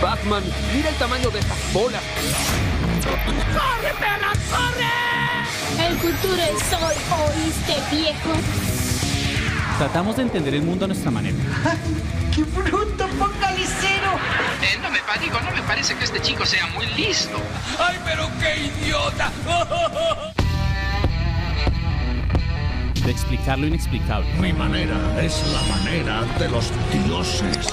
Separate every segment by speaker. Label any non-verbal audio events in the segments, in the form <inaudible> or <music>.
Speaker 1: Batman, mira el tamaño de estas bolas.
Speaker 2: ¡Corre, perra, corre!
Speaker 3: El futuro es hoy, ¿oíste, viejo?
Speaker 4: Tratamos de entender el mundo a nuestra manera.
Speaker 5: ¡Qué bruto focalicero!
Speaker 6: Eh, no me digo, no me parece que este chico sea muy listo.
Speaker 2: ¡Ay, pero qué idiota! <laughs>
Speaker 4: De explicar lo inexplicable.
Speaker 7: Mi manera es la manera de los dioses.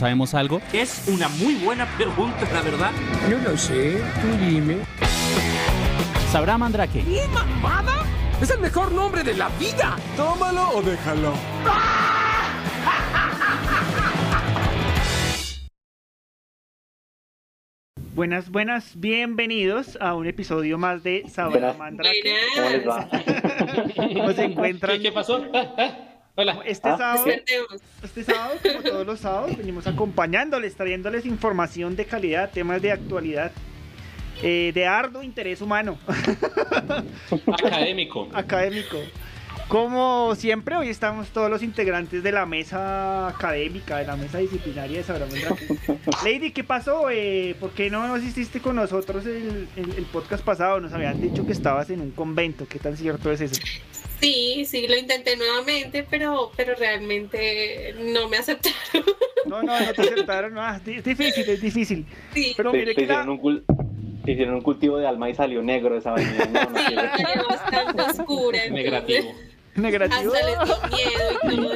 Speaker 4: Sabemos algo?
Speaker 8: Es una muy buena pregunta, la verdad.
Speaker 9: No lo sé, tú dime.
Speaker 4: ¿Sabrá Mandrake?
Speaker 2: ¿Y mamada? ¡Es el mejor nombre de la vida!
Speaker 10: Tómalo o déjalo. <laughs>
Speaker 11: Buenas, buenas, bienvenidos a un episodio más de Sabrá Mandrake.
Speaker 12: ¿Cómo les va? <laughs>
Speaker 11: ¿Cómo se encuentran?
Speaker 12: ¿Qué, qué pasó? Hola.
Speaker 11: Este
Speaker 12: Ah,
Speaker 11: sábado, este sábado, como todos los sábados, venimos acompañándoles, trayéndoles información de calidad, temas de actualidad, eh, de arduo interés humano,
Speaker 12: Académico.
Speaker 11: académico. Como siempre, hoy estamos todos los integrantes de la mesa académica, de la mesa disciplinaria de Sabrá Mandrake. <laughs> Lady, ¿qué pasó? Eh, ¿Por qué no asististe con nosotros el, el- el podcast pasado? Nos habían dicho que estabas en un convento. ¿Qué tan cierto es eso?
Speaker 13: Sí, sí, lo intenté nuevamente, pero, pero realmente no me aceptaron.
Speaker 11: No, no, no te aceptaron. no, es di- es difícil, es difícil.
Speaker 13: Sí.
Speaker 11: Pero
Speaker 12: Te-
Speaker 11: mire
Speaker 12: te
Speaker 11: que la-
Speaker 12: hicieron un cul- te hicieron un cultivo de alma y salió negro esa vaina. No, no. <laughs>
Speaker 13: Salió bastante oscura. <laughs>
Speaker 12: Negativo.
Speaker 11: Negativo.
Speaker 13: Hasta les dio miedo y todo,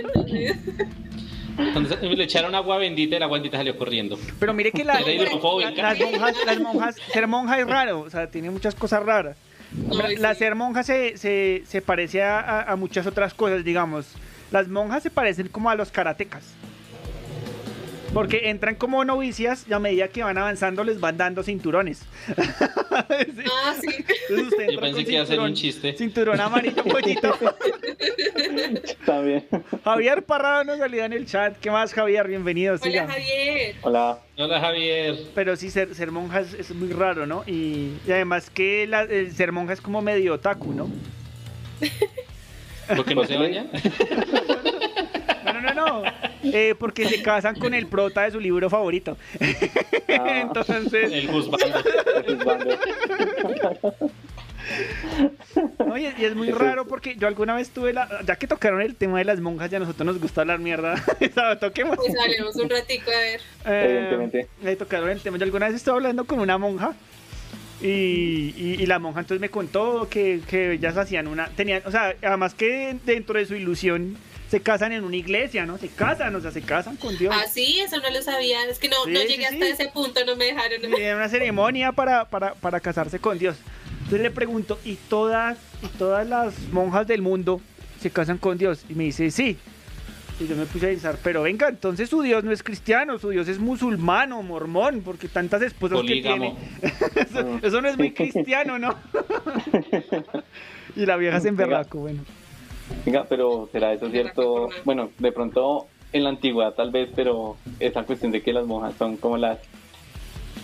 Speaker 13: entonces.
Speaker 12: Le echaron agua bendita y la agua bendita salió corriendo.
Speaker 11: Pero mire que la, la- las monjas, las monjas, ser monja es raro, o sea, tiene muchas cosas raras. La, ser monja se, se, se parece a, a- a muchas otras cosas, digamos. Las monjas se parecen como a los karatecas. Porque entran como novicias y a medida que van avanzando les van dando cinturones. <laughs> Sí.
Speaker 13: Ah, sí.
Speaker 11: Entonces usted
Speaker 12: Yo pensé que iba a ser un chiste.
Speaker 11: Cinturón amarillo, <laughs> pollito.
Speaker 12: También.
Speaker 11: Javier Parrado nos salida en el chat. ¿Qué más, Javier? Bienvenido.
Speaker 13: Hola,
Speaker 11: siga.
Speaker 13: Javier.
Speaker 12: Hola. Hola Javier.
Speaker 11: Pero sí, ser, ser monja es, es muy raro, ¿no? Y, y además que la- el ser monja es como medio otaku, ¿no?
Speaker 12: ¿Por qué no se baña? <laughs>
Speaker 11: No, no, no, no. Eh, porque se casan con el prota de su libro favorito. <laughs> Entonces,
Speaker 12: El husbando.
Speaker 11: oye, y es muy raro porque yo alguna vez tuve la. Ya que tocaron el tema de las monjas, ya a nosotros nos gusta hablar mierda. <laughs> ¿Sabes? Toquemos.
Speaker 13: Pues hablemos un ratico a ver.
Speaker 11: Eh,
Speaker 12: Evidentemente.
Speaker 11: ahí tocaron el tema. Yo alguna vez estaba hablando con una monja. Y, y- y la monja entonces me contó que, que ellas hacían una. Tenían, o sea, además que dentro de su ilusión se casan en una iglesia, ¿no? Se casan, o sea, se casan con Dios.
Speaker 13: Ah, sí, eso no lo sabía. Es que no,
Speaker 11: Sí,
Speaker 13: no
Speaker 11: sí,
Speaker 13: llegué
Speaker 11: sí.
Speaker 13: hasta ese punto, no me dejaron.
Speaker 11: Sí, era una ceremonia para, para, para casarse con Dios. Entonces le pregunto, ¿y todas, ¿y todas las monjas del mundo se casan con Dios? Y me dice, sí. Y yo me puse a pensar, pero venga, entonces su Dios no es cristiano, su Dios es musulmano, mormón, porque tantas esposas
Speaker 12: Polígamo.
Speaker 11: que tiene. <laughs> eso, eso no es muy cristiano, ¿no? <laughs> y la vieja se emberraco, bueno.
Speaker 12: Venga, pero será eso cierto. Bueno, de pronto en la antigüedad tal vez, pero esa cuestión de que las monjas son como las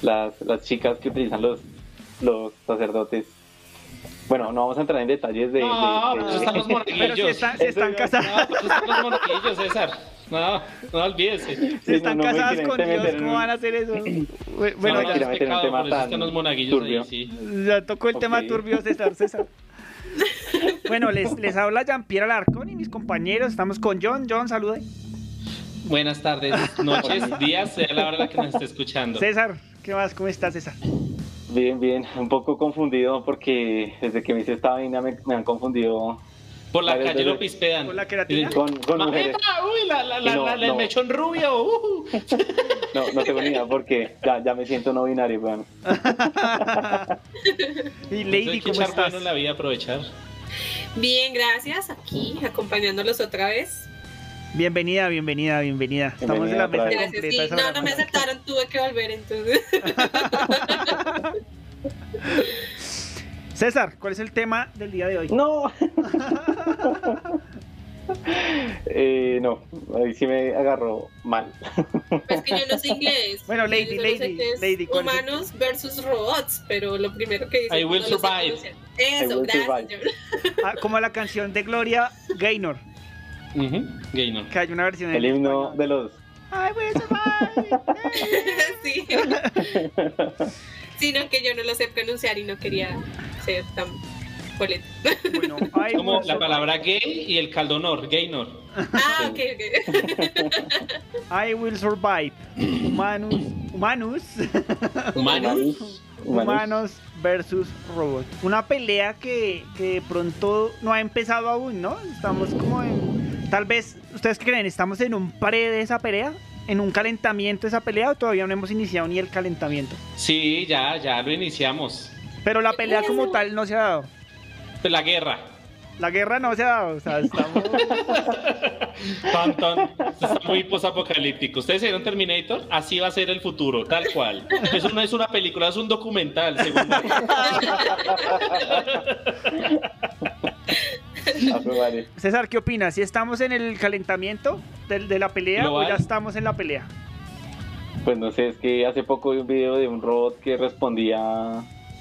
Speaker 12: las, las chicas que utilizan los los sacerdotes. Bueno, no vamos a entrar en detalles de.
Speaker 14: No,
Speaker 12: de- de-
Speaker 14: pues están los <laughs> monaguillos.
Speaker 11: Pero si está- si están casadas.
Speaker 14: No, pues están los monaguillos, César. No, no olvídese.
Speaker 11: Si están
Speaker 12: no,
Speaker 11: casadas con Dios,
Speaker 12: en
Speaker 11: ¿cómo
Speaker 12: un-
Speaker 11: van a hacer eso? <laughs> Bueno,
Speaker 12: no,
Speaker 11: ya,
Speaker 12: meter en un tema
Speaker 14: por eso están los monaguillos
Speaker 12: turbio.
Speaker 14: ahí, sí.
Speaker 11: ya tocó el tema
Speaker 12: Ok.
Speaker 11: turbio, César, César. <laughs> Bueno, les, les habla Jean-Pierre Alarcón y mis compañeros. Estamos con John. John, salude.
Speaker 14: Buenas tardes, <laughs> noches, días, sea la la que nos esté escuchando.
Speaker 11: César, ¿qué más? ¿Cómo estás, César?
Speaker 12: Bien, bien, un poco confundido porque desde que me hice esta vaina me, me han confundido.
Speaker 14: Por la calle lo pispean.
Speaker 11: ¿Por la queratina?
Speaker 12: Con, con mujeres.
Speaker 14: Uy, la, la, la,
Speaker 12: No,
Speaker 14: la- el
Speaker 12: no.
Speaker 14: mechón rubio. uh. <laughs>
Speaker 12: No, no tengo ni idea porque ya, ya me siento no binario, weón. <laughs>
Speaker 11: Y Lady, ¿cómo estás?
Speaker 14: bueno en la vida, aprovechar.
Speaker 13: Bien, gracias. Aquí, acompañándolos otra vez.
Speaker 11: Bienvenida, bienvenida, bienvenida. Estamos en la mesa
Speaker 12: Bienvenida
Speaker 13: Gracias.
Speaker 11: completa.
Speaker 13: Sí, no, no me aceptaron, tuve que volver entonces. <laughs>
Speaker 11: César, ¿cuál es el tema del día de hoy?
Speaker 10: No. <laughs> Eh, no, ahí sí me agarró mal.
Speaker 13: Es que yo no sé inglés.
Speaker 11: Bueno,
Speaker 13: Yo
Speaker 11: Lady,
Speaker 13: solo
Speaker 11: Lady,
Speaker 13: sé que es
Speaker 11: Lady, ¿cuál es el-
Speaker 13: Humanos versus robots, pero lo primero que dice.
Speaker 14: I will
Speaker 13: no
Speaker 14: survive.
Speaker 13: Eso,
Speaker 10: I will
Speaker 13: gracias.
Speaker 10: survive.
Speaker 11: Ah, como la canción de Gloria Gaynor,
Speaker 14: Gaynor.
Speaker 11: que hay una versión
Speaker 10: El himno de los.
Speaker 11: I will survive. <laughs>
Speaker 13: sí. <laughs> Sino que yo no lo sé pronunciar y no quería ser tan boleto.
Speaker 11: Bueno, <laughs>
Speaker 14: Como la palabra gay y el caldonor, Gaynor.
Speaker 13: Ah, ok, ok. <laughs>
Speaker 11: I will survive. Humanus, humanus, <laughs>
Speaker 14: Humanos.
Speaker 11: humanos versus robots. Una pelea que, que de pronto no ha empezado aún, ¿no? Estamos como en... Tal vez, ¿ustedes qué creen? ¿Estamos en un pre de esa pelea? ¿En un calentamiento esa pelea o todavía no hemos iniciado ni el calentamiento?
Speaker 14: Sí, ya, ya lo iniciamos.
Speaker 11: Pero la pelea como tal no se ha dado.
Speaker 14: Pues la guerra.
Speaker 11: La guerra no se ha dado. O sea, estamos... <laughs>
Speaker 14: Tan, Está muy posapocalíptico. ¿Ustedes vieron Terminator? Así va a ser el futuro, tal cual. Eso no es una película, es un documental, según. <laughs> <laughs> <laughs>
Speaker 11: César, ¿qué opinas? ¿Si estamos en el calentamiento de, la pelea
Speaker 14: Global.
Speaker 11: o ya estamos en la pelea?
Speaker 10: Pues no sé, es que hace poco vi un video de un robot que respondía,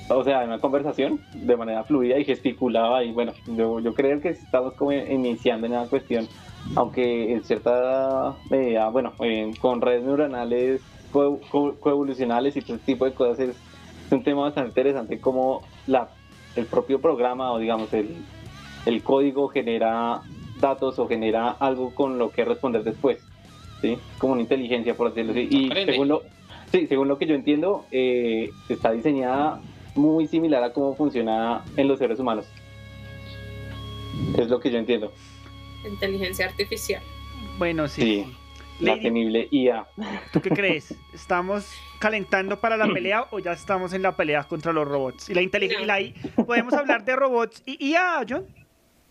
Speaker 10: o sea, en una conversación de manera fluida y gesticulaba y bueno, yo, yo creo que estamos como iniciando en esa cuestión, aunque en cierta medida, bueno, eh, con redes neuronales co- co- coevolucionales y todo ese tipo de cosas es, es un tema bastante interesante como la, el propio programa o digamos el, el código genera datos o genera algo con lo que responder después. ¿sí? Como una inteligencia, por decirlo así. Y
Speaker 14: Aprende.
Speaker 10: según lo, sí, según lo que yo entiendo, eh, está diseñada muy similar a cómo funciona en los seres humanos. Es lo que yo entiendo.
Speaker 13: Inteligencia artificial.
Speaker 11: Bueno, sí.
Speaker 10: Sí, la
Speaker 11: Lady,
Speaker 10: temible IA.
Speaker 11: ¿Tú qué crees? ¿Estamos calentando para la pelea o ya estamos en la pelea contra los robots? Y la inteligencia.
Speaker 13: No.
Speaker 11: y la I- Podemos hablar de robots y IA, John.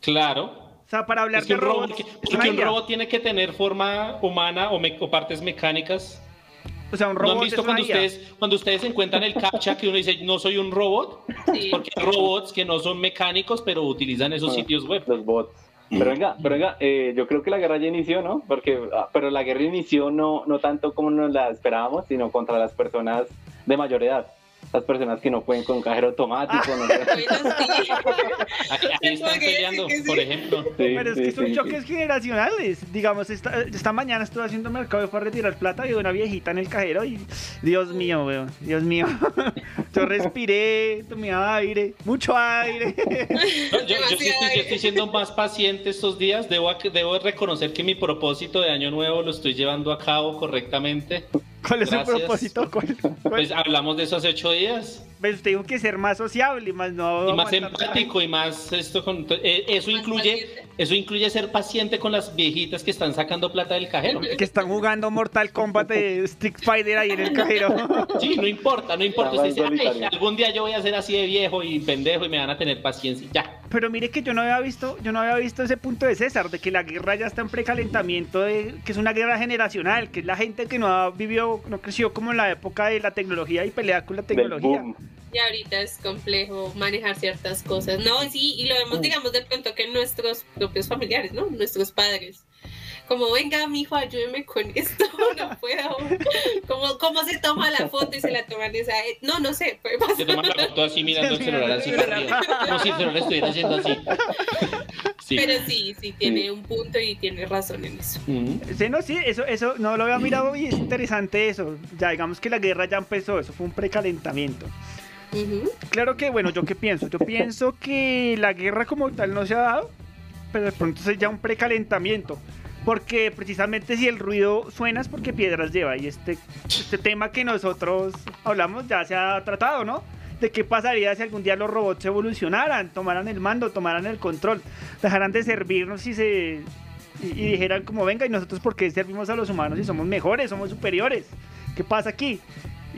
Speaker 14: Claro.
Speaker 11: O sea, para hablar
Speaker 14: Es que
Speaker 11: de
Speaker 14: un robot,
Speaker 11: robots.
Speaker 14: porque un robot tiene que tener forma humana o, me- o partes mecánicas.
Speaker 11: O sea, un
Speaker 14: ¿No
Speaker 11: robot
Speaker 14: han visto
Speaker 11: es una
Speaker 14: cuando
Speaker 11: IA.
Speaker 14: ustedes, cuando ustedes encuentran el captcha que uno dice no soy un robot?
Speaker 13: Sí.
Speaker 14: Porque hay robots que no son mecánicos pero utilizan esos sitios web.
Speaker 10: Los bots. Pero venga, pero venga, eh, yo creo que la guerra ya inició, ¿no? Porque, ah, pero la guerra inició no, no tanto como nos la esperábamos, sino contra las personas de mayor edad. Las personas que no pueden con cajero automático. no sé.
Speaker 13: Bueno, sí. <laughs>
Speaker 14: Ahí, ahí están
Speaker 13: Porque sí
Speaker 14: peleando,
Speaker 13: que sí.
Speaker 14: por ejemplo.
Speaker 10: Sí,
Speaker 11: Pero es que son
Speaker 10: sí,
Speaker 11: choques generacionales. Digamos, esta, esta mañana estuve haciendo mercado y fue a retirar plata y una viejita en el cajero y Dios mío, weón, Dios mío. <laughs> Yo respiré, tomé aire, mucho aire.
Speaker 14: No, yo, yo sí estoy, yo estoy siendo más paciente estos días. Debo, debo reconocer que mi propósito de año nuevo lo estoy llevando a cabo correctamente.
Speaker 11: ¿Cuál es
Speaker 14: Gracias.
Speaker 11: el propósito? ¿Cuál- cuál-
Speaker 14: Pues hablamos de eso hace ocho días.
Speaker 11: Pues usted dijo que ser más sociable, más no.
Speaker 14: Y más empático y más esto con eh, eso incluye. Eso incluye ser paciente con las viejitas que están sacando plata del cajero. <laughs>
Speaker 11: Que están jugando Mortal Kombat de Street Fighter ahí en el cajero. <laughs>
Speaker 14: Sí, no importa, no importa. Usted dice, algún día yo voy a ser así de viejo y pendejo y me van a tener paciencia. Ya.
Speaker 11: Pero mire que yo no había visto, yo no había visto ese punto de César, de que la guerra ya está en precalentamiento, de, que es una guerra generacional, que es la gente que no ha vivido, no creció como en la época de la tecnología y pelea con la tecnología.
Speaker 13: Y ahorita es complejo manejar ciertas cosas. No, sí, y lo vemos, digamos, de pronto que nuestros propios familiares, ¿no? Nuestros padres. Como, venga, mijo, ayúdeme con <laughs> esto, no puedo. Como, ¿Cómo se toma la foto y se la toman esa? No, no sé, puede
Speaker 14: Se toman la foto así mirando el celular así. Como si el celular estuviera haciendo así. Sí.
Speaker 13: Pero sí, sí, tiene un punto y tiene razón en eso.
Speaker 11: Sí, no, sí, eso, eso no lo había mirado y es interesante eso. Ya digamos que la guerra ya empezó, eso fue un precalentamiento.
Speaker 13: Ujú.
Speaker 11: Claro que, bueno, ¿yo qué pienso? Yo pienso que la guerra como tal no se ha dado, pero de pronto es ya un precalentamiento. Porque precisamente si el ruido suena es porque piedras lleva. Y este, este tema que nosotros hablamos ya se ha tratado, ¿no? De qué pasaría si algún día los robots evolucionaran, tomaran el mando, tomaran el control, dejaran de servirnos y se... Y, y dijeran como, venga, ¿y nosotros por qué servimos a los humanos y somos mejores, somos superiores? ¿Qué pasa aquí?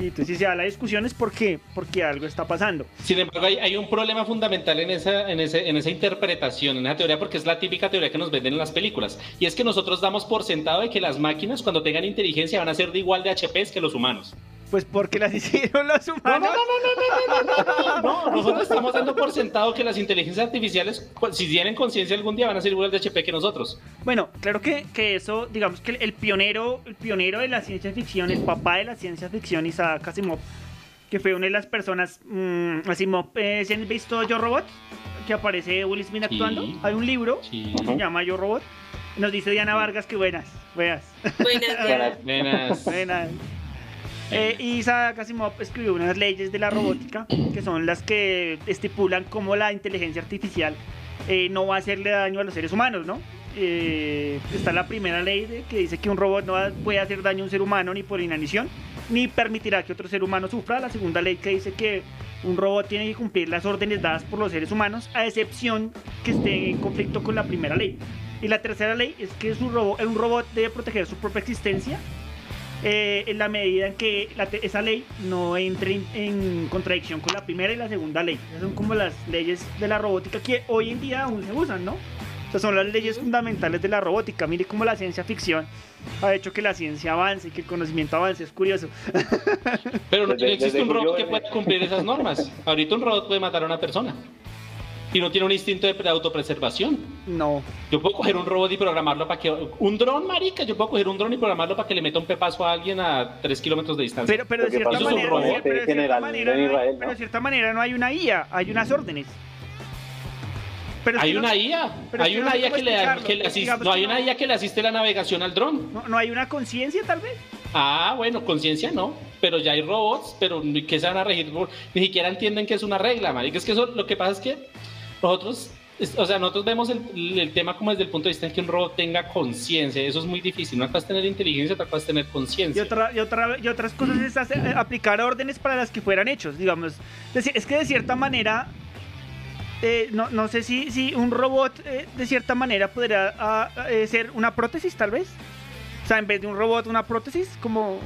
Speaker 11: Y entonces se da la discusión es porque, porque algo está pasando.
Speaker 14: Sin embargo, hay, hay un problema fundamental en esa, en, ese- en esa interpretación, en esa teoría, porque es la típica teoría que nos venden en las películas. Y es que nosotros damos por sentado de que las máquinas, cuando tengan inteligencia, van a ser de igual de HPs que los humanos.
Speaker 11: Pues porque las <laughs> hicieron los humanos.
Speaker 14: No, no, no, no, no, no, no, no. <laughs> Nosotros estamos dando por sentado que las inteligencias artificiales, pues, si tienen conciencia algún día, van a ser igual de HP que nosotros.
Speaker 11: Bueno, claro que, que eso, digamos que el pionero, el pionero de la ciencia ficción, el papá de la ciencia ficción, Isaac Asimov, que fue una de las personas, mmm, Asimov, eh, ¿se han visto Yo Robot? Que aparece Will Smith actuando.
Speaker 14: Sí.
Speaker 11: Hay un libro
Speaker 14: Sí.
Speaker 11: que se llama Yo Robot. Nos dice Diana Vargas que buenas, buenas.
Speaker 13: Buenas, Diana. <laughs>
Speaker 14: Buenas.
Speaker 11: Buenas. Eh, Isaac Asimov escribió unas leyes de la robótica que son las que estipulan cómo la inteligencia artificial eh, no va a hacerle daño a los seres humanos, ¿no? Eh, está la primera ley de- que dice que un robot no va- puede hacer daño a un ser humano ni por inanición, ni permitirá que otro ser humano sufra. La segunda ley que dice que un robot tiene que cumplir las órdenes dadas por los seres humanos, a excepción que esté en conflicto con la primera ley. Y la tercera ley es que robot, un robot debe proteger su propia existencia eh, en la medida en que la te- esa ley no entre en, en contradicción con la primera y la segunda ley. Esas son como las leyes de la robótica que hoy en día aún se usan, ¿no? O sea, son las leyes fundamentales de la robótica. Mire cómo la ciencia ficción ha hecho que la ciencia avance y que el conocimiento avance. Es curioso.
Speaker 14: Pero no, no existe un robot que pueda cumplir esas normas. Ahorita un robot puede matar a una persona. Y no tiene un instinto de pre- autopreservación.
Speaker 11: No.
Speaker 14: Yo puedo coger un robot y programarlo para que... Un dron, marica. Yo puedo coger un dron y programarlo para que le meta un pepazo a alguien a 3 kilómetros de distancia.
Speaker 11: Pero, pero de cierta
Speaker 12: pasa
Speaker 14: es un
Speaker 11: manera,
Speaker 14: robot.
Speaker 11: pero de cierta
Speaker 12: general
Speaker 11: manera
Speaker 12: en
Speaker 11: no hay- pero de cierta manera no hay una IA, hay unas órdenes. Pero
Speaker 14: Hay
Speaker 11: no-
Speaker 14: una IA.
Speaker 11: pero
Speaker 14: Hay una IA que le, que le asiste. No, hay una IA que le asiste la navegación al dron.
Speaker 11: no, no hay una conciencia tal vez.
Speaker 14: Ah, bueno, conciencia no, pero ya hay robots, pero que se van a regir por- ni siquiera entienden que es una regla, marica. Es que eso, lo que pasa es que nosotros, o sea, nosotros vemos el, tema como desde el punto de vista de que un robot tenga conciencia. Eso es muy difícil. Una cosa es tener inteligencia, otra cosa es tener
Speaker 11: Y,
Speaker 14: conciencia.
Speaker 11: otra, y, otra, y otras cosas es eh, aplicar órdenes para las que fueran hechos, digamos. Es que de cierta manera, eh, no, no sé si, si un robot eh, de cierta manera podría ah, eh, ser una prótesis tal vez. O sea, en vez de un robot, una prótesis, como...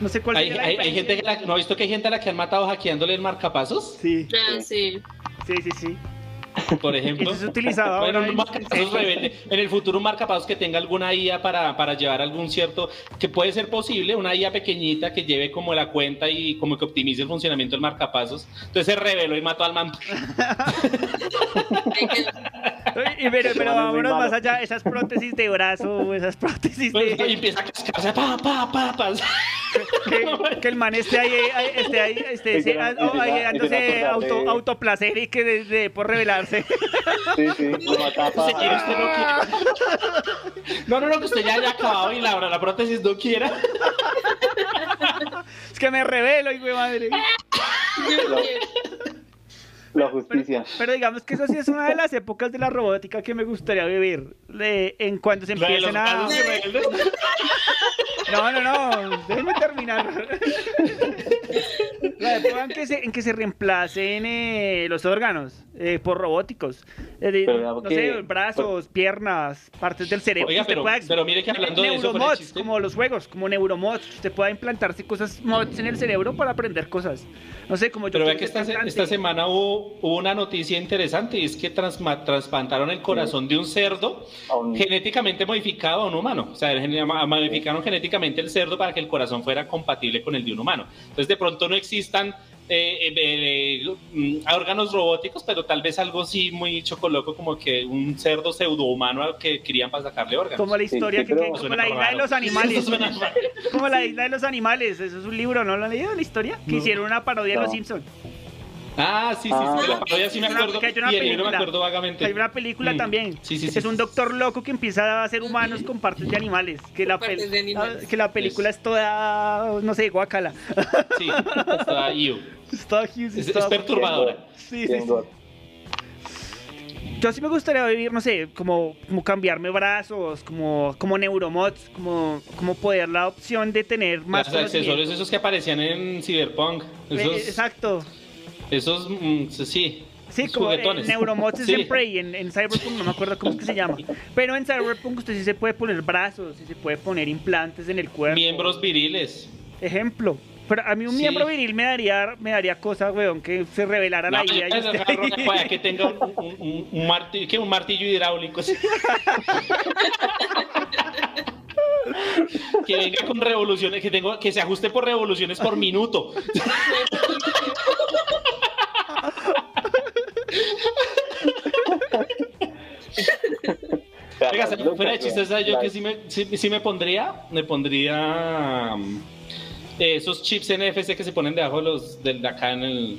Speaker 11: No sé cuál
Speaker 14: Hay,
Speaker 11: sería la
Speaker 14: hay- hay gente que la- ¿No ha visto que hay gente a la que han matado hackeándole el marcapasos?
Speaker 11: Sí,
Speaker 13: Ah, sí.
Speaker 11: sí, sí, sí.
Speaker 14: Por <laughs> ejemplo.
Speaker 11: Eso es utilizado
Speaker 14: Bueno,
Speaker 11: ahora
Speaker 14: un <laughs> rebelde. En el futuro, un marcapasos que tenga alguna IA para, para llevar algún cierto. que puede ser posible, una IA pequeñita que lleve como la cuenta y como que optimice el funcionamiento del marcapasos. Entonces se reveló y mató al man. <laughs>
Speaker 11: Y pero, pero vámonos más allá, esas prótesis de brazo, esas prótesis
Speaker 14: Pues, y
Speaker 11: de...
Speaker 14: empieza a cascarse. Pa, pa, pa, pa.
Speaker 11: Que, que el man esté ahí, esté ahí, esté ah, oh, ahí dándose auto,
Speaker 12: de-
Speaker 11: autoplacer y que desde por revelarse.
Speaker 12: Sí, sí, lo mataba.
Speaker 14: Si quiere, usted no quiere. No, no, no, que usted ya haya acabado y la, la prótesis no quiera.
Speaker 11: Es que me revelo, hijo de madre.
Speaker 12: La justicia.
Speaker 11: Pero digamos que eso sí es una de las épocas de la robótica que me gustaría vivir. De, en cuando se empiecen a. <laughs> No, no, no. Déjenme terminar. La época en que se, en que se reemplacen eh, los órganos eh, por robóticos. Eh, de-
Speaker 12: Pero
Speaker 11: no sé, brazos, piernas, partes del cerebro.
Speaker 14: Oiga, pero-
Speaker 11: pueda-
Speaker 14: pero mire que hablando de eso,
Speaker 11: Neuromods,
Speaker 14: chiste.
Speaker 11: como los juegos, como neuromods. Usted pueda implantarse cosas mods en el cerebro para aprender cosas. No sé, como yo.
Speaker 14: Pero vea que esta, esta semana hubo, hubo una noticia interesante y es que transma- trasplantaron el corazón de un cerdo
Speaker 12: un-
Speaker 14: genéticamente modificado a un humano. O sea, modificaron genéticamente el cerdo para que el corazón fuera compatible con el de un humano. Entonces, de pronto no existan eh, eh, eh, mm, órganos robóticos, pero tal vez algo sí muy chocoloco, como que un cerdo pseudohumano al que querían para sacarle órganos.
Speaker 11: Como la historia
Speaker 12: sí,
Speaker 11: que, que- como la isla de los animales. Como la isla de los animales. Eso es un libro, ¿no lo han leído la historia? Que
Speaker 14: No.
Speaker 11: hicieron una parodia de
Speaker 12: No.
Speaker 11: los Simpsons.
Speaker 14: Ah, sí, sí,
Speaker 12: Ah.
Speaker 14: sí. La parodia sí me
Speaker 11: Una-
Speaker 14: acuerdo.
Speaker 11: que hay una
Speaker 14: y el libro me
Speaker 11: película.
Speaker 14: acuerdo vagamente.
Speaker 11: Hay una película
Speaker 14: Mm.
Speaker 11: también.
Speaker 14: Sí, sí, sí.
Speaker 11: es un doctor loco que empieza a hacer humanos con partes de animales. Que la, pel-
Speaker 13: de animales.
Speaker 11: ah, que la película es toda, no sé, guacala.
Speaker 14: Sí, está iu. <laughs>
Speaker 11: es toda huge,
Speaker 14: Es, perturbadora.
Speaker 11: Sí, sí. Yo sí me gustaría vivir, no sé, como, como cambiarme brazos, como, como neuromods, como, como poder la opción de tener más
Speaker 14: Los accesorios esos que aparecían en Cyberpunk.
Speaker 11: Eh,
Speaker 14: Esos,
Speaker 11: Exacto.
Speaker 14: Esos mm, sí.
Speaker 11: Sí, como
Speaker 14: juguetones.
Speaker 11: en Neuromods es <laughs>
Speaker 14: Sí.
Speaker 11: en Prey, en, en Cyberpunk no me acuerdo cómo es que se llama. Pero en Cyberpunk usted sí se puede poner brazos, sí se puede poner implantes en el cuerpo.
Speaker 14: Miembros viriles.
Speaker 11: Ejemplo. Pero a mí un
Speaker 14: Sí.
Speaker 11: miembro viril me daría, me daría cosa, weón, que se revelara la y usted-
Speaker 14: agarro una cuaya que tenga un, un- un- un martillo, ¿qué? un martillo hidráulico. <laughs> que venga con revoluciones, que, tengo, que se ajuste por revoluciones por minuto. <laughs> fuera de chistes, yo que sí me, sí, sí me pondría, me pondría mm, eh, esos chips NFC que se ponen debajo de los del de acá en el.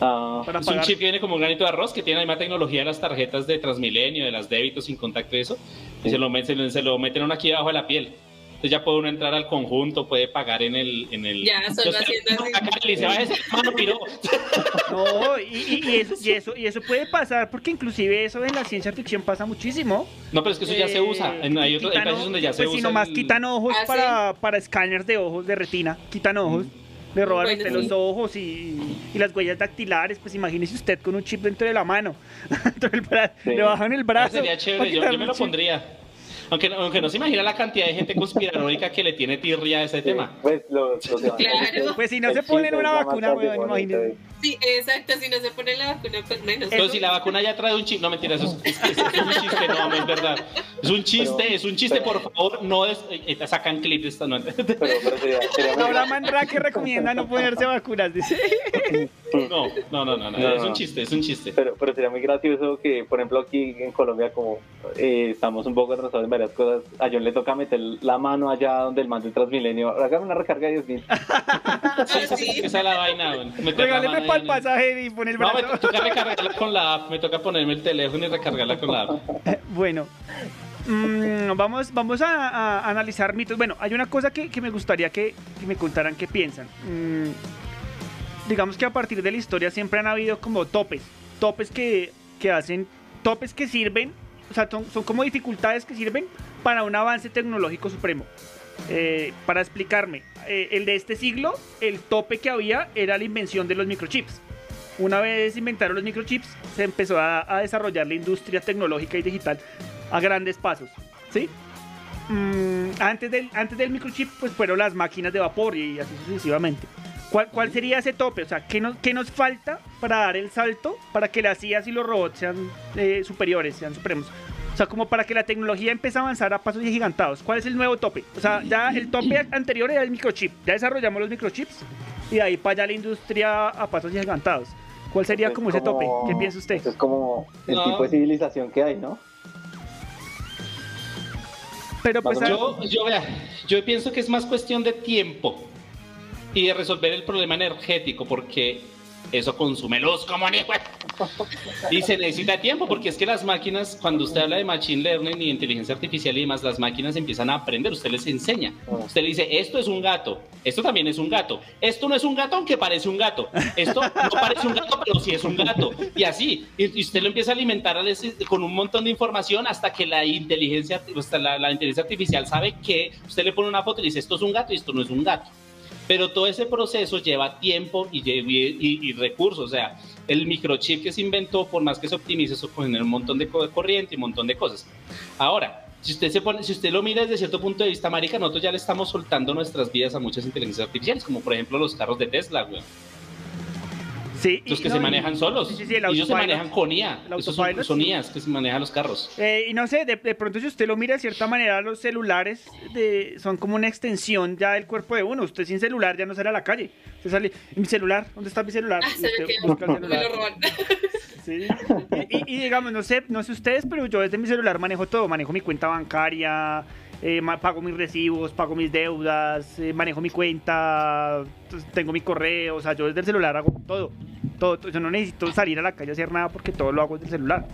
Speaker 11: Para
Speaker 14: Es un chip que viene como un granito de arroz que tiene la misma tecnología de las tarjetas de Transmilenio, de las débitos sin contacto y eso. Y
Speaker 12: Sí.
Speaker 14: se lo, se, lo- se lo meten uno aquí debajo de la piel. Entonces ya puede uno entrar al conjunto, puede pagar en el. En el
Speaker 13: Ya, solo haciendo así.
Speaker 14: acá le dice, "Váyase, mano, piro".
Speaker 11: No, y, y- y eso, y, eso, y eso puede pasar porque inclusive eso en la ciencia ficción pasa muchísimo.
Speaker 14: No, pero es que eso ya se
Speaker 11: Eh,
Speaker 14: usa. En, hay, otros, países donde ya se
Speaker 11: pues
Speaker 14: usa.
Speaker 11: si nomás
Speaker 14: el-
Speaker 11: quitan ojos
Speaker 13: ¿Ah, sí?
Speaker 11: para, para escáneres de ojos, de retina, quitan ojos, le roban
Speaker 13: Bueno,
Speaker 11: usted
Speaker 13: sí.
Speaker 11: los ojos y, y las huellas dactilares, pues imagínese usted con un chip dentro de la mano, <laughs> dentro del bra-
Speaker 12: Sí.
Speaker 11: le bajan el
Speaker 14: Ah,
Speaker 11: brazo.
Speaker 14: sería chévere, yo, me lo
Speaker 11: chip.
Speaker 14: pondría. Aunque, no- aunque no se imagina la cantidad de gente <laughs> conspiranoica que le tiene tirria a ese tema.
Speaker 12: Pues los, los <laughs>
Speaker 13: Claro.
Speaker 11: Pues si no
Speaker 12: El
Speaker 11: se ponen una vacuna, weón,
Speaker 12: eh.
Speaker 13: Sí, exacto, si no se pone la vacuna, pues menos.
Speaker 14: Pero si la vacuna ya trae un chip, no mentira, eso es, es- es- es un chiste, no, es verdad. Es un chiste,
Speaker 12: Pero-
Speaker 14: es un chiste, por favor, no es, eh, eh, sacan clips esta no.
Speaker 12: Pero, pero sería, sería muy <laughs>
Speaker 11: Laura Mandrake recomienda no ponerse vacunas, dice.
Speaker 14: No, no, no, no, no,
Speaker 12: No,
Speaker 14: es un chiste, es un chiste.
Speaker 12: Pero, pero sería muy gracioso que, por ejemplo, aquí en Colombia, como eh, estamos un poco atrasados en varias cosas, a John le toca meter la mano allá donde el mando del Transmilenio. Hágame una recarga de 10 mil. <laughs>
Speaker 13: Ah, sí.
Speaker 14: Esa es la vaina, güey.
Speaker 11: Regáleme para el pasaje y pone el
Speaker 14: No,
Speaker 11: brazo.
Speaker 14: me toca recargarla con la app, me toca ponerme el teléfono y recargarla con la app. <laughs>
Speaker 11: Bueno, mm, vamos, vamos a, a analizar mitos. Bueno, hay una cosa que, que me gustaría que, que me contaran qué piensan. Mm, digamos que a partir de la historia siempre han habido como topes, topes que, que hacen, topes que sirven, o sea, son, son como dificultades que sirven para un avance tecnológico supremo. Eh, para explicarme, eh, el de este siglo, el tope que había era la invención de los microchips. Una vez inventaron los microchips, se empezó a, a desarrollar la industria tecnológica y digital a grandes pasos, ¿sí? Mm, antes, del, antes del microchip, pues fueron las máquinas de vapor y así sucesivamente. ¿Cuál, cuál sería ese tope? O sea, ¿qué nos, qué nos falta para dar el salto para que las IAs y los robots sean eh, superiores, sean supremos? O sea, como para que la tecnología empiece a avanzar a pasos gigantados. ¿Cuál es el nuevo tope? O sea, ya el tope <clears throat> anterior era el microchip. Ya desarrollamos los microchips y de ahí para allá la industria a pasos gigantados. ¿Cuál sería
Speaker 12: Es
Speaker 11: como ese tope?
Speaker 12: como-
Speaker 11: ¿Qué piensa usted?
Speaker 12: Es como el
Speaker 14: No.
Speaker 12: tipo de civilización que hay, ¿no?
Speaker 11: Pero pues
Speaker 14: Yo, yo, vea, yo pienso que es más cuestión de tiempo y de resolver el problema energético, porque eso consume luz como ni <laughs> Y se necesita tiempo, porque es que las máquinas, cuando usted habla de machine learning y inteligencia artificial y demás, las máquinas empiezan a aprender, usted les enseña. Usted le dice, esto es un gato, esto también es un gato, esto no es un gato aunque parece un gato, esto no parece un gato pero sí es un gato, y así, y usted lo empieza a alimentar con un montón de información hasta que la inteligencia, hasta la, la inteligencia artificial sabe que usted le pone una foto y le dice, esto es un gato y esto no es un gato. Pero todo ese proceso lleva tiempo y, recursos. O sea, el microchip que se inventó, por más que se optimice, eso genera un montón de co- corriente y un montón de cosas. Ahora, si usted, se pone, si usted lo mira desde cierto punto de vista, marica, nosotros ya le estamos soltando nuestras vidas a muchas inteligencias artificiales, como por ejemplo los carros de Tesla, güey.
Speaker 11: Sí,
Speaker 14: Los que
Speaker 11: no,
Speaker 14: se manejan solos.
Speaker 11: Sí, sí, sí, el
Speaker 14: Ellos se manejan con IA. Esos son, son. IAs que se manejan los carros.
Speaker 11: Eh, y no sé, de, de pronto si usted lo mira de cierta manera, los celulares de- son como una extensión ya del cuerpo de uno. Usted sin celular ya no sale a la calle. Usted sale, ¿y mi celular? ¿Dónde está mi celular?
Speaker 13: Ah,
Speaker 11: usted busca el <laughs>
Speaker 13: Me
Speaker 11: celular.
Speaker 13: lo roban.
Speaker 11: Sí. Y, y- y digamos, no sé, no sé ustedes, pero yo desde mi celular manejo todo. Manejo mi cuenta bancaria, eh, pago mis recibos, pago mis deudas, eh, manejo mi cuenta, pues, tengo mi correo. O sea, yo desde el celular hago todo. Todo, todo. Yo no necesito salir a la calle a hacer nada porque todo lo hago desde el celular.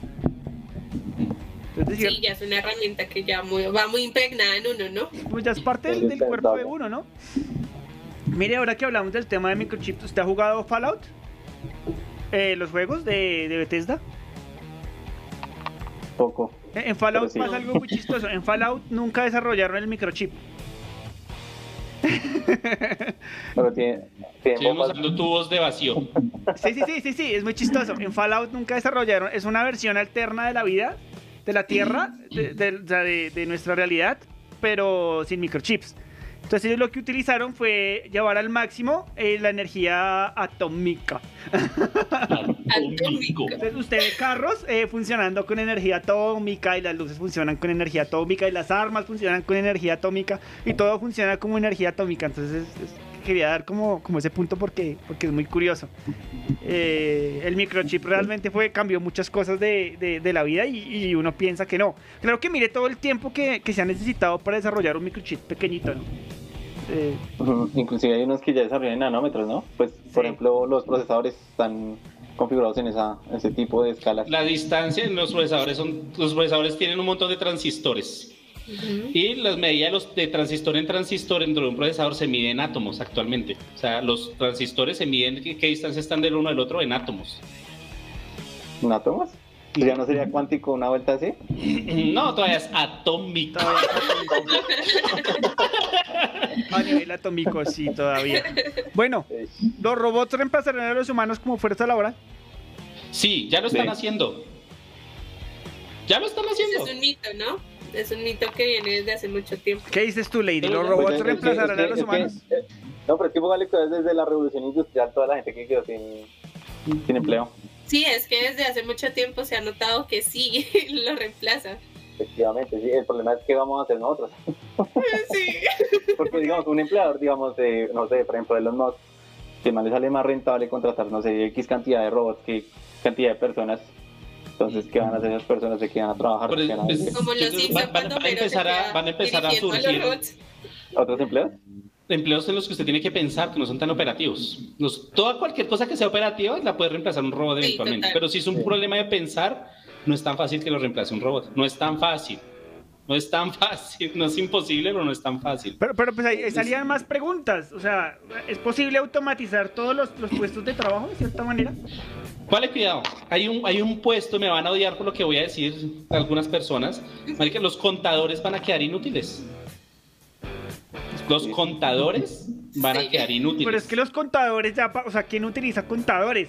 Speaker 13: Sí, ya es una herramienta que ya muy- va muy impregnada en uno, ¿no?
Speaker 11: pues ya es parte del, del cuerpo de uno, ¿no? Mire, ahora que hablamos del tema de microchips, ¿usted ha jugado Fallout? Eh, los juegos de, de Bethesda.
Speaker 12: Poco.
Speaker 11: En en Fallout
Speaker 12: sí.
Speaker 11: pasa algo muy chistoso. En Fallout nunca desarrollaron el microchip. <laughs>
Speaker 12: Pero tiene, tiene
Speaker 14: usando tubos de vacío.
Speaker 11: Sí, sí, sí, sí, sí, es muy chistoso. En Fallout nunca desarrollaron, es una versión alterna de la vida, de la Tierra, de, de- o sea, de- de nuestra realidad, pero sin microchips. Entonces ellos lo que utilizaron fue llevar al máximo eh, la energía atómica.
Speaker 14: Atómico.
Speaker 11: Entonces usted ve carros eh, funcionando con energía atómica y las luces funcionan con energía atómica y las armas funcionan con energía atómica y todo funciona como energía atómica. Entonces es, es- quería dar como, como ese punto porque, porque es muy curioso. Eh, el microchip realmente fue, cambió muchas cosas de, de- de la vida y, y uno piensa que no. Claro que mire todo el tiempo que, que se ha necesitado para desarrollar un microchip pequeñito, ¿no? Eh,
Speaker 10: Inclusive hay unos que ya desarrollan nanómetros, ¿no? Pues, por ejemplo, los procesadores están configurados en esa, ese tipo de escalas.
Speaker 14: La distancia en los procesadores son, los procesadores tienen un montón de transistores. Y las medidas de, los, de transistor en transistor dentro de un procesador se miden en átomos actualmente. O sea, los transistores se miden qué, qué distancia están del uno del otro en átomos.
Speaker 10: ¿En átomos? Pues ¿Ya no sería cuántico una vuelta así? <clears throat>
Speaker 14: No, todavía es atómico.
Speaker 11: a nivel <laughs> atómico, sí, todavía. Bueno, ¿los robots reemplazarán a los humanos como fuerza laboral?
Speaker 14: Sí, ya lo están
Speaker 10: Sí.
Speaker 14: haciendo. Ya lo están haciendo.
Speaker 13: Es un mito, ¿no? Es un mito que viene desde hace mucho tiempo.
Speaker 11: ¿Qué dices tú, Lady? ¿Los
Speaker 10: Pues
Speaker 11: robots
Speaker 10: es que-
Speaker 11: reemplazarán
Speaker 10: es que-
Speaker 11: a los
Speaker 10: es que-
Speaker 11: humanos?
Speaker 10: eh, no, pero es que póngale que desde la revolución industrial toda la gente que quedó sin, sin empleo.
Speaker 13: Sí, es que desde hace mucho tiempo se ha notado que sí <laughs> lo reemplaza.
Speaker 10: Efectivamente, sí. El problema es que vamos a hacer nosotros. <laughs> <laughs> Porque, digamos, un empleador, digamos, de, no sé, por ejemplo, de los Musk, que más le sale más rentable contratar, no sé, X cantidad de robots que cantidad de personas. Entonces, ¿qué van a hacer esas personas? ¿Se quedan a trabajar?
Speaker 14: Pero
Speaker 10: ¿Se quedan a
Speaker 14: es-
Speaker 10: vivir?
Speaker 13: Como los
Speaker 14: Van- van- van a empezar a- van a empezar a surgir.
Speaker 13: robots.
Speaker 10: ¿Otros empleos?
Speaker 14: Empleos en los que usted tiene que pensar que no son tan operativos. Los- toda cualquier cosa que sea operativa la puede reemplazar un robot
Speaker 13: Sí,
Speaker 14: eventualmente.
Speaker 13: total.
Speaker 14: Pero si es un problema de pensar, no es tan fácil que lo reemplace un robot. No es tan fácil. No es tan <laughs> fácil. No es imposible, pero no es tan fácil.
Speaker 11: Pero, pero pues ahí ahí salían más preguntas. O sea, ¿es posible automatizar todos los, los puestos de trabajo de cierta manera?
Speaker 14: Vale, cuidado. Hay un, hay un puesto, me van a odiar por lo que voy a decir algunas personas. Marica, los contadores van a quedar inútiles. Los contadores van a quedar inútiles.
Speaker 11: Pero es que los contadores ya, o sea, ¿quién utiliza contadores?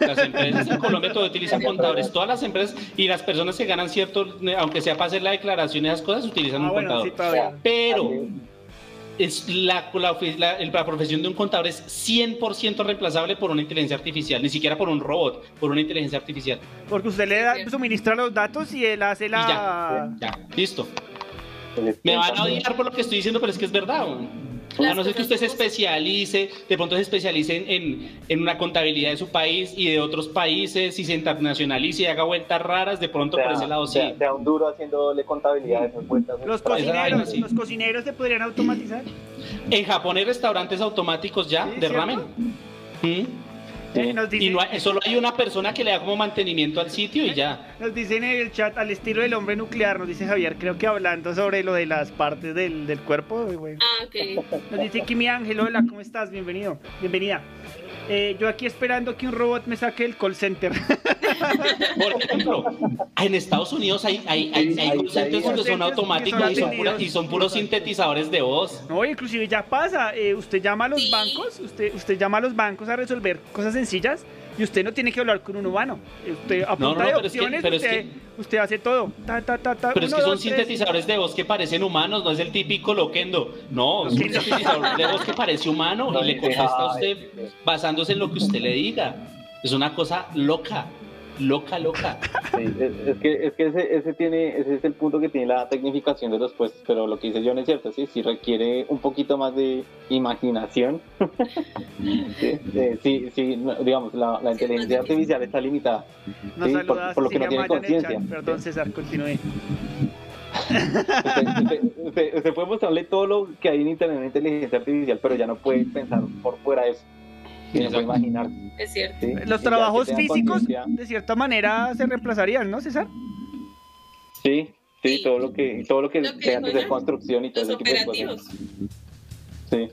Speaker 14: Las empresas en Colombia todo utilizan contadores. Todas las empresas y las personas que ganan cierto, aunque sea para hacer la declaración y esas cosas, utilizan
Speaker 11: Ah,
Speaker 14: un
Speaker 11: bueno,
Speaker 14: contador.
Speaker 11: sí.
Speaker 14: Pero es la, la, ofi- la- el- la profesión de un contador es 100% reemplazable por una inteligencia artificial, ni siquiera por un robot, por una inteligencia artificial.
Speaker 11: Porque usted le da, suministra los datos y él hace
Speaker 14: Y ya,
Speaker 11: la...
Speaker 14: ya, listo. Me van a odiar por lo que estoy diciendo, pero es que es verdad. A no ser que usted se especialice, de pronto se especialice en, en- en una contabilidad de su país y de otros países y se internacionalice y haga vueltas raras, de pronto por ese lado sí.
Speaker 10: sea, sea un duro haciéndole contabilidad de esas vueltas.
Speaker 11: Los cocineros,
Speaker 14: sí.
Speaker 11: los cocineros se podrían automatizar.
Speaker 14: En Japón hay restaurantes automáticos ya
Speaker 11: Sí,
Speaker 14: de
Speaker 11: ¿cierto?
Speaker 14: ramen. ¿Mm?
Speaker 11: Eh, nos,
Speaker 14: Y no hay- solo hay una persona que le da como mantenimiento al sitio y ya.
Speaker 11: nos dicen en el chat al estilo del hombre nuclear, nos dice Javier, creo que hablando sobre lo de las partes del, del cuerpo. eh, güey.
Speaker 13: Ah, ok.
Speaker 11: Nos dice Kimi Ángel, hola, ¿cómo estás? Bienvenido, bienvenida. Eh, yo aquí esperando que un robot me saque el call center. <laughs>
Speaker 14: Por ejemplo, en Estados Unidos hay, hay, hay,
Speaker 10: Sí,
Speaker 14: hay
Speaker 10: hay-
Speaker 14: call centers que son automáticos y son, pura- y son puros sintetizadores de voz.
Speaker 11: No, inclusive ya pasa. eh, usted llama a los
Speaker 13: Sí.
Speaker 11: bancos, usted, usted llama a los bancos a resolver cosas sencillas y usted no tiene que hablar con un humano. Usted a
Speaker 14: No, no,
Speaker 11: de
Speaker 14: pero es que-
Speaker 11: opciones,
Speaker 14: pero es
Speaker 11: usted,
Speaker 14: que-
Speaker 11: usted hace todo. Ta, ta, ta, ta,
Speaker 14: Pero es que son
Speaker 11: dos, tres.
Speaker 14: sintetizadores de voz que parecen humanos, no es el típico loquendo. No, es un sintetizador de voz que parece humano
Speaker 10: No,
Speaker 14: y le contesta a usted basándose en lo que usted le diga. Es una cosa loca, loca, loca.
Speaker 10: Sí, es, es que, es que ese, ese, tiene, ese es el punto que tiene la tecnificación de los puestos, pero lo que dice John es cierto, sí, sí requiere un poquito más de imaginación. <laughs> sí, sí, sí, sí, no, digamos, la, la inteligencia artificial está limitada,
Speaker 11: Nos
Speaker 10: sí, por, por lo que no tiene conciencia.
Speaker 11: Perdón, César, continúe.
Speaker 10: Usted, usted- usted- usted puede mostrarle todo lo que hay en internet en inteligencia artificial, pero ya no puede pensar por fuera de eso. Y no puede imaginar.
Speaker 13: Es cierto.
Speaker 10: ¿sí?
Speaker 11: Los trabajos
Speaker 10: que
Speaker 11: físicos, de cierta manera, se reemplazarían, ¿no, César?
Speaker 10: Sí, sí,
Speaker 13: Sí.
Speaker 10: todo lo que, todo lo que
Speaker 13: Lo que
Speaker 10: que ser
Speaker 13: ella,
Speaker 10: construcción y todo
Speaker 13: Los
Speaker 10: ese tipo de cosas. Sí.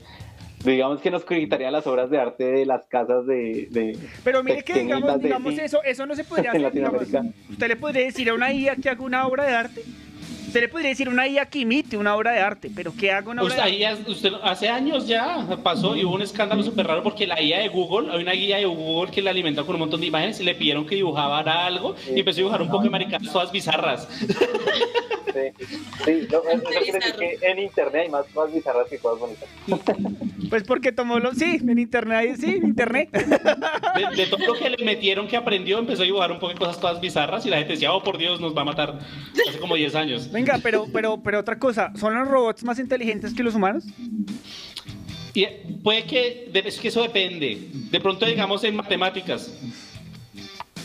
Speaker 10: Digamos que nos quitaría las obras de arte de las casas de. de
Speaker 11: Pero mire que digamos,
Speaker 10: de-
Speaker 11: digamos eso, eso no se <laughs> podría
Speaker 10: en
Speaker 11: hacer. digamos. Usted le podría decir a una IA que haga una obra de arte. Usted le podría decir una IA que imite una obra de arte, pero que haga una obra
Speaker 14: Usted,
Speaker 11: de arte.
Speaker 14: usted- hace años ya pasó y hubo un escándalo súper raro porque la guía de Google, hay una guía de Google que la alimenta con un montón de imágenes y le pidieron que dibujara algo y empezó a dibujar un poco de maricadas todas bizarras.
Speaker 10: Sí, sí, no, eso quiere decir que en internet hay más, más bizarras que cosas bonitas. <laughs>
Speaker 11: Pues porque tomó los. Sí, en internet, ahí- sí, en internet.
Speaker 14: De, de todo lo que le metieron que aprendió, empezó a dibujar un poco de cosas todas bizarras y la gente decía, oh por Dios, nos va a matar. Hace como 10 años.
Speaker 11: Venga, pero, pero, pero otra cosa, ¿son los robots más inteligentes que los humanos?
Speaker 14: Y puede que, es que eso depende. De pronto, digamos, en matemáticas.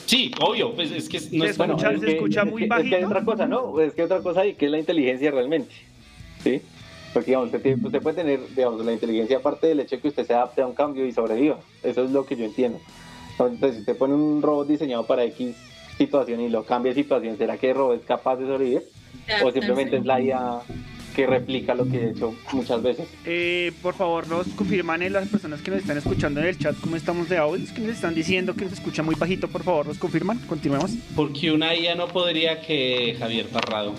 Speaker 14: Sí, obvio, pues es que no
Speaker 11: se
Speaker 14: es
Speaker 11: escucha, se escucha muy bajito.
Speaker 10: Es que hay otra cosa, ¿no? Es que hay otra cosa ahí, que es la inteligencia realmente. ¿Sí? Porque, digamos, usted, usted puede tener, digamos, la inteligencia aparte del hecho de que usted se adapte a un cambio y sobreviva. Eso es lo que yo entiendo. Entonces, si usted pone un robot diseñado para X situación y lo cambia de situación, ¿será que el robot es capaz de sobrevivir? O simplemente es la IA que replica lo que he hecho muchas veces.
Speaker 11: Eh, por favor, nos confirman eh, las personas que nos están escuchando en el chat cómo estamos de audio. Es que nos están diciendo que nos escucha muy bajito. Por favor, nos confirman. Continuemos.
Speaker 14: Porque una IA no podría que Javier Parrado.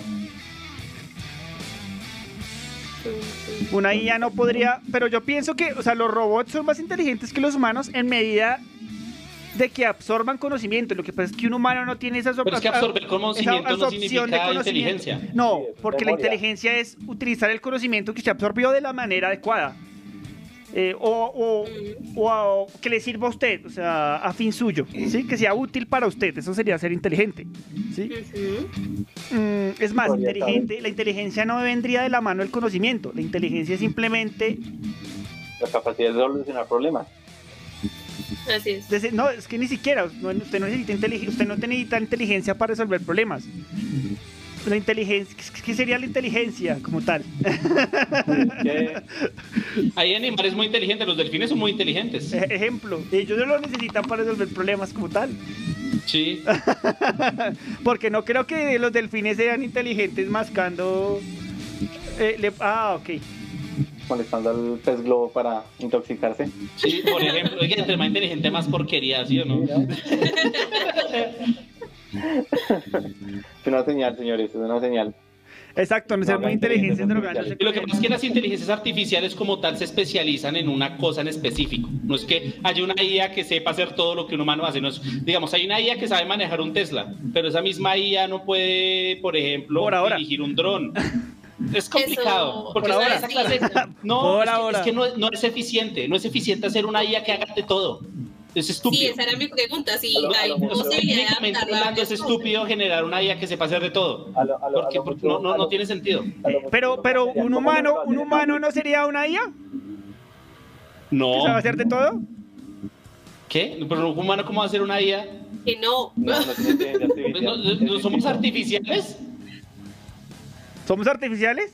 Speaker 11: Una IA no podría, pero yo pienso que, o sea, los robots son más inteligentes que los humanos en medida de que absorban conocimiento. Lo que pasa es que un humano no tiene esas
Speaker 14: Pero es que absorber conocimiento no significa inteligencia.
Speaker 11: No, porque la inteligencia es utilizar el conocimiento que se absorbió de la manera adecuada. Eh, o, o- o a- o que le sirva a usted, o sea, a fin suyo, ¿sí? Que sea útil para usted, eso sería ser inteligente, ¿sí? Mm, es más, inteligente, la inteligencia no vendría de la mano del conocimiento, la inteligencia es simplemente,
Speaker 10: La capacidad de solucionar problemas.
Speaker 13: Así es.
Speaker 11: no, es que ni siquiera, no- usted no necesita inteligencia, usted no necesita inteligencia para resolver problemas. La inteligencia, ¿qué sería la inteligencia como tal? <laughs>
Speaker 14: Hay animales muy inteligentes, los delfines son muy inteligentes.
Speaker 11: Ej- Ejemplo, ellos no lo necesitan para resolver problemas como tal.
Speaker 14: Sí. <laughs>
Speaker 11: Porque no creo que los delfines sean inteligentes mascando. eh, le- ah, ok.
Speaker 10: Molestando al pez globo para intoxicarse.
Speaker 14: Sí, por ejemplo, oiga, entre más inteligente, más porquería, ¿sí o no? <laughs>
Speaker 10: Es una señal, señores, es una señal.
Speaker 11: Exacto, no ser muy inteligentes
Speaker 10: inteligencia
Speaker 11: drogándose.
Speaker 14: Y lo que pasa es que las inteligencias artificiales como tal se especializan en una cosa en específico. No es que haya una IA que sepa hacer todo lo que un humano hace. No es- digamos, hay una IA que sabe manejar un Tesla, pero esa misma IA no puede, por ejemplo,
Speaker 11: Por ahora.
Speaker 14: dirigir un dron. <laughs> Es complicado.
Speaker 13: Eso-
Speaker 14: porque
Speaker 11: Por
Speaker 14: esa-
Speaker 11: ahora.
Speaker 14: esa clase- <laughs> no,
Speaker 11: Por
Speaker 14: es que,
Speaker 11: ahora.
Speaker 14: es que no, no es eficiente. No es eficiente hacer una IA que haga de todo. Es estúpido.
Speaker 13: Sí, esa era mi pregunta. Si
Speaker 10: A lo- a
Speaker 13: hay
Speaker 10: lo
Speaker 13: posibilidad de
Speaker 14: hablando, es estúpido generar una IA que sepa hacer de todo.
Speaker 10: A lo- a lo- a
Speaker 14: Porque,
Speaker 10: lo
Speaker 14: porque
Speaker 10: mucho-
Speaker 14: no, tiene sentido.
Speaker 10: mucho
Speaker 11: Pero, pero un humano, un humano no sería una IA que
Speaker 14: No.
Speaker 11: sabe hacer de todo.
Speaker 14: ¿Qué? ¿Pero un humano cómo va a hacer una IA?
Speaker 13: Que no.
Speaker 10: No, no <laughs>
Speaker 14: Pues ¿No,
Speaker 10: artificial.
Speaker 14: no- no somos artificiales?
Speaker 11: ¿Somos artificiales?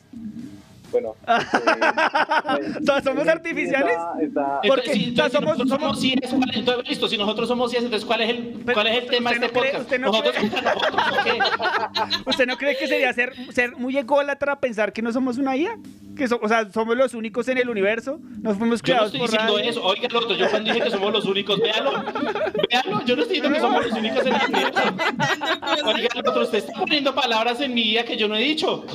Speaker 10: Bueno. <laughs>
Speaker 11: ¿So- ¿Somos artificiales?
Speaker 10: Está, está-
Speaker 11: Porque,
Speaker 14: Entonces, si,
Speaker 11: o sea,
Speaker 14: entonces, si
Speaker 11: somos-
Speaker 14: nosotros
Speaker 11: somos-
Speaker 14: somos CIES, ¿cuál es- entonces, listo, si nosotros somos CIES, entonces ¿cuál es el, cuál es el tema de
Speaker 11: usted
Speaker 14: este
Speaker 11: no cree-
Speaker 14: podcast?
Speaker 11: usted no
Speaker 14: nosotros,
Speaker 11: cree-
Speaker 14: nosotros, ¿qué? <laughs>
Speaker 11: ¿Usted no cree que sería ser, ser muy ególatra pensar que no somos una IA? Que so- o sea, somos los únicos en el universo. Nos fuimos
Speaker 14: Yo no
Speaker 11: creados
Speaker 14: estoy
Speaker 11: por
Speaker 14: diciendo
Speaker 11: radio.
Speaker 14: eso. Oiga, lo otro, yo cuando dije que somos los únicos, véalo. Véalo, yo no estoy diciendo que somos los únicos en el universo. Oiga, lo otro, usted está poniendo palabras en mi IA que yo no he dicho.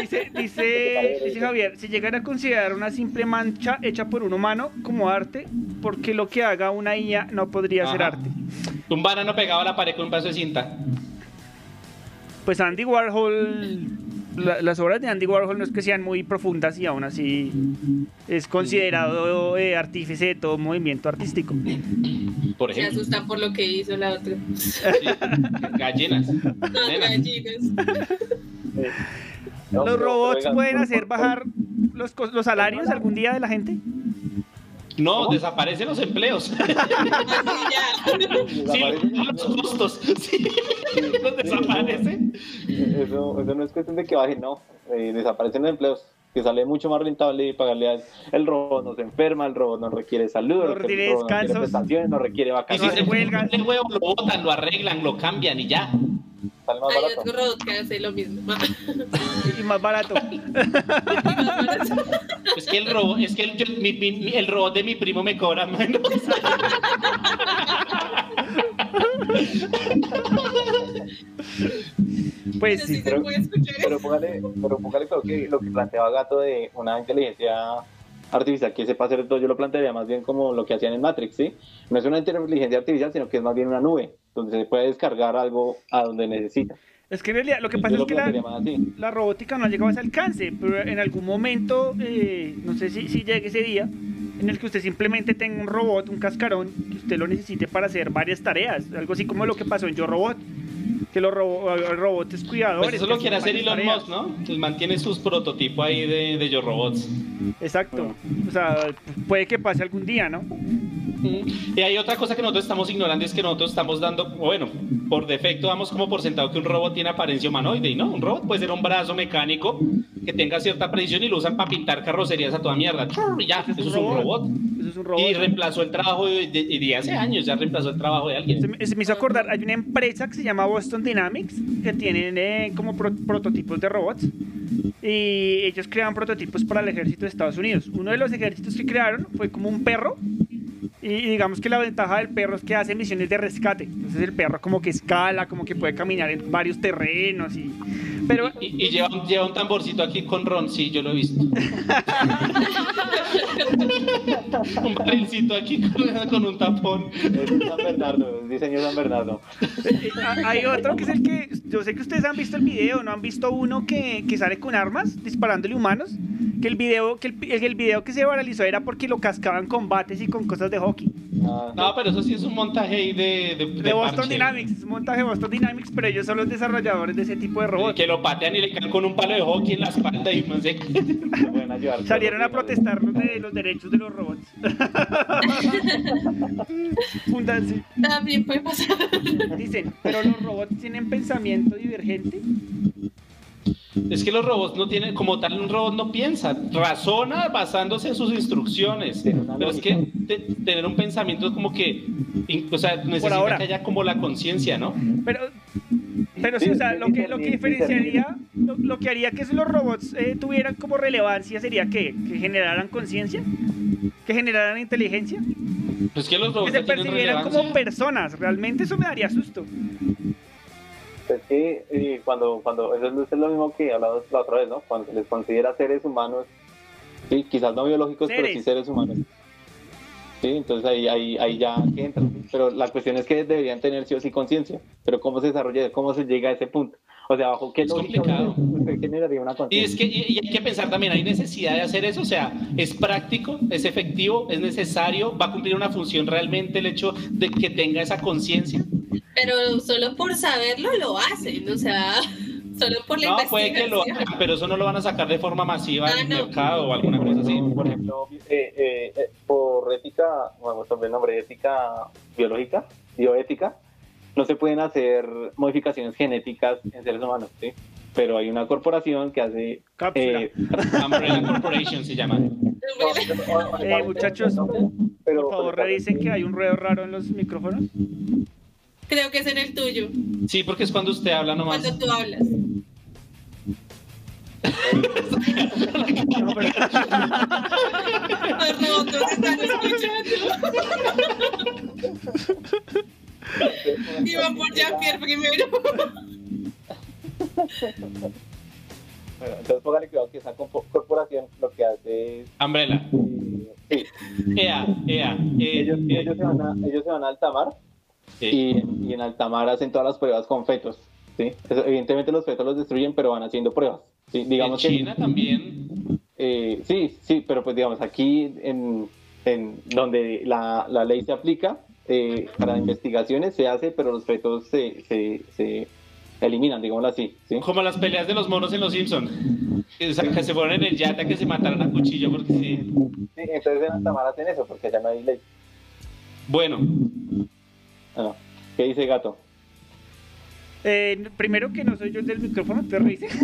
Speaker 11: Dice, dice, dice Javier, si llegan a considerar una simple mancha hecha por un humano como arte, porque lo que haga una IA no podría ser arte?
Speaker 14: Un banano pegado a la pared con un pedazo de cinta.
Speaker 11: Pues Andy Warhol, la- las obras de Andy Warhol no es que sean muy profundas y aún así es considerado eh, artífice de todo movimiento artístico.
Speaker 14: Por
Speaker 13: Se
Speaker 14: ejemplo.
Speaker 13: asustan por lo que hizo la otra.
Speaker 14: Sí, gallinas. <laughs>
Speaker 13: Las gallinas. <laughs>
Speaker 10: No,
Speaker 11: ¿Los robots
Speaker 10: oigan,
Speaker 11: pueden hacer bajar los, los salarios algún día de la gente?
Speaker 14: No, desaparecen los empleos. <laughs> Sí, los costos. Sí, los desaparecen.
Speaker 10: Eso, eso no es cuestión de que bajen, no. Eh, desaparecen los empleos. Que sale mucho más rentable pagarle al el robot, no se enferma, el robot no requiere salud,
Speaker 11: No requiere
Speaker 10: robot no requiere
Speaker 11: descansos.
Speaker 10: prestaciones, no requiere
Speaker 14: Y si
Speaker 10: vacaciones.
Speaker 14: se huevo, lo botan, lo arreglan, lo cambian y ya.
Speaker 10: Sale más
Speaker 13: Hay
Speaker 10: barato.
Speaker 13: otro robot que hace lo mismo. <laughs>
Speaker 11: Y más barato. <laughs>
Speaker 14: Es que el robot, es que el, yo- mi- mi- mi- el robot de mi primo me cobra menos.
Speaker 11: Pues sí.
Speaker 13: sí se puede escuchar
Speaker 10: Pero póngale, pero póngale creo que lo que planteaba Gato de una inteligencia artificial que sepa hacer todo, yo lo plantearía más bien como lo que hacían en Matrix, ¿sí? No es una inteligencia artificial, sino que es más bien una nube, donde se puede descargar algo a donde necesita.
Speaker 11: Es que en realidad lo que pasa es que la robótica no ha llegado a ese alcance, pero en algún momento, eh, no sé si, si llegue ese día, en el que usted simplemente tenga un robot, un cascarón, que usted lo necesite para hacer varias tareas, algo así como lo que pasó en Yo Robot. Que los robo- robots cuidadores.
Speaker 14: Pues eso lo quiere hacer Elon. Musk, ¿no? Él mantiene sus prototipos ahí de, de Yo Robots.
Speaker 11: Exacto. O sea, puede que pase algún día, ¿no?
Speaker 14: Y hay otra cosa que nosotros estamos ignorando, es que nosotros estamos dando, bueno, por defecto damos como por sentado que un robot tiene apariencia humanoide, y no, un robot puede ser un brazo mecánico que tenga cierta precisión y lo usan para pintar carrocerías a toda mierda. Y ya, eso es un robot.
Speaker 11: Eso es un robot.
Speaker 14: Y reemplazó el trabajo de, de- de hace años, ya reemplazó el trabajo de
Speaker 11: Se
Speaker 14: alguien.
Speaker 11: me, se me hizo acordar, hay una empresa que se llama Boston Dynamics que tienen eh, como pro- prototipos de robots y ellos crean prototipos para el ejército de Estados Unidos. Uno de los ejércitos que crearon fue como un perro y digamos que la ventaja del perro es que hace misiones de rescate. Entonces el perro como que escala, como que puede caminar en varios terrenos y... Pero
Speaker 14: Y, y lleva, un- lleva un tamborcito aquí con ron, sí, yo lo he visto. <laughs> un barrilcito aquí con, con un tapón.
Speaker 10: Es San Bernardo, es diseño San Bernardo.
Speaker 11: Ha- Hay otro que es el que. Yo sé que ustedes han visto el video, ¿no han visto uno que, que sale con armas disparándole humanos? Que el video que el, el video que se viralizó era porque lo cascaban con bates y con cosas de hockey.
Speaker 10: Ah,
Speaker 14: No, pero eso sí es un montaje ahí de, de,
Speaker 11: De,
Speaker 14: de
Speaker 11: Boston
Speaker 14: parche.
Speaker 11: Dynamics, es un montaje de Boston Dynamics, pero ellos son los desarrolladores de ese tipo de robots.
Speaker 14: Que lo patean y le caen con un palo de hockey en la espalda y
Speaker 10: ayudar. <laughs>
Speaker 11: Salieron a protestar los, de, los derechos de los robots. <laughs>
Speaker 13: También puede pasar.
Speaker 11: Dicen, pero los robots tienen pensamiento divergente.
Speaker 14: Es que los robots no tienen, como tal, un robot no piensa, razona basándose en sus instrucciones. Pero es que te- tener un pensamiento como que, o sea, necesita
Speaker 11: ahora.
Speaker 14: que haya como la conciencia, ¿no?
Speaker 11: Pero, pero sí,
Speaker 10: Sí,
Speaker 11: o sea, lo que, lo que diferenciaría, lo, lo que haría que los robots eh, tuvieran como relevancia sería que, que generaran conciencia, que generaran inteligencia,
Speaker 14: Pues que los
Speaker 11: que
Speaker 14: robots
Speaker 11: se percibieran como personas. Realmente eso me daría susto.
Speaker 10: Es que eh, cuando, cuando, eso es lo mismo que hablamos la otra vez, ¿no? Cuando se les considera seres humanos, sí, quizás no biológicos, pero sí seres humanos. Sí, entonces ahí, ahí, ahí ya que entra. Pero la cuestión es que deberían tener sí o sí conciencia. Pero ¿cómo se desarrolla? ¿Cómo se llega a ese punto? O sea, ¿bajo qué
Speaker 14: Es
Speaker 10: lógica
Speaker 14: complicado.
Speaker 10: usted generaría una
Speaker 14: Y es
Speaker 10: conciencia?
Speaker 14: que y hay que pensar también, hay necesidad de hacer eso, o sea, es práctico, es efectivo, es necesario, va a cumplir una función realmente el hecho de que tenga esa conciencia.
Speaker 13: Pero solo por saberlo lo hacen, o sea, solo por la
Speaker 14: No, puede que lo hagan, pero eso no lo van a sacar de forma masiva
Speaker 13: Ah,
Speaker 14: al
Speaker 13: no.
Speaker 14: mercado o alguna cosa así.
Speaker 10: Por ejemplo, eh, eh, eh, por ética, bueno, sobre el nombre, ética biológica, bioética, no se pueden hacer modificaciones genéticas en seres humanos, ¿sí? Pero hay una corporación que hace...
Speaker 11: Cápsula.
Speaker 10: eh, <laughs>
Speaker 14: Umbrella Corporation se llama. <laughs>
Speaker 11: Eh, muchachos,
Speaker 10: pero,
Speaker 11: por favor, revisen que hay un ruido raro en los micrófonos.
Speaker 13: Creo que es en el tuyo,
Speaker 14: Sí, porque es cuando usted habla nomás.
Speaker 13: cuando tú hablas. Los robots están escuchando. Y van por Jean-Pierre primero.
Speaker 10: Bueno, entonces póngale cuidado que esa corporación lo que hace es...
Speaker 14: Umbrella.
Speaker 10: sí,
Speaker 14: EA, EA.
Speaker 10: ellos, ellos, se van a, ellos se van a alta mar
Speaker 14: sí.
Speaker 10: y, y en alta mar hacen todas las pruebas con fetos. ¿sí? Eso, evidentemente los fetos los destruyen, pero van haciendo pruebas. ¿sí? Digamos
Speaker 14: en
Speaker 10: que-
Speaker 14: China también.
Speaker 10: Eh, sí, sí, pero pues digamos, aquí en, en donde la, la ley se aplica, eh, para investigaciones se hace, pero los fetos se, se, se eliminan, digámoslo así. ¿sí?
Speaker 14: Como las peleas de los monos en Los Simpson. Que se que se fueron en el yate que se mataran a cuchillo porque sí.
Speaker 10: Sí, entonces en Altamar hacen eso, porque allá no hay ley.
Speaker 14: Bueno,
Speaker 10: Bueno, ¿Qué dice gato?
Speaker 11: Eh, primero que no soy yo el del micrófono, te reíste. <laughs>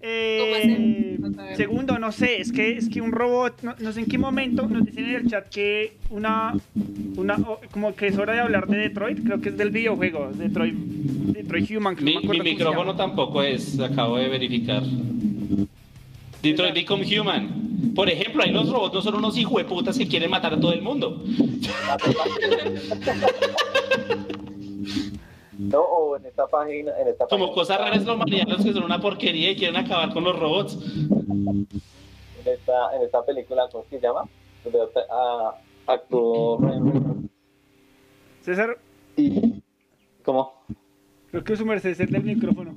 Speaker 11: Eh, segundo, no sé, es que es que un robot, no, no sé en qué momento nos dicen en el chat que una, una como que es hora de hablar de Detroit, creo que es del videojuego, Detroit, Detroit Human. que no
Speaker 14: mi,
Speaker 11: me
Speaker 14: mi micrófono tampoco es, acabo de verificar. Detroit Become Human. Por ejemplo, ahí los robots no son unos hijueputas que quieren matar a todo el mundo. <laughs>
Speaker 10: No, o en esta página, en esta
Speaker 14: Como
Speaker 10: página-
Speaker 14: cosas raras la humanidad, los que son una porquería y quieren acabar con los robots.
Speaker 10: en esta, en esta película, ¿cómo se llama? Donde ah, actuó.
Speaker 11: César,
Speaker 10: y ¿cómo?
Speaker 11: Creo que su merced es el del micrófono.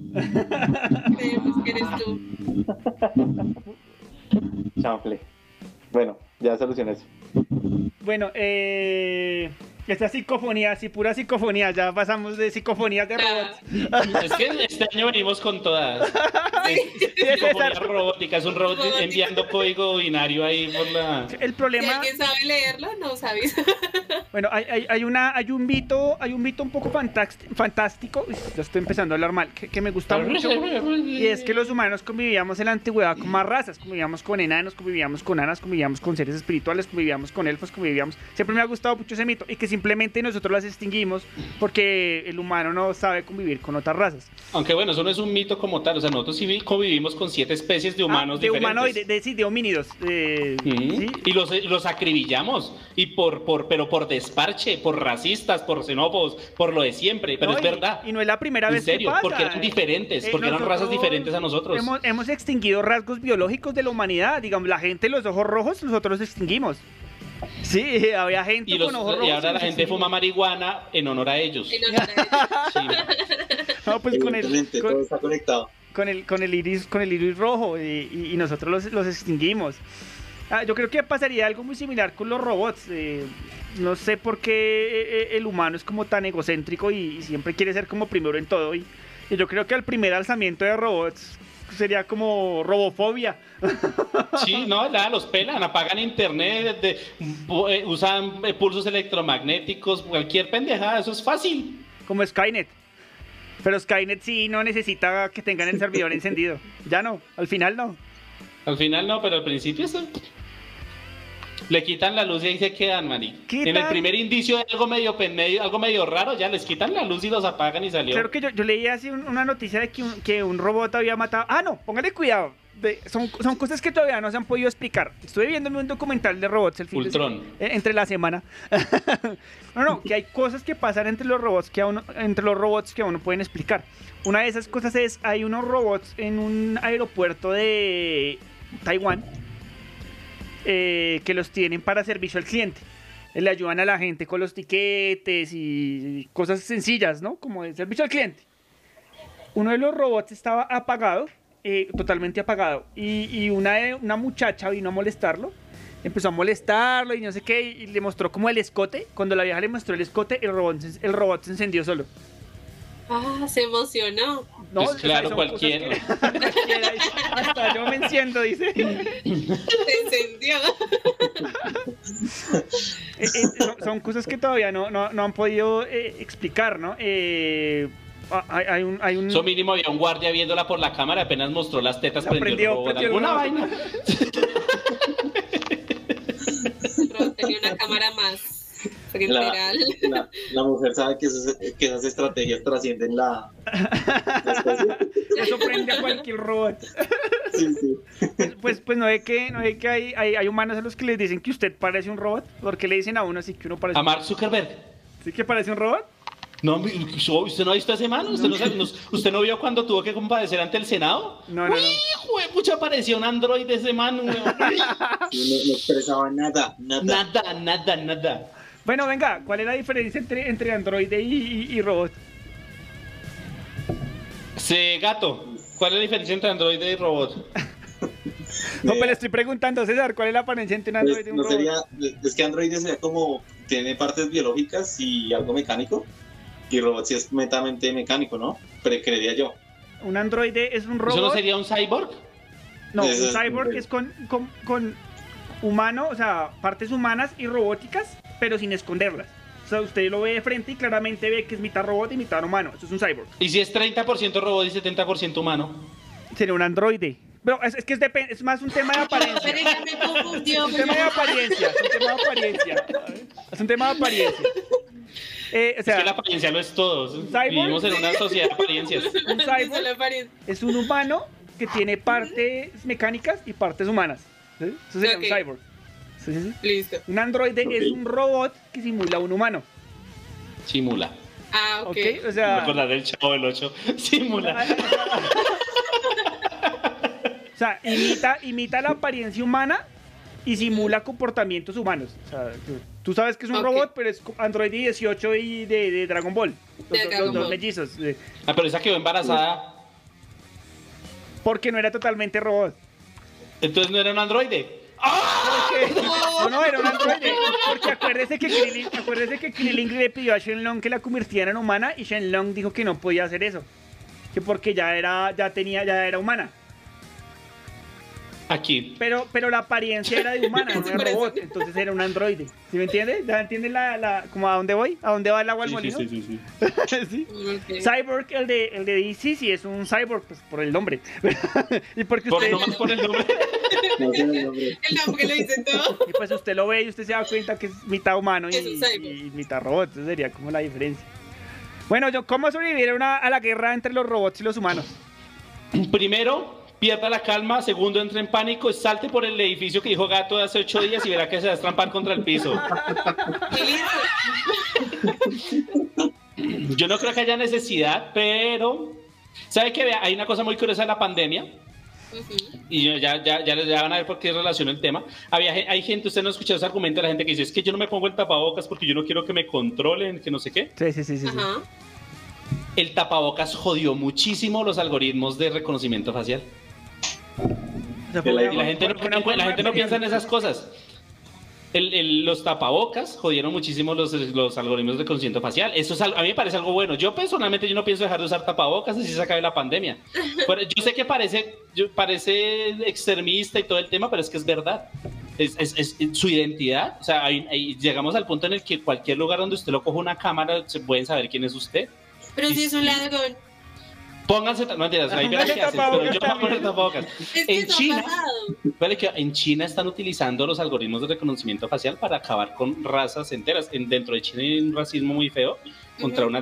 Speaker 13: Creemos que eres tú.
Speaker 10: Chanfle. Bueno, ya solucioné eso.
Speaker 11: Bueno, eh, Esta psicofonía, sí, pura psicofonía. Ya pasamos de psicofonías de robots. <laughs>
Speaker 14: Es que este año venimos con todas. <laughs>
Speaker 11: Sí,
Speaker 14: Es psicofonía robótica, es un robot
Speaker 13: Robótica.
Speaker 14: enviando código binario ahí por la.
Speaker 11: El
Speaker 13: Si
Speaker 11: problema,
Speaker 13: alguien sabe leerlo, no sabes. <laughs>
Speaker 11: bueno, hay, hay, hay una, hay un mito, hay un mito un poco fantástico. Ya estoy empezando a hablar mal, que, que me gusta mucho. Y es que los humanos convivíamos en la antigüedad con más razas, convivíamos con enanos, convivíamos con anas, convivíamos con seres espirituales, convivíamos con elfos, convivíamos. Siempre me ha gustado mucho ese mito y que simplemente nosotros las extinguimos porque el humano no sabe convivir con otras razas.
Speaker 14: Aunque bueno, eso no es un mito como tal. O sea, nosotros sí vi- convivimos con siete especies de humanos
Speaker 11: Ah, de
Speaker 14: diferentes.
Speaker 11: humanoides, de, sí, de homínidos. eh.
Speaker 14: Y los, los acribillamos. Y por, por, pero por desparche, por racistas, por xenófobos, por lo de siempre. Pero
Speaker 11: No,
Speaker 14: es
Speaker 11: y-
Speaker 14: verdad.
Speaker 11: Y no es la primera
Speaker 14: En
Speaker 11: vez
Speaker 14: serio,
Speaker 11: que pasa.
Speaker 14: porque eran diferentes,
Speaker 11: Eh,
Speaker 14: porque eran razas diferentes a nosotros.
Speaker 11: Hemos, hemos extinguido rasgos biológicos de la humanidad. Digamos, la gente los ojos rojos, nosotros los extinguimos. Sí, había gente
Speaker 14: Y, los-
Speaker 11: con ojos
Speaker 14: y
Speaker 11: rojos.
Speaker 14: ahora la gente fuma marihuana en honor a ellos.
Speaker 13: En honor a ellos.
Speaker 11: No, pues con el,
Speaker 10: Evidentemente, todo
Speaker 11: con,
Speaker 10: está conectado.
Speaker 11: con el, con el iris, con el iris rojo y, y- y nosotros los, los extinguimos. Ah, yo creo que pasaría algo muy similar con los robots. eh, no sé por qué eh, eh, el humano es como tan egocéntrico y, y siempre quiere ser como primero en todo. Y, y yo creo que al primer alzamiento de robots sería como robofobia.
Speaker 14: Sí, no, nada, los pelan, apagan internet, de- eh, usan eh, pulsos electromagnéticos, cualquier pendejada, eso es fácil.
Speaker 11: Como Skynet. Pero Skynet sí no necesita que tengan el servidor <laughs> encendido. Ya no, al final no.
Speaker 14: Al final no, pero al principio sí. Le quitan la luz y ahí se quedan, maní.
Speaker 11: ¿Qué
Speaker 14: En el primer indicio de algo medio, medio- algo medio raro, ya les quitan la luz y los apagan y salió.
Speaker 11: Claro que yo, yo leí así un- una noticia de que un, que un robot había matado. Ah, no, póngale cuidado. De- son, son cosas que todavía no se han podido explicar. Estuve viéndome un documental de robots el fin de
Speaker 14: Ultron.
Speaker 11: se- eh, entre la semana. <laughs> no, no, que hay cosas que pasan entre los robots que a uno, entre los robots que a uno pueden explicar. Una de esas cosas es hay unos robots en un aeropuerto de Taiwán eh, que los tienen para servicio al cliente. Le ayudan a la gente con los tiquetes y cosas sencillas, ¿no? Como de servicio al cliente. Uno de los robots estaba apagado, eh, totalmente apagado, y, una, de- una muchacha vino a molestarlo. Empezó a molestarlo y no sé qué, y le mostró como el escote. Cuando la vieja le mostró el escote, el robot, el robot se encendió solo.
Speaker 13: Ah, se emocionó.
Speaker 11: No,
Speaker 14: Pues claro, cualquiera.
Speaker 11: Hasta yo me enciendo, dice. <laughs>
Speaker 13: Se encendió.
Speaker 11: Eh, eh, son, son cosas que todavía no, no, no han podido eh, explicar, ¿no? Eh, ah, hay, hay un, hay un...
Speaker 14: Eso mínimo había un guardia viéndola por la cámara, apenas mostró las tetas,
Speaker 11: La
Speaker 14: prendió,
Speaker 11: prendió, prendió
Speaker 14: alguna vaina.
Speaker 13: Pero tenía una cámara más.
Speaker 10: La,
Speaker 13: Literal.
Speaker 10: la, la mujer sabe que, esas- que esas estrategias trascienden la. <laughs>
Speaker 11: Eso prende a cualquier robot. <laughs>
Speaker 10: Sí, sí.
Speaker 11: Pues, pues, pues no ve que, no ve que hay, hay, hay humanos a los que les dicen que usted parece un robot. porque le dicen a uno así que uno parece
Speaker 14: A Mark Zuckerberg.
Speaker 11: ¿Sí que parece un robot?
Speaker 14: No, ¿usted no ha visto a ese man? ¿Usted no, sabe- nos- ¿Usted no vio cuando tuvo que compadecer ante el Senado?
Speaker 11: No, no, no.
Speaker 14: Hijo de pucha, parecía un android de ese man.
Speaker 10: no, no expresaba nada, nada.
Speaker 14: Nada, nada, nada.
Speaker 11: Bueno, venga, ¿cuál es la diferencia entre, entre Android y, y- y robot?
Speaker 14: Sí, gato. ¿Cuál es la diferencia entre android y robot? <laughs>
Speaker 11: No, pero le estoy preguntando, César, ¿cuál es la apariencia entre un Android
Speaker 10: Pues,
Speaker 11: y un
Speaker 10: no
Speaker 11: robot?
Speaker 10: sería, es que Android sería como, tiene partes biológicas y algo mecánico. Y robot sí es netamente mecánico, ¿no? Pero creería yo.
Speaker 11: Un Android es un robot.
Speaker 14: ¿Eso no sería un cyborg?
Speaker 11: No, un cyborg es con, con, con humano, o sea, partes humanas y robóticas, pero sin esconderlas. O sea, usted lo ve de frente y claramente ve que es mitad robot y mitad humano. Eso es un cyborg.
Speaker 14: ¿Y si es 30% robot y 70% humano?
Speaker 11: Sería un androide. Pero es, es que es, es más un tema de apariencia. Es un tema de apariencia. Es un tema de apariencia. Es un tema de apariencia. Eh, o
Speaker 14: es
Speaker 11: sea,
Speaker 14: que la apariencia lo es todo.
Speaker 11: cyborg?
Speaker 14: Vivimos en una sociedad de apariencias. <laughs>
Speaker 11: un cyborg es un humano que tiene partes mecánicas y partes humanas. ¿sí? Eso sería
Speaker 13: Ok.
Speaker 11: un cyborg. Sí, sí, sí.
Speaker 13: Listo.
Speaker 11: Un androide es un robot que simula a un humano.
Speaker 14: Simula.
Speaker 13: Ah, ok.
Speaker 11: ¿Ok? O
Speaker 14: del chavo del 8. <laughs> Simula.
Speaker 11: o sea imita, imita la apariencia humana y simula comportamientos humanos. O sea, tú- tú sabes que es un robot, pero es Android 18 y de, de Dragon Ball. Los,
Speaker 13: De
Speaker 11: los-
Speaker 13: Dragon
Speaker 11: los dos
Speaker 13: Ball.
Speaker 11: mellizos.
Speaker 14: Ah, pero esa quedó embarazada.
Speaker 11: Porque no era totalmente robot.
Speaker 14: Entonces no era un androide.
Speaker 11: Porque, <laughs> no, no, era un androide. Porque acuérdese que Krillin, acuérdese que Krillin le pidió a Shenlong que la convirtiera en humana y Shenlong dijo que no podía hacer eso. Que porque ya era, ya tenía, ya era humana.
Speaker 14: Aquí.
Speaker 11: Pero, pero la apariencia era de <laughs> humana, no de robot, entonces era un androide. ¿Sí me entiendes? ¿Ya entienden la, la, como a dónde voy? ¿A dónde va el agua al
Speaker 14: Sí,
Speaker 11: molino?
Speaker 14: sí, sí, sí, <laughs> sí.
Speaker 11: ¿Sí? Cyborg, el de, el de DC, sí es un cyborg, pues por el nombre. <laughs> y porque
Speaker 14: Por,
Speaker 11: usted,
Speaker 14: nomás por el nombre.
Speaker 10: No el nombre.
Speaker 13: El nombre lo dice todo.
Speaker 11: y pues usted lo ve y usted se da cuenta que es mitad humano y, mitad robot, entonces sería como la diferencia. Bueno, yo, ¿cómo sobrevivir a, una- a la guerra entre los robots y los humanos?
Speaker 14: Primero, pierda la calma. Segundo, entre en pánico. Salte por el edificio que dijo Gato de hace ocho días y verá que se va a estrampar contra el piso. <laughs> Yo no creo que haya necesidad, pero. ¿Sabe que Hay una cosa muy curiosa de la pandemia. Y ya, ya, ya, ya van a ver por qué relaciona el tema. Había, hay gente, usted no ha escuchado ese argumento de la gente que dice: Es que yo no me pongo el tapabocas porque yo no quiero que me controlen, que no sé qué.
Speaker 11: Sí, sí, sí, sí. sí.
Speaker 13: Ajá.
Speaker 14: El tapabocas jodió muchísimo los algoritmos de reconocimiento facial.
Speaker 10: La-
Speaker 14: Y la gente no, la gente no piensa en esas cosas. El- el- los tapabocas jodieron muchísimo los, los algoritmos de reconocimiento facial. Eso es a mí me parece algo bueno. Yo personalmente yo no pienso dejar de usar tapabocas así se acabe la pandemia. Pero yo sé que parece, yo- parece extremista y todo el tema, pero es que es verdad. Es, es- es- es su identidad. O sea, ahí- ahí llegamos al punto en el que cualquier lugar donde usted lo coja una cámara se pueden saber quién es usted.
Speaker 13: Pero si es un ladrón.
Speaker 14: Pónganse, no ahí qué hacen, pero
Speaker 11: tapabocas
Speaker 14: yo me voy a poner
Speaker 11: también.
Speaker 14: tapabocas.
Speaker 13: Es que
Speaker 14: En China. Vale, que en China están utilizando los algoritmos de reconocimiento facial para acabar con razas enteras. En, dentro de China hay un racismo muy feo contra una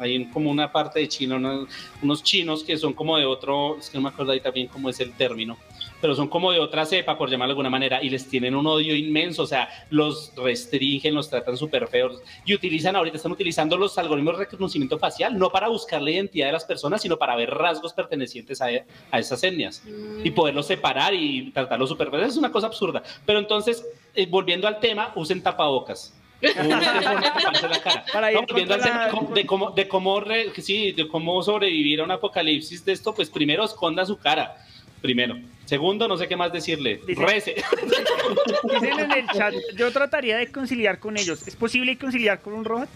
Speaker 14: hay como una parte de China, una- unos chinos que son como de otro, es que no me acuerdo ahorita bien cómo es el término, pero son como de otra cepa, por llamarlo de alguna manera, y les tienen un odio inmenso, o sea, los restringen, los tratan súper feos, y utilizan, ahorita están utilizando los algoritmos de reconocimiento facial, no para buscar la identidad de las personas, sino para ver rasgos pertenecientes a, a esas etnias y poderlos separar y tratarlos súper feos. Es una cosa absurda. Pero entonces, eh, volviendo al tema, usen tapabocas. Usen <laughs> taparse la cara.
Speaker 11: Para ir
Speaker 14: No, volviendo al tema
Speaker 11: la-
Speaker 14: de cómo- de cómo, de cómo, re- sí, de cómo sobrevivir a un apocalipsis de esto, pues primero esconda su cara. Primero. Segundo, no sé qué más decirle.
Speaker 11: Dice-
Speaker 14: Rece. <laughs>
Speaker 11: Dicen en el chat, yo trataría de conciliar con ellos. ¿Es posible conciliar con un robot?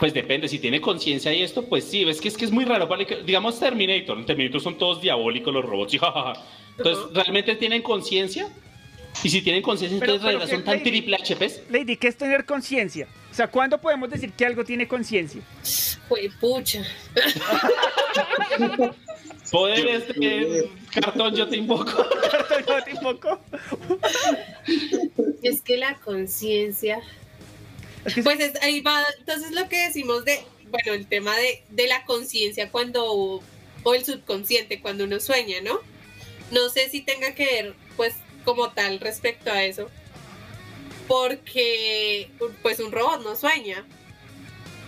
Speaker 14: Pues depende, si tiene conciencia y esto, pues sí, es que es que es muy raro. Digamos Terminator, en Terminator son todos diabólicos los robots. y jajaja. Entonces, ¿realmente tienen conciencia? Y si tienen conciencia,
Speaker 11: Pero-
Speaker 14: entonces
Speaker 11: pero
Speaker 14: son
Speaker 11: ¿qué-
Speaker 14: tan
Speaker 11: Lady?
Speaker 14: triple HPs.
Speaker 11: Lady, ¿qué es tener conciencia? O sea, ¿cuándo podemos decir que algo tiene conciencia?
Speaker 13: Fue pucha.
Speaker 14: Poderes de cartón, yo te invoco. <laughs>
Speaker 11: No, tampoco.
Speaker 13: Es que la conciencia. Pues es- ahí va, entonces lo que decimos de, bueno, el tema de, de la conciencia cuando, o el subconsciente cuando uno sueña, ¿no? No sé si tenga que ver, pues, como tal respecto a eso, porque, pues, un robot no sueña.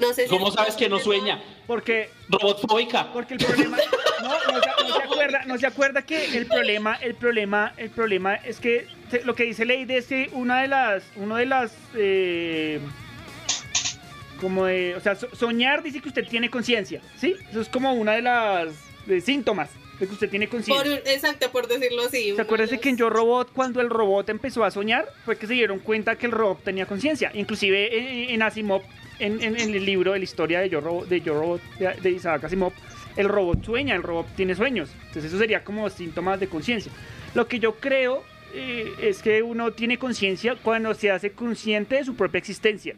Speaker 13: No sé si
Speaker 14: ¿Cómo sabes que no sueña?
Speaker 11: Porque,
Speaker 14: Robotfóbica.
Speaker 11: porque el problema, no, no, se- no se <laughs> acuerda, no se acuerda que el problema, el problema, el problema es que lo que dice Lady es que una de las, uno de las, eh, como de, o sea, so- soñar dice que usted tiene conciencia, ¿sí? Eso es como una de las eh, síntomas de que usted tiene conciencia.
Speaker 13: exacto, por decirlo así.
Speaker 11: ¿Se acuerdan de que en Yo Robot, cuando el robot empezó a soñar, fue que se dieron cuenta que el robot tenía conciencia? Inclusive en, en Asimov, en, en- en el libro de la historia de Yo Robot, de, Yo Robot, de, de Isaac Asimov, el robot sueña, el robot tiene sueños. Entonces eso sería como síntomas de conciencia. Lo que yo creo eh, es que uno tiene conciencia cuando se hace consciente de su propia existencia.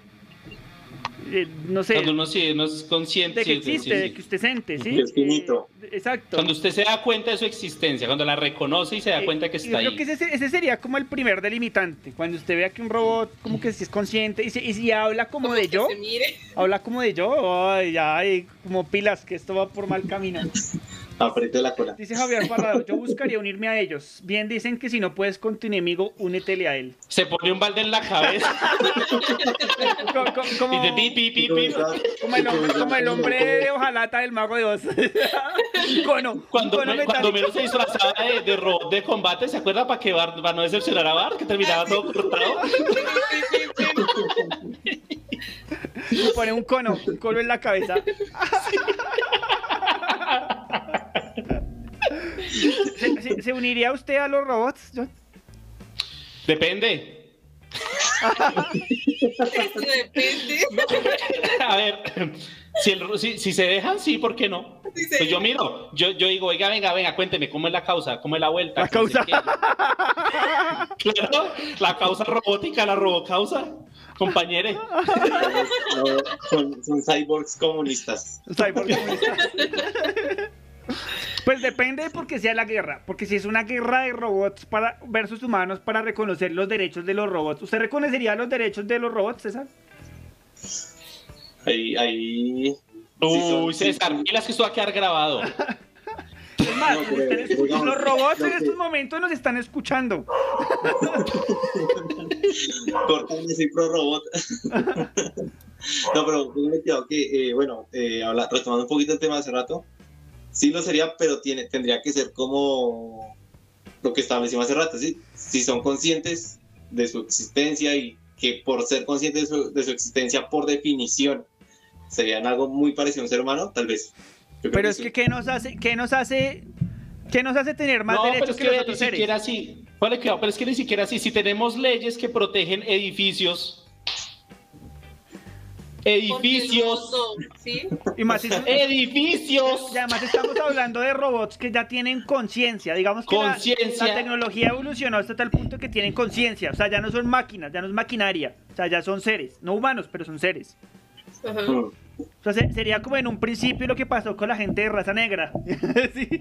Speaker 11: Eh, no sé,
Speaker 14: Cuando uno sí no es consciente.
Speaker 11: de que
Speaker 14: sí,
Speaker 11: existe,
Speaker 14: sí.
Speaker 11: de que usted siente, ¿sí?
Speaker 10: Que es finito.
Speaker 11: Eh, exacto.
Speaker 14: Cuando usted se da cuenta de su existencia, cuando la reconoce y se da cuenta que
Speaker 11: Yo
Speaker 14: está
Speaker 11: creo
Speaker 14: ahí.
Speaker 11: que ese, ese sería como el primer delimitante. Cuando usted vea que un robot como que si es consciente y, si- y si habla como, de yo,
Speaker 13: Se mire.
Speaker 11: habla como de yo, ay, ya, ay, como pilas, que esto va por mal camino. <laughs>
Speaker 10: Apriete la cola.
Speaker 11: Dice Javier Parrado, yo buscaría unirme a ellos. Bien dicen que si no puedes con tu enemigo, únetele a él.
Speaker 14: Se pone un balde en la cabeza <laughs>
Speaker 11: Co- co- Como,
Speaker 14: y dice pi, pi, pi, pi.
Speaker 11: como el hombre, como el hombre de hojalata del mago de Oz. <laughs> Un cono, un
Speaker 14: Cuando,
Speaker 11: cono
Speaker 14: me- cuando
Speaker 11: metálico.
Speaker 14: menos se disfrazaba de, de robot de combate, ¿se acuerda? Para que Bart, para no decepcionar a Bart, que terminaba todo cortado. <laughs>
Speaker 11: Le pone un cono, un cono en la cabeza. ¿Se, se- se uniría usted a los robots? John?
Speaker 14: Depende.
Speaker 13: Eso depende. <laughs>
Speaker 14: A ver, si, el- si- si se dejan, sí, ¿por qué no?
Speaker 13: Sí,
Speaker 14: Pues yo miro, yo, yo digo, oiga, venga, venga, cuénteme, ¿cómo es la causa? ¿Cómo es la vuelta?
Speaker 11: La causa. <laughs>
Speaker 14: Claro, la causa robótica, la robocausa, compañere.
Speaker 10: No, son, son cyborgs comunistas.
Speaker 11: Cyborg comunista. <laughs> Pues depende porque sea la guerra. Porque si es una guerra de robots para versus humanos para reconocer los derechos de los robots, ¿usted reconocería los derechos de los robots, César?
Speaker 10: Ahí, ahí.
Speaker 14: Uy, César, y las que esto va a quedar grabado. <laughs>
Speaker 11: Es más,
Speaker 10: No, pero, digamos,
Speaker 11: los robots en
Speaker 10: que-
Speaker 11: estos momentos nos están escuchando. <laughs>
Speaker 10: Cortan ese pro robot. <laughs> no, pero tengo cuidado que, eh, bueno, eh, habla- retomando un poquito el tema de hace rato, sí lo sería, pero tiene, tendría que ser como lo que establecimos hace rato, ¿sí? Si son conscientes de su existencia y que por ser conscientes de su, de su existencia, por definición, serían algo muy parecido a un ser humano, tal vez.
Speaker 11: Pero es
Speaker 10: sí.
Speaker 11: que ¿qué nos hace, qué nos hace, qué nos hace tener más
Speaker 14: no, pero
Speaker 11: derechos
Speaker 14: es
Speaker 11: que,
Speaker 14: que
Speaker 11: los
Speaker 14: ni
Speaker 11: otros seres?
Speaker 14: siquiera así. Ponle cuidado, pero es que ni siquiera así. Si tenemos leyes que protegen edificios, edificios,
Speaker 13: ¿sí?
Speaker 11: Y más
Speaker 14: edificios.
Speaker 11: Y además estamos hablando de robots que ya tienen conciencia, digamos que la-
Speaker 14: Conciencia.
Speaker 11: La, tecnología evolucionó hasta tal punto que tienen conciencia, o sea, ya no son máquinas, ya no es maquinaria, o sea, ya son seres, no humanos, pero son seres.
Speaker 13: Ajá.
Speaker 11: Entonces sería como en un principio lo que pasó con la gente de raza negra, <laughs> Sí.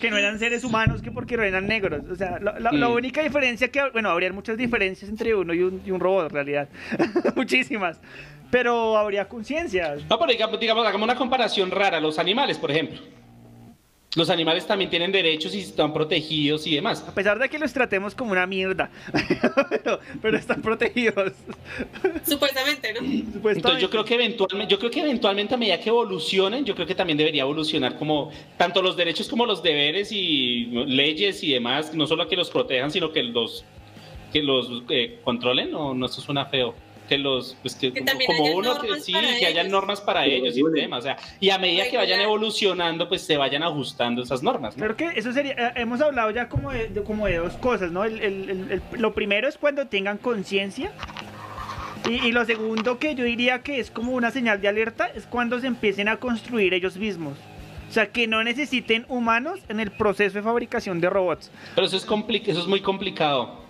Speaker 11: que no eran seres humanos que porque no eran negros, o sea, la
Speaker 14: Mm.
Speaker 11: única diferencia que, bueno, habría muchas diferencias entre uno y un, y un robot en realidad, <laughs> muchísimas, pero habría conciencia.
Speaker 14: No, pero digamos, digamos, hagamos una comparación rara. Los animales, por ejemplo. Los animales también tienen derechos y están protegidos y demás.
Speaker 11: A pesar de que los tratemos como una mierda, <laughs> pero, pero están protegidos.
Speaker 13: Supuestamente, ¿no?
Speaker 14: Entonces yo creo que eventualmente, yo creo que eventualmente a medida que evolucionen, yo creo que también debería evolucionar como tanto los derechos como los deberes y leyes y demás, no solo que los protejan, sino que los que los eh, controlen, o no, eso suena feo. Que los, pues que,
Speaker 13: Que
Speaker 14: como uno, que, sí, que hayan normas para
Speaker 10: Que
Speaker 14: ellos y
Speaker 10: regulen.
Speaker 14: temas, o sea, y a medida que vayan evolucionando, pues se vayan ajustando esas normas. ¿no?
Speaker 11: Creo que eso sería, eh, hemos hablado ya como de, de- como de dos cosas, ¿no? El- el- el- el- lo primero es cuando tengan conciencia. Y, y lo segundo que yo diría que es como una señal de alerta es cuando se empiecen a construir ellos mismos. O sea, que no necesiten humanos en el proceso de fabricación de robots.
Speaker 14: Pero eso es, compli- eso es muy complicado.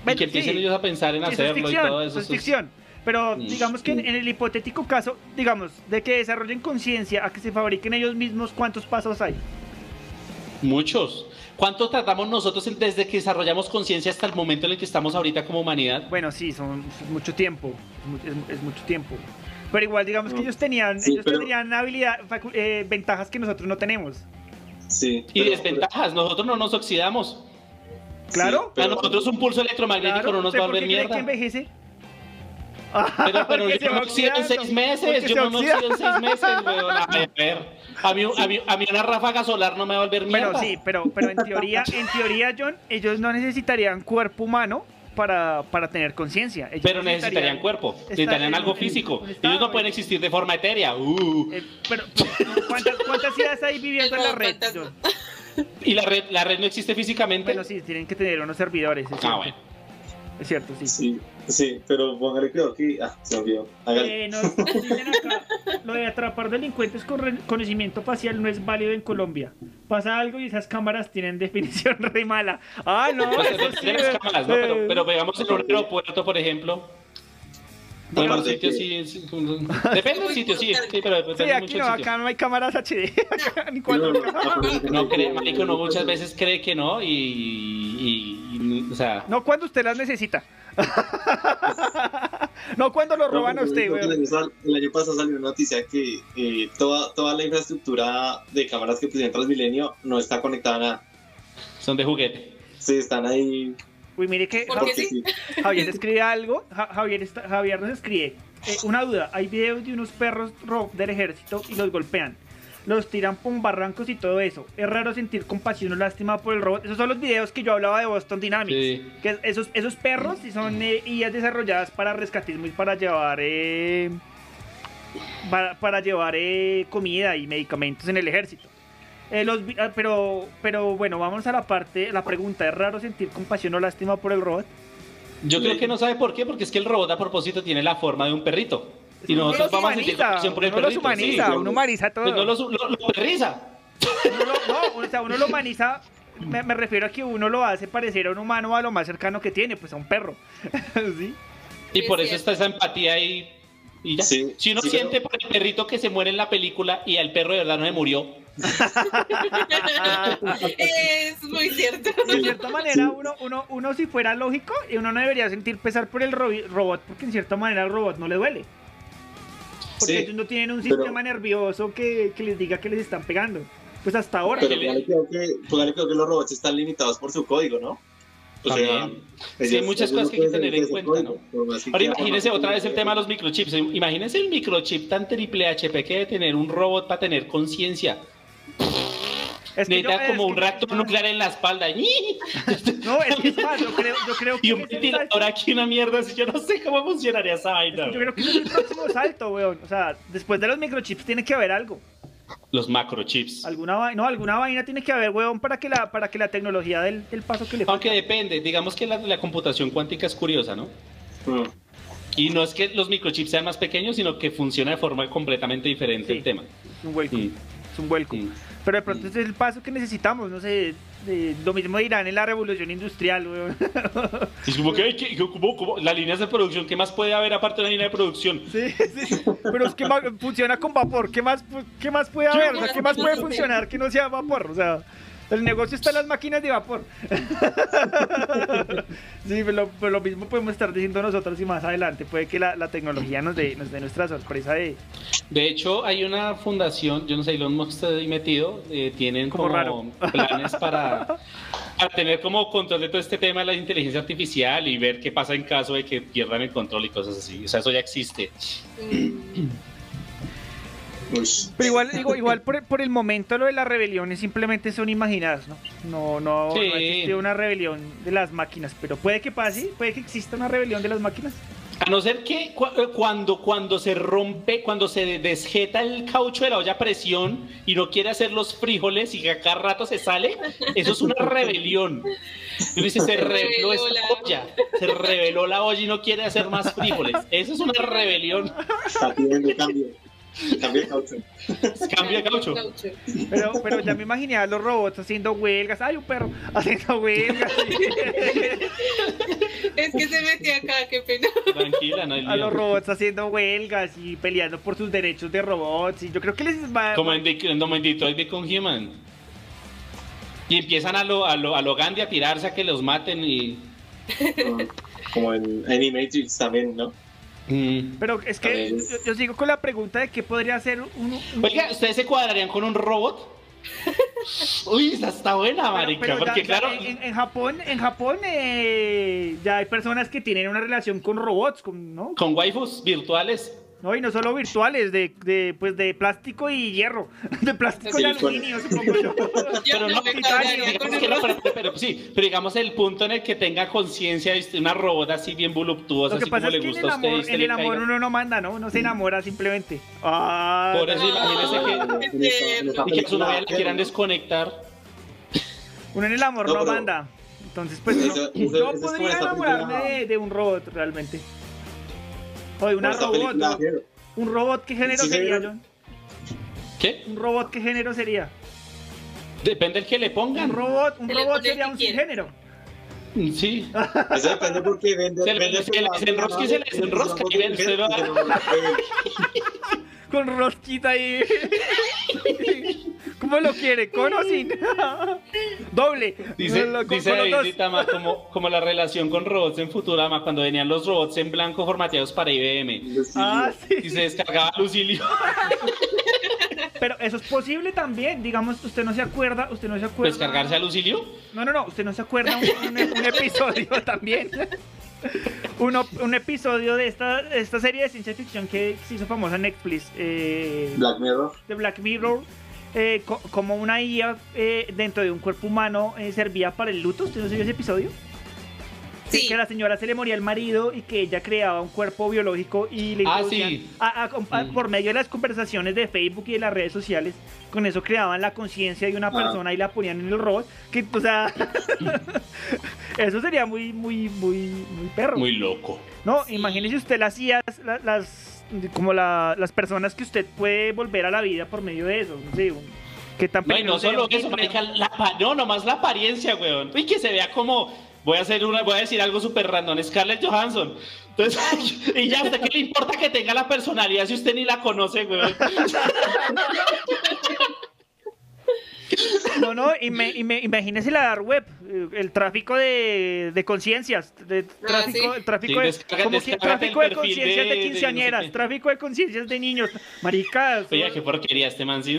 Speaker 14: Y
Speaker 11: Bueno,
Speaker 14: que empiecen
Speaker 11: sí.
Speaker 14: ellos a pensar en
Speaker 11: eso
Speaker 14: hacerlo y
Speaker 11: ficción,
Speaker 14: todo
Speaker 11: eso
Speaker 14: eso.
Speaker 11: es ficción. Pero
Speaker 14: Mm.
Speaker 11: digamos que en, en el hipotético caso, digamos, de que desarrollen conciencia a que se fabriquen ellos mismos, ¿cuántos pasos hay?
Speaker 14: Muchos. ¿Cuánto tardamos nosotros desde que desarrollamos conciencia hasta el momento en el que estamos ahorita como humanidad?
Speaker 11: Bueno, sí, son es mucho tiempo. Es, es- mucho tiempo. Pero igual, digamos que
Speaker 10: No.
Speaker 11: ellos tenían,
Speaker 10: Sí,
Speaker 11: ellos
Speaker 10: pero-
Speaker 11: tendrían habilidad, eh, ventajas que nosotros no tenemos.
Speaker 10: Sí.
Speaker 14: Y
Speaker 10: pero-
Speaker 14: desventajas, nosotros no nos oxidamos.
Speaker 11: Claro.
Speaker 10: Sí, pero-
Speaker 14: a nosotros un pulso electromagnético
Speaker 11: Claro,
Speaker 14: no nos
Speaker 11: ¿usted
Speaker 14: va a volver
Speaker 11: cree que
Speaker 14: mierda.
Speaker 11: envejece?
Speaker 14: Pero, <laughs> pero yo me oxido en seis meses, yo me
Speaker 11: oxida.
Speaker 14: oxido en seis meses, weón. A <laughs> ver, a mí, a, mí, a mí una ráfaga solar no me va a volver mierda.
Speaker 11: Bueno, sí, pero, pero en teoría, en teoría, John, ellos no necesitarían cuerpo humano para, para tener conciencia. Ellos
Speaker 14: Pero necesitarían cuerpo,
Speaker 11: estar
Speaker 14: necesitarían algo
Speaker 11: en-
Speaker 14: físico.
Speaker 11: en
Speaker 14: Ellos
Speaker 11: estado,
Speaker 14: no pueden existir de forma etérea. Uh.
Speaker 11: eh, pero, ¿cuántas, ¿cuántas <laughs> ideas hay viviendo en la red? John?
Speaker 14: Y la red, la red no existe físicamente.
Speaker 11: Bueno, sí, tienen que tener unos servidores. Es
Speaker 14: ah,
Speaker 11: cierto.
Speaker 14: bueno.
Speaker 11: Es cierto, sí.
Speaker 10: Sí, sí, pero póngale cuidado que. Ah, se me olvidó.
Speaker 11: Eh, dicen acá, lo de atrapar delincuentes con conocimiento facial no es válido en Colombia. Pasa algo y esas cámaras tienen <laughs> definición re mala. Ah, no,
Speaker 14: Pues
Speaker 11: sí.
Speaker 14: de las cámaras, ¿no?
Speaker 11: eh,
Speaker 14: Pero, pero veamos en un aeropuerto, por ejemplo. En
Speaker 10: Aparte
Speaker 14: un sitio
Speaker 10: que-
Speaker 14: sí, Depende del sitio, sí, sí, pero depende
Speaker 11: Sí, aquí
Speaker 14: mucho
Speaker 11: no,
Speaker 14: del sitio.
Speaker 11: acá no hay cámaras HD. <laughs> acá ni cuatro
Speaker 10: no,
Speaker 11: cámaras.
Speaker 14: cree, marico, no muchas veces cree que no y, y- y- o sea,
Speaker 11: No cuando usted las necesita. <laughs> no cuando lo roban
Speaker 10: No,
Speaker 11: a usted,
Speaker 10: el,
Speaker 11: weón.
Speaker 10: año, sal- el año pasado salió una noticia que eh, toda, toda la infraestructura de cámaras que pusieron en Transmilenio no está conectada a nada.
Speaker 14: son de juguete.
Speaker 10: Sí, están ahí.
Speaker 11: Uy, mire que
Speaker 13: ¿Por qué
Speaker 10: porque
Speaker 13: sí?
Speaker 11: Javier escribe algo. Ja- Javier, está- Javier nos escribe. eh, una duda. Hay videos de unos perros ro- del ejército y los golpean. Los tiran por barrancos y todo eso. Es raro sentir compasión o lástima por el robot. Esos son los videos que yo hablaba de Boston Dynamics.
Speaker 14: Sí.
Speaker 11: Que esos, esos perros sí son eh, IAs desarrolladas para rescatismo y para llevar eh, para, para llevar eh, comida y medicamentos en el ejército. Eh, los, vi- ah, pero, pero bueno, vamos a la parte, la pregunta. ¿Es raro sentir compasión o lástima por el robot?
Speaker 14: Yo creo que no sabe por qué, porque es que el robot a propósito tiene la forma de un perrito. Y
Speaker 11: Uno
Speaker 14: nosotros vamos a sentir compasión por el
Speaker 11: uno los
Speaker 14: perrito.
Speaker 11: humaniza,
Speaker 14: sí.
Speaker 11: uno humaniza todo.
Speaker 14: Pues no los- lo, lo perriza.
Speaker 11: Uno lo, no, o sea, uno lo humaniza. Me, me refiero a que uno lo hace parecer a un humano a lo más cercano que tiene, pues a un perro. <laughs> ¿Sí?
Speaker 14: Y por
Speaker 13: Es
Speaker 14: eso está esa empatía ahí. Y ya.
Speaker 10: Sí,
Speaker 14: si uno
Speaker 10: sí,
Speaker 14: siente por el perrito que se muere en la película y el perro de verdad no se murió,
Speaker 13: es muy cierto.
Speaker 11: De cierta manera, uno, uno, uno si fuera lógico, y uno no debería sentir pesar por el robot, porque en cierta manera al robot no le duele. Porque
Speaker 10: Sí,
Speaker 11: ellos no tienen un
Speaker 10: pero-
Speaker 11: sistema nervioso que, que les diga que les están pegando. Pues hasta ahora.
Speaker 10: Pero póngale creo que, póngale creo que los robots están limitados por su código, ¿no? O sea,
Speaker 14: También. Sí, hay muchas cosas que hay que tener en cuenta, Ahora
Speaker 10: más
Speaker 14: otra vez el tema de los microchips. Imagínese el microchip tan triple HP que debe tener un robot para tener conciencia.
Speaker 11: Es que yo- es
Speaker 14: como un
Speaker 11: que-
Speaker 14: reactor nuclear en la espalda.
Speaker 11: No, es que es más, yo creo, yo creo <laughs> que
Speaker 14: Y un ventilador aquí, una mierda. así, Yo no sé cómo funcionaría esa vaina.
Speaker 11: Yo creo que ese es el próximo salto, weón. O sea, después de los microchips tiene que haber algo.
Speaker 14: Los macrochips.
Speaker 11: Alguna vaina, no, alguna vaina tiene que haber, weón, para que la, para que la tecnología del, del paso que le
Speaker 14: Aunque
Speaker 11: falta.
Speaker 14: depende, digamos que la, la computación cuántica es curiosa, ¿no?
Speaker 10: Mm.
Speaker 14: Y no es que los microchips sean más pequeños, sino que funciona de forma completamente diferente
Speaker 11: Sí.
Speaker 14: el tema.
Speaker 11: Es un vuelco.
Speaker 14: Mm.
Speaker 11: Es un vuelco.
Speaker 14: Mm.
Speaker 11: Pero de pronto ese es el paso que necesitamos, no sé. de- lo mismo dirán en la revolución industrial, weón. <laughs>
Speaker 14: Es como que, que- como- como- las líneas de producción, ¿qué más puede haber aparte de una línea de producción?
Speaker 11: Sí, sí. Pero es que funciona con vapor. ¿Qué más, pu- qué más puede haber? O sea, ¿Qué más puede funcionar que no sea vapor? O sea, el negocio está en las máquinas de vapor. <laughs> Sí, pero lo, pero lo mismo podemos estar diciendo nosotros y más adelante puede que la, la tecnología nos dé, nos dé nuestra sorpresa de...
Speaker 14: De hecho, hay una fundación, yo no sé, Elon Musk está ahí metido, eh, tienen
Speaker 11: Como
Speaker 14: como,
Speaker 11: raro.
Speaker 14: planes <laughs> para, para tener como control de todo este tema de la inteligencia artificial y ver qué pasa en caso de que pierdan el control y cosas así. O sea, eso ya existe.
Speaker 11: Pero igual, <laughs> digo, igual por, por el momento lo de las rebeliones simplemente son imaginadas, ¿no? No, no,
Speaker 14: Sí.
Speaker 11: no existe una rebelión de las máquinas, pero puede que pase, puede que exista una rebelión de las máquinas.
Speaker 14: A no ser que cu- eh, cuando, cuando se rompe, cuando se desjeta el caucho de la olla a presión y no quiere hacer los frijoles y que a cada rato se sale, eso es una <laughs> rebelión. Y dice, se reveló esta olla, se reveló la olla y no quiere hacer más frijoles. Eso es una rebelión.
Speaker 10: Está pidiendo cambio. <laughs> Cambio de caucho. <laughs>
Speaker 14: Cambia caucho.
Speaker 11: Pero, pero ya me imaginé a los robots haciendo huelgas. ¡Ay, un perro! Haciendo huelgas. <laughs>
Speaker 13: Es que se metió acá, qué pena.
Speaker 14: Tranquila, no hay
Speaker 11: A los
Speaker 14: lío.
Speaker 11: robots haciendo huelgas y peleando por sus derechos de robots. Y yo creo que les va.
Speaker 14: Como en, Dic- como en Detroit Become Human. Y empiezan a lo, a lo, a lo Gandhi a tirarse a que los maten y...
Speaker 10: Como en Animatrix también, ¿no?
Speaker 14: Mm.
Speaker 11: Pero es que yo, yo sigo con la pregunta de qué podría ser un. un-
Speaker 14: Oiga, ¿ustedes se cuadrarían con un robot? <laughs> Uy, esa está buena, marica.
Speaker 11: pero
Speaker 14: porque
Speaker 11: ya
Speaker 14: claro,
Speaker 11: en, en Japón, en Japón eh, ya hay personas que tienen una relación con robots, con, ¿no?
Speaker 14: con waifus virtuales.
Speaker 11: No, y no solo virtuales, de, de, pues de plástico y hierro. <laughs> De plástico y aluminio, supongo yo. <laughs>
Speaker 14: Pero no, no, pero, sí, pero digamos el punto en el que tenga conciencia, ¿viste? una robot así bien voluptuosa,
Speaker 11: Lo que
Speaker 14: así como
Speaker 11: pasa
Speaker 14: le
Speaker 11: es que en
Speaker 14: gusta
Speaker 11: el
Speaker 14: a usted. y
Speaker 11: amor, en el amor
Speaker 14: caiga.
Speaker 11: uno no manda, ¿no? Uno se enamora simplemente. Ah,
Speaker 14: Por eso imagínese que,
Speaker 10: en esa
Speaker 14: y que a su novia le quieran desconectar.
Speaker 11: uno en el amor
Speaker 10: No,
Speaker 11: no, manda. Entonces, pues
Speaker 10: eso-
Speaker 11: yo
Speaker 10: eso es
Speaker 11: podría enamorarme de, de un robot realmente. O de una robot.
Speaker 10: película,
Speaker 11: ¿no?
Speaker 10: Hero.
Speaker 11: Un robot, ¿qué género
Speaker 10: Sí,
Speaker 11: sería. John?
Speaker 14: ¿Qué?
Speaker 11: Un robot, ¿qué género sería?
Speaker 14: Depende del que le pongan.
Speaker 11: Un robot, un robot sería un
Speaker 13: quiere.
Speaker 11: género.
Speaker 14: Sí.
Speaker 10: Eso depende porque vende.
Speaker 14: Se
Speaker 10: vende
Speaker 14: se le desenrosca y se y lo-
Speaker 11: Con rosquita ahí. <laughs> ¿Cómo lo quiere? ¿Con o sin? <laughs> Doble.
Speaker 14: Dice,
Speaker 11: con-
Speaker 14: dice
Speaker 11: con los dos.
Speaker 14: David Tama, como, como la relación con robots en Futurama, cuando venían los robots en blanco formateados para IBM.
Speaker 11: Ah, sí.
Speaker 14: Y se descargaba Lucilio. <laughs>
Speaker 11: Pero eso es posible también. Digamos, usted no se acuerda, usted no se acuerda.
Speaker 14: ¿Descargarse a Lucilio?
Speaker 11: No, no, no, usted no se acuerda un, un- un episodio <laughs> también. Uno, un episodio de esta, de esta serie de ciencia ficción que se hizo famosa en Netflix. eh,
Speaker 10: Black Mirror.
Speaker 11: de Black Mirror. eh, co- como una IA eh, dentro de un cuerpo humano eh, servía para el luto. ¿Usted no se vio ese episodio? Que- que a la señora se le moría el marido y que ella creaba un cuerpo biológico y le
Speaker 14: Ah, sí.
Speaker 11: a- a- a- por medio de las conversaciones de Facebook y de las redes sociales, con eso creaban la conciencia de una
Speaker 10: Ah.
Speaker 11: persona y la ponían en el robot, que o sea, <laughs> eso sería muy, muy, muy, muy perro.
Speaker 14: Muy loco.
Speaker 11: No, imagínese usted las IAs, la- las, como la- las personas que usted puede volver a la vida por medio de eso, no sé, qué tan
Speaker 14: No, y no solo eso, la no, nomás la apariencia, weón. Y que se vea como, voy a decir algo súper random, Scarlett Johansson. Entonces, <laughs> y ya, ¿a usted qué le importa que tenga la personalidad si usted ni la conoce, weón? <laughs>
Speaker 11: No, no, ime- ime- imagínese la dark web, eh, el tráfico de, de conciencias, de tráfico, el tráfico
Speaker 14: Sí,
Speaker 11: de, como que tráfico de conciencias de,
Speaker 14: de- de no sé
Speaker 11: quinceañeras, tráfico de conciencias de niños, maricas.
Speaker 14: Oye, qué porquería este man, sí.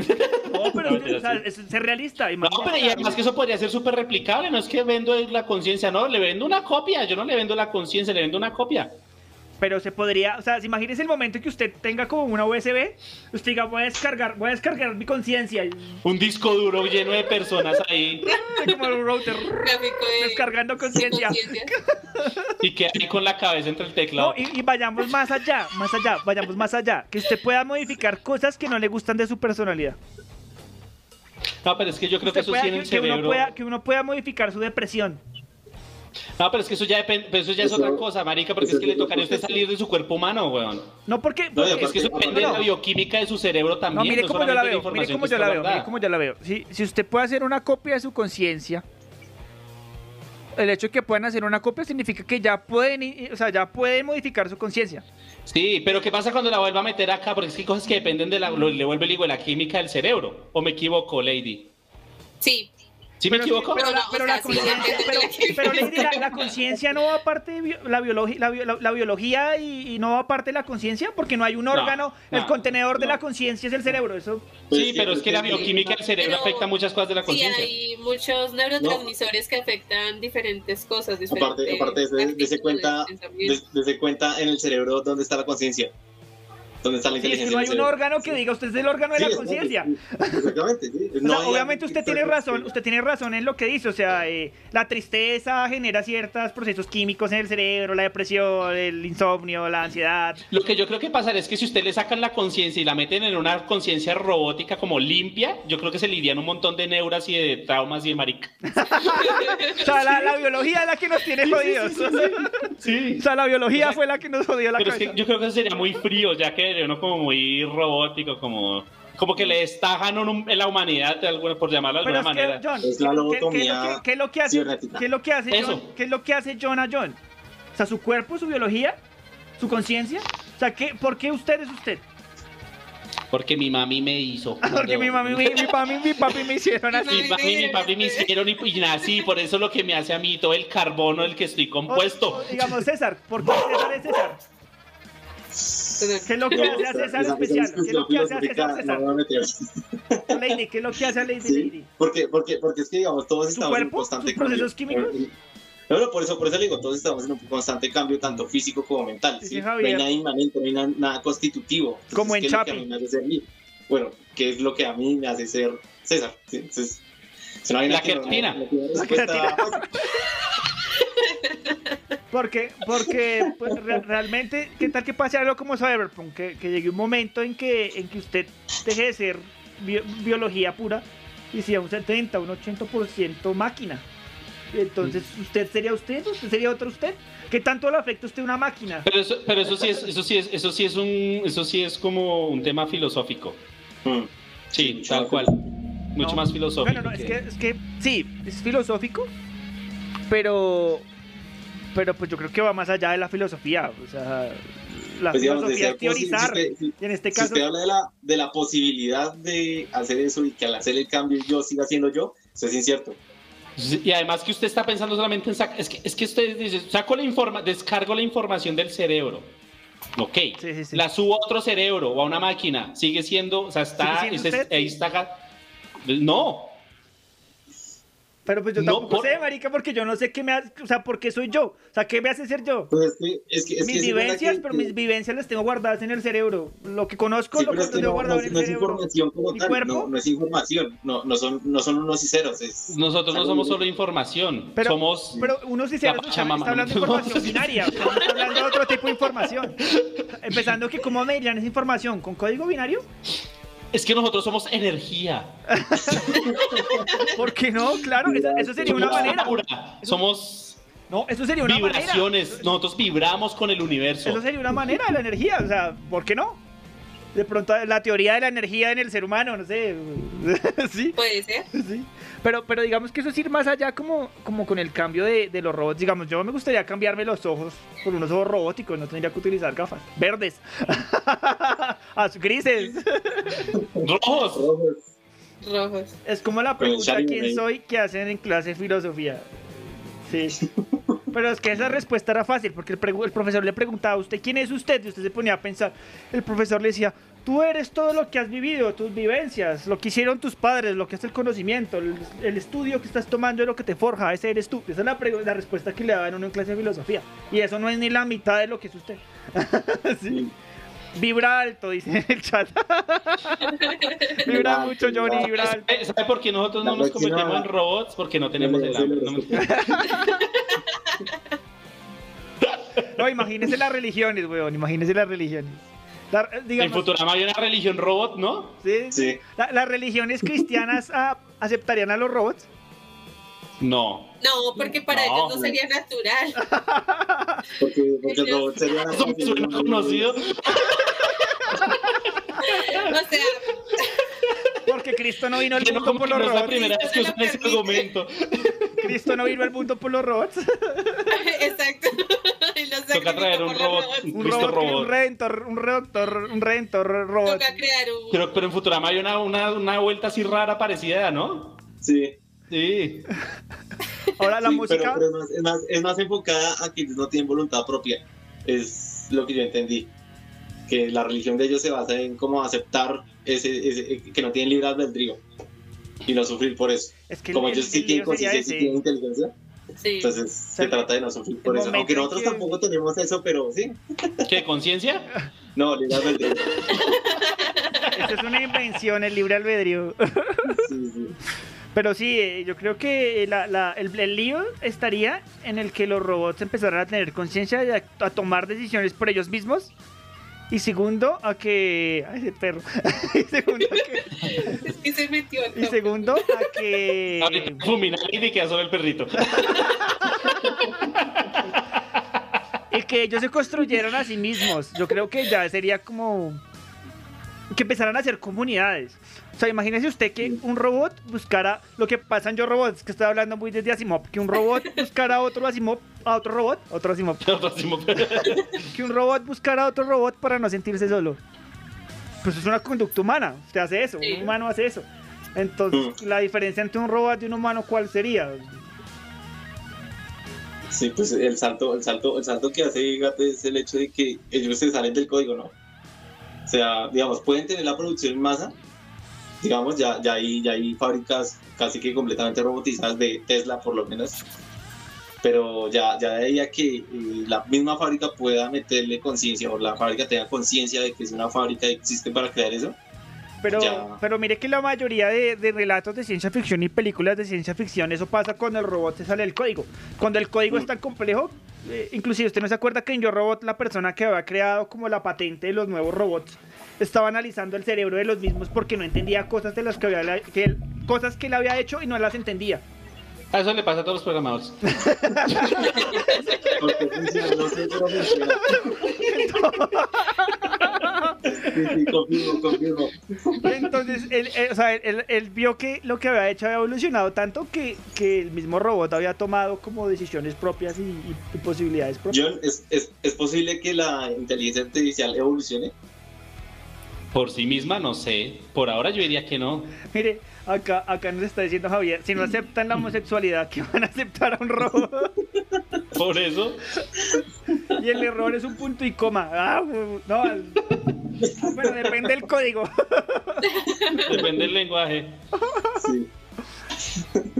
Speaker 11: No, pero
Speaker 14: No,
Speaker 11: es, o sea, es ser realista.
Speaker 14: No, pero y además que eso podría ser súper replicable, no es que vendo la conciencia, no, le vendo una copia, yo no le vendo la conciencia, le vendo una copia.
Speaker 11: Pero se podría, o sea, imagínese el momento en que usted tenga como una USB, usted diga, voy a descargar, voy a descargar mi conciencia,
Speaker 14: Un disco duro lleno de personas ahí <laughs>
Speaker 11: como el router, descargando conciencia. <laughs>
Speaker 14: y que ahí con la cabeza entre el teclado.
Speaker 11: No, y, y vayamos más allá, más allá, vayamos más allá. Que usted pueda modificar cosas que no le gustan de su personalidad.
Speaker 14: No, pero es que yo creo que eso
Speaker 11: pueda-
Speaker 14: sí en el
Speaker 11: que, que uno
Speaker 14: cerebro.
Speaker 11: pueda, que uno pueda modificar su depresión.
Speaker 14: No, pero es que eso ya depende, pero eso ya es otra cosa, marica, porque es que le tocaría a usted salir de su cuerpo humano, weón.
Speaker 11: No porque,
Speaker 14: es que eso depende de la bioquímica de su cerebro también.
Speaker 11: No, mire
Speaker 14: no
Speaker 11: cómo yo la
Speaker 14: de
Speaker 11: veo, mire cómo yo la veo, mire cómo yo la veo. Si, si usted puede hacer una copia de su conciencia, el hecho de que puedan hacer una copia significa que ya pueden, o sea, ya pueden modificar su conciencia.
Speaker 14: Sí, pero ¿qué pasa cuando la vuelva a meter acá? Porque es que hay cosas que dependen de la, lo- le vuelve digo, la química del cerebro. ¿O me equivoco, Lady?
Speaker 13: Sí.
Speaker 14: ¿Sí me
Speaker 11: Pero-
Speaker 14: equivoco?
Speaker 11: Pero, la, pero la
Speaker 13: sí,
Speaker 11: conciencia,
Speaker 13: depende <laughs>
Speaker 11: pero,
Speaker 13: de la química.
Speaker 11: pero, Lady, la, la conciencia no va aparte de bio- la, biologi- la, bio- la- la biología y, y no va aparte de la conciencia, porque no hay un órgano, el
Speaker 14: no,
Speaker 11: contenedor de la conciencia es el cerebro, eso
Speaker 10: Pues
Speaker 14: Sí, pero es que la bioquímica del cerebro
Speaker 13: Pero-
Speaker 14: afecta muchas cosas de la
Speaker 13: Sí,
Speaker 14: conciencia.
Speaker 13: hay muchos neurotransmisores que afectan diferentes cosas. Diferentes
Speaker 10: Aparte, aparte de dese
Speaker 13: actitudes,
Speaker 10: cuenta, dese cuenta en el cerebro dónde está la conciencia. ¿Dónde está la
Speaker 11: Sí, es que
Speaker 10: inteligencia?
Speaker 11: no hay un órgano que diga usted es el órgano de
Speaker 10: Sí,
Speaker 11: la conciencia.
Speaker 10: sí, Exactamente, sí.
Speaker 11: O
Speaker 10: No
Speaker 11: sea,
Speaker 10: hay
Speaker 11: obviamente usted tiene razón, usted tiene razón en lo que dice, o sea, eh, la tristeza genera ciertos procesos químicos en el cerebro, la depresión, el insomnio, la ansiedad.
Speaker 14: Lo que yo creo que pasará es que si usted le sacan la conciencia y la meten en una conciencia robótica como limpia, yo creo que se lidian un montón de neuras y de traumas y de marica. <laughs>
Speaker 11: O sea, la, la biología es la que nos tiene jodidos.
Speaker 14: Sí.
Speaker 11: O sea, la biología
Speaker 14: O sea,
Speaker 11: fue la que nos jodió la
Speaker 14: Pero es que yo creo que eso sería muy frío, ya que uno como muy robótico, como, como que le destajan un- en la humanidad, de alguna, por llamarlo de
Speaker 11: Pero
Speaker 14: alguna
Speaker 11: es que,
Speaker 14: manera.
Speaker 11: John,
Speaker 10: Es la
Speaker 11: ¿qué- qué- qué es lo
Speaker 10: lobotomía
Speaker 11: que- ¿qué es lo que hace, qué es lo que hace
Speaker 14: Eso.
Speaker 11: John? ¿Qué es lo que hace John a John? O sea, su cuerpo, su biología, su conciencia. O sea, ¿qué, ¿por qué usted es usted?
Speaker 14: Porque mi mami me hizo. <laughs>
Speaker 11: Porque mi mami, mi, mi papi, mi papi me hicieron así.
Speaker 14: Mi mami y mi papi me hicieron y, y nací, por eso lo que me hace a mí todo el carbono del que estoy compuesto.
Speaker 11: O- o digamos, César, ¿por qué César es César? <laughs> ¿Qué es lo que hace a César especial? ¿Qué es lo que hace a César César? Lady, ¿qué es lo que hace a Lady Lady?
Speaker 10: porque, porque, porque es que, digamos, todos estamos en constante
Speaker 11: ¿Sus procesos químicos?
Speaker 10: No, no, por eso, por eso le digo, todos estamos en un constante cambio, tanto físico como mental. No hay nada inmanente, no hay nada, nada constitutivo. Entonces,
Speaker 11: Como en
Speaker 10: ¿qué es lo que
Speaker 11: Chapi.
Speaker 10: a mí me hace ser mí? Bueno, ¿qué es lo que a mí me hace ser César? ¿sí? Entonces,
Speaker 14: La
Speaker 10: que no-
Speaker 14: creatina.
Speaker 10: no tiene
Speaker 11: La
Speaker 10: respuesta
Speaker 11: creatina. <laughs> Porque, porque pues, re- realmente, ¿qué tal que pase algo como Cyberpunk? Que, que llegue un momento en que, en que usted deje de ser bio- biología pura y sea un 70, un 80% máquina. Entonces, ¿usted sería usted? ¿Usted sería otro usted? ¿Qué tanto le afecta a usted una máquina?
Speaker 14: Pero eso, pero eso sí es, eso sí es, eso sí es un, eso sí es como un tema filosófico.
Speaker 10: Mm.
Speaker 14: Sí, tal cual. Mucho
Speaker 11: No.
Speaker 14: más filosófico.
Speaker 11: Bueno, no, es que, es que sí, es filosófico, pero pero pues yo creo que va más allá de la filosofía. O sea, la
Speaker 10: Pues, digamos,
Speaker 11: filosofía es teorizar.
Speaker 10: si-
Speaker 11: y en este
Speaker 10: Si
Speaker 11: caso,
Speaker 10: usted habla de la, de la posibilidad de hacer eso y que al hacer el cambio yo siga siendo yo, eso es incierto.
Speaker 14: Y además que usted está pensando solamente en sacar, es que, es que usted dice, saco la informa, descargo la información del cerebro. Ok,
Speaker 11: Sí, sí, sí.
Speaker 14: la subo a otro cerebro o a una máquina, sigue siendo, o sea, está,
Speaker 11: ¿Sigue siendo usted?
Speaker 14: ahí está, no,
Speaker 11: Pero pues yo
Speaker 14: No,
Speaker 11: tampoco
Speaker 14: por-
Speaker 11: sé, marica, porque yo no sé qué me hace, o sea, ¿por qué soy yo? O sea, ¿qué me hace ser yo?
Speaker 10: Pues es que, es que, es que
Speaker 11: mis vivencias,
Speaker 10: que-
Speaker 11: pero mis vivencias las tengo guardadas en el cerebro. Lo que conozco
Speaker 10: Sí,
Speaker 11: lo
Speaker 10: que
Speaker 11: tengo
Speaker 10: no,
Speaker 11: guardado
Speaker 10: no-
Speaker 11: en el
Speaker 10: no es
Speaker 11: cerebro.
Speaker 10: información como
Speaker 11: ¿Mi
Speaker 10: tal,
Speaker 11: cuerpo?
Speaker 10: no, no es información, no, no, son, no son unos y ceros. Es,
Speaker 14: Nosotros no somos solo información,
Speaker 11: Pero,
Speaker 14: somos...
Speaker 11: pero unos sinceros
Speaker 14: La
Speaker 11: está, hablando de información binaria, o sea, no está hablando de otro tipo de información. Empezando que cómo me dirían esa información, ¿con código binario?
Speaker 14: Es que nosotros somos energía.
Speaker 11: ¿Por qué no? Claro, eso, eso sería una manera.
Speaker 14: Somos
Speaker 11: No, eso sería una manera.
Speaker 14: vibraciones. Nosotros vibramos con el universo.
Speaker 11: Eso sería una manera de la energía, o sea, ¿por qué no? De pronto la teoría de la energía en el ser humano, no sé. <laughs> sí.
Speaker 13: Puede ser.
Speaker 11: Sí. Pero, pero digamos que eso es ir más allá como, como con el cambio de, de los robots. Digamos, yo me gustaría cambiarme los ojos por unos ojos robóticos, no tendría que utilizar gafas. Verdes. <laughs> Grises.
Speaker 14: Rojos.
Speaker 13: Rojos.
Speaker 11: Es como la pregunta ¿quién soy? que hacen en clase de filosofía. Sí. <laughs> Pero es que esa respuesta era fácil, porque el profesor le preguntaba a usted quién es usted, y usted se ponía a pensar. El profesor le decía, tú eres todo lo que has vivido, tus vivencias, lo que hicieron tus padres, lo que es el conocimiento, el, el estudio que estás tomando es lo que te forja, ese eres tú. Esa es la, la respuesta que le daban a uno en clase de filosofía. Y eso no es ni la mitad de lo que es usted. <laughs> Sí. Vibra alto, dice en el chat. <laughs> vibra mucho, Johnny, vibra alto.
Speaker 14: ¿Sabe por qué nosotros no
Speaker 10: La
Speaker 14: nos
Speaker 10: próxima-
Speaker 14: convertimos en robots? Porque no tenemos el hambre. No me- <laughs>
Speaker 11: No, imagínese las religiones, weón. Imagínese las religiones. La-
Speaker 14: En
Speaker 11: digamos,
Speaker 14: Futurama hay una religión robot, ¿no?
Speaker 11: ¿sí?
Speaker 10: Sí.
Speaker 11: La- las religiones cristianas <laughs> ah, aceptarían a los robots.
Speaker 14: No.
Speaker 13: No, porque para
Speaker 14: No.
Speaker 13: ellos no sería natural. <laughs>
Speaker 10: Porque, porque el robot sería una
Speaker 14: Eso me suena conocido. <laughs>
Speaker 13: O sea,
Speaker 11: Porque Cristo no vino al
Speaker 14: no,
Speaker 11: mundo por los
Speaker 14: no es la
Speaker 11: robots.
Speaker 14: primera vez que usan ese argumento.
Speaker 11: Cristo no vino al mundo por los robots.
Speaker 13: exacto. Y
Speaker 14: Toca traer un robot, un Cristo
Speaker 11: robot, un
Speaker 14: robot.
Speaker 11: redentor, un un redentor robot.
Speaker 13: Toca crear un.
Speaker 14: Pero, pero en Futurama hay una, una, una vuelta así rara parecida, ¿no?
Speaker 10: Sí.
Speaker 14: Sí. <laughs>
Speaker 11: Ahora la
Speaker 10: Sí,
Speaker 11: música.
Speaker 10: Pero, pero es, más, es, más, es más enfocada a quienes no tienen voluntad propia. Es lo que yo entendí. Que la religión de ellos se basa en cómo aceptar ese, ese- que no tienen libre albedrío y no sufrir por eso.
Speaker 11: Es que
Speaker 10: Como
Speaker 11: el-
Speaker 10: ellos sí
Speaker 11: el
Speaker 10: tienen
Speaker 11: lío sería
Speaker 10: conciencia, sí
Speaker 11: ese.
Speaker 10: tienen inteligencia,
Speaker 13: Sí.
Speaker 10: entonces se trata de no sufrir por eso. Aunque nosotros
Speaker 11: que-
Speaker 10: tampoco tenemos eso, pero sí.
Speaker 14: ¿Qué? ¿Conciencia?
Speaker 10: No, libre albedrío.
Speaker 11: Esto es una invención, el libre albedrío.
Speaker 10: Sí, sí.
Speaker 11: Pero sí, eh, yo creo que la- la- el, el lío estaría en el que los robots empezaran a tener conciencia y a, a tomar decisiones por ellos mismos. Y segundo, a que. Ay, ese perro. <laughs> y segundo, a que.
Speaker 13: Es que se metió al
Speaker 11: Y segundo, a que.
Speaker 14: Ahorita fumina y queda solo el perrito. <laughs>
Speaker 11: Y que ellos se construyeran a sí mismos. Yo creo que ya sería como. Que empezaran a hacer comunidades. O sea, imagínese usted que un robot buscara lo que pasa en Yo Robot, es que estoy hablando muy desde Asimov, que un robot <laughs> buscara a otro Asimov, a otro robot, otro Asimov, <laughs> <laughs> que un robot buscara a otro robot para no sentirse solo. Pues es una conducta humana, usted hace eso,
Speaker 13: Sí.
Speaker 11: un humano hace eso. Entonces, la diferencia entre un robot y un humano, ¿cuál sería?
Speaker 10: Sí, pues el salto, el salto, el salto que hace Gate es el hecho de que ellos se salen del código, ¿no? O sea, digamos, pueden tener la producción en masa, digamos, ya, ya, hay, ya hay fábricas casi que completamente robotizadas de Tesla, por lo menos, pero ya, ya de ahí a que eh, la misma fábrica pueda meterle conciencia o la fábrica tenga conciencia de que es una fábrica y existe para crear eso.
Speaker 11: Pero,
Speaker 10: Ya.
Speaker 11: pero mire que la mayoría de, de relatos de ciencia ficción y películas de ciencia ficción, eso pasa cuando el robot se sale del código. Cuando el código es tan complejo, eh, inclusive usted no se acuerda que en Yo Robot la persona que había creado como la patente de los nuevos robots estaba analizando el cerebro de los mismos porque no entendía cosas de las que había que él- cosas que él había hecho y no las entendía.
Speaker 14: A eso le pasa a todos los programadores.
Speaker 11: Entonces, él, él- o sea, él, él vio que lo que había hecho había evolucionado tanto que, que el mismo robot había tomado como decisiones propias y, y- y posibilidades propias.
Speaker 10: John, ¿es, es, ¿es posible que la inteligencia artificial evolucione?
Speaker 14: Por sí misma, no sé. Por ahora yo diría que no.
Speaker 11: Mire, acá, acá nos está diciendo Javier, si no aceptan la homosexualidad, ¿qué van a aceptar a un robot?
Speaker 14: Por eso.
Speaker 11: Y el error es un punto y coma. Ah, no, al- bueno, depende del código.
Speaker 14: Depende del lenguaje.
Speaker 10: Sí.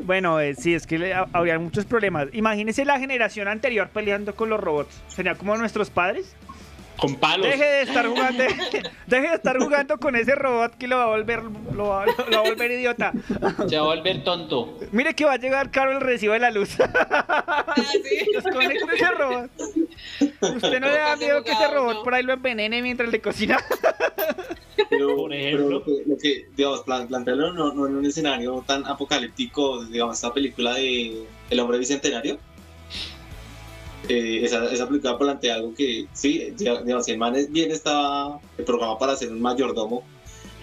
Speaker 11: Bueno, eh, sí, es que le- ha- habría muchos problemas. Imagínese la generación anterior peleando con los robots. Sería como nuestros padres.
Speaker 14: Con palos.
Speaker 11: Deje de estar jugando, <laughs> deje de estar jugando con ese robot que lo va a volver, lo va, lo va a volver idiota.
Speaker 14: Se va a volver tonto.
Speaker 11: Mire que va a llegar caro el recibo de la luz. <laughs> Desconecte ese robot. ¿Usted no le da miedo que ese robot por ahí lo envenene mientras le cocina?
Speaker 10: Pero,
Speaker 14: Por
Speaker 10: pero
Speaker 14: ejemplo.
Speaker 10: lo que, lo que, digamos, plan- plantearlo no, no en un escenario tan apocalíptico, digamos, esta película de El hombre bicentenario. Eh, esa, esa película plantea algo que, sí, digamos, si el man es- bien estaba programado para ser un mayordomo,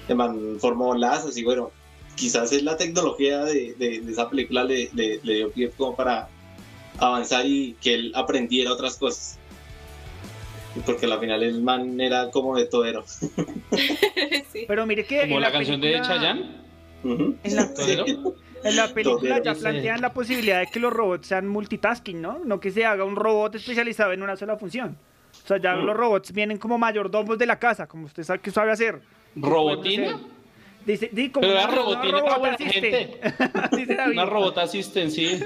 Speaker 10: el man formó lazos y bueno, quizás es la tecnología de, de- de esa película le, le- le dio pie como para avanzar y que él aprendiera otras cosas. Porque al final el man era como de todero. <laughs>
Speaker 11: Pero mire que
Speaker 14: Como
Speaker 11: en
Speaker 14: la canción de
Speaker 11: película-
Speaker 14: Chayanne.
Speaker 11: En la,
Speaker 14: ¿Todero?
Speaker 11: En la película ya plantean la posibilidad de que los robots sean multitasking, ¿no? No que se haga un robot especializado en una sola función. O sea, ya
Speaker 14: Mm.
Speaker 11: los robots vienen como mayordomos de la casa, como usted sabe que sabe hacer.
Speaker 14: ¿Robotina?
Speaker 11: Dice, di como
Speaker 14: Pero
Speaker 11: una-
Speaker 14: robotina
Speaker 11: robot
Speaker 14: buena gente. <laughs>
Speaker 11: Dice David.
Speaker 14: Una robot assistant, sí.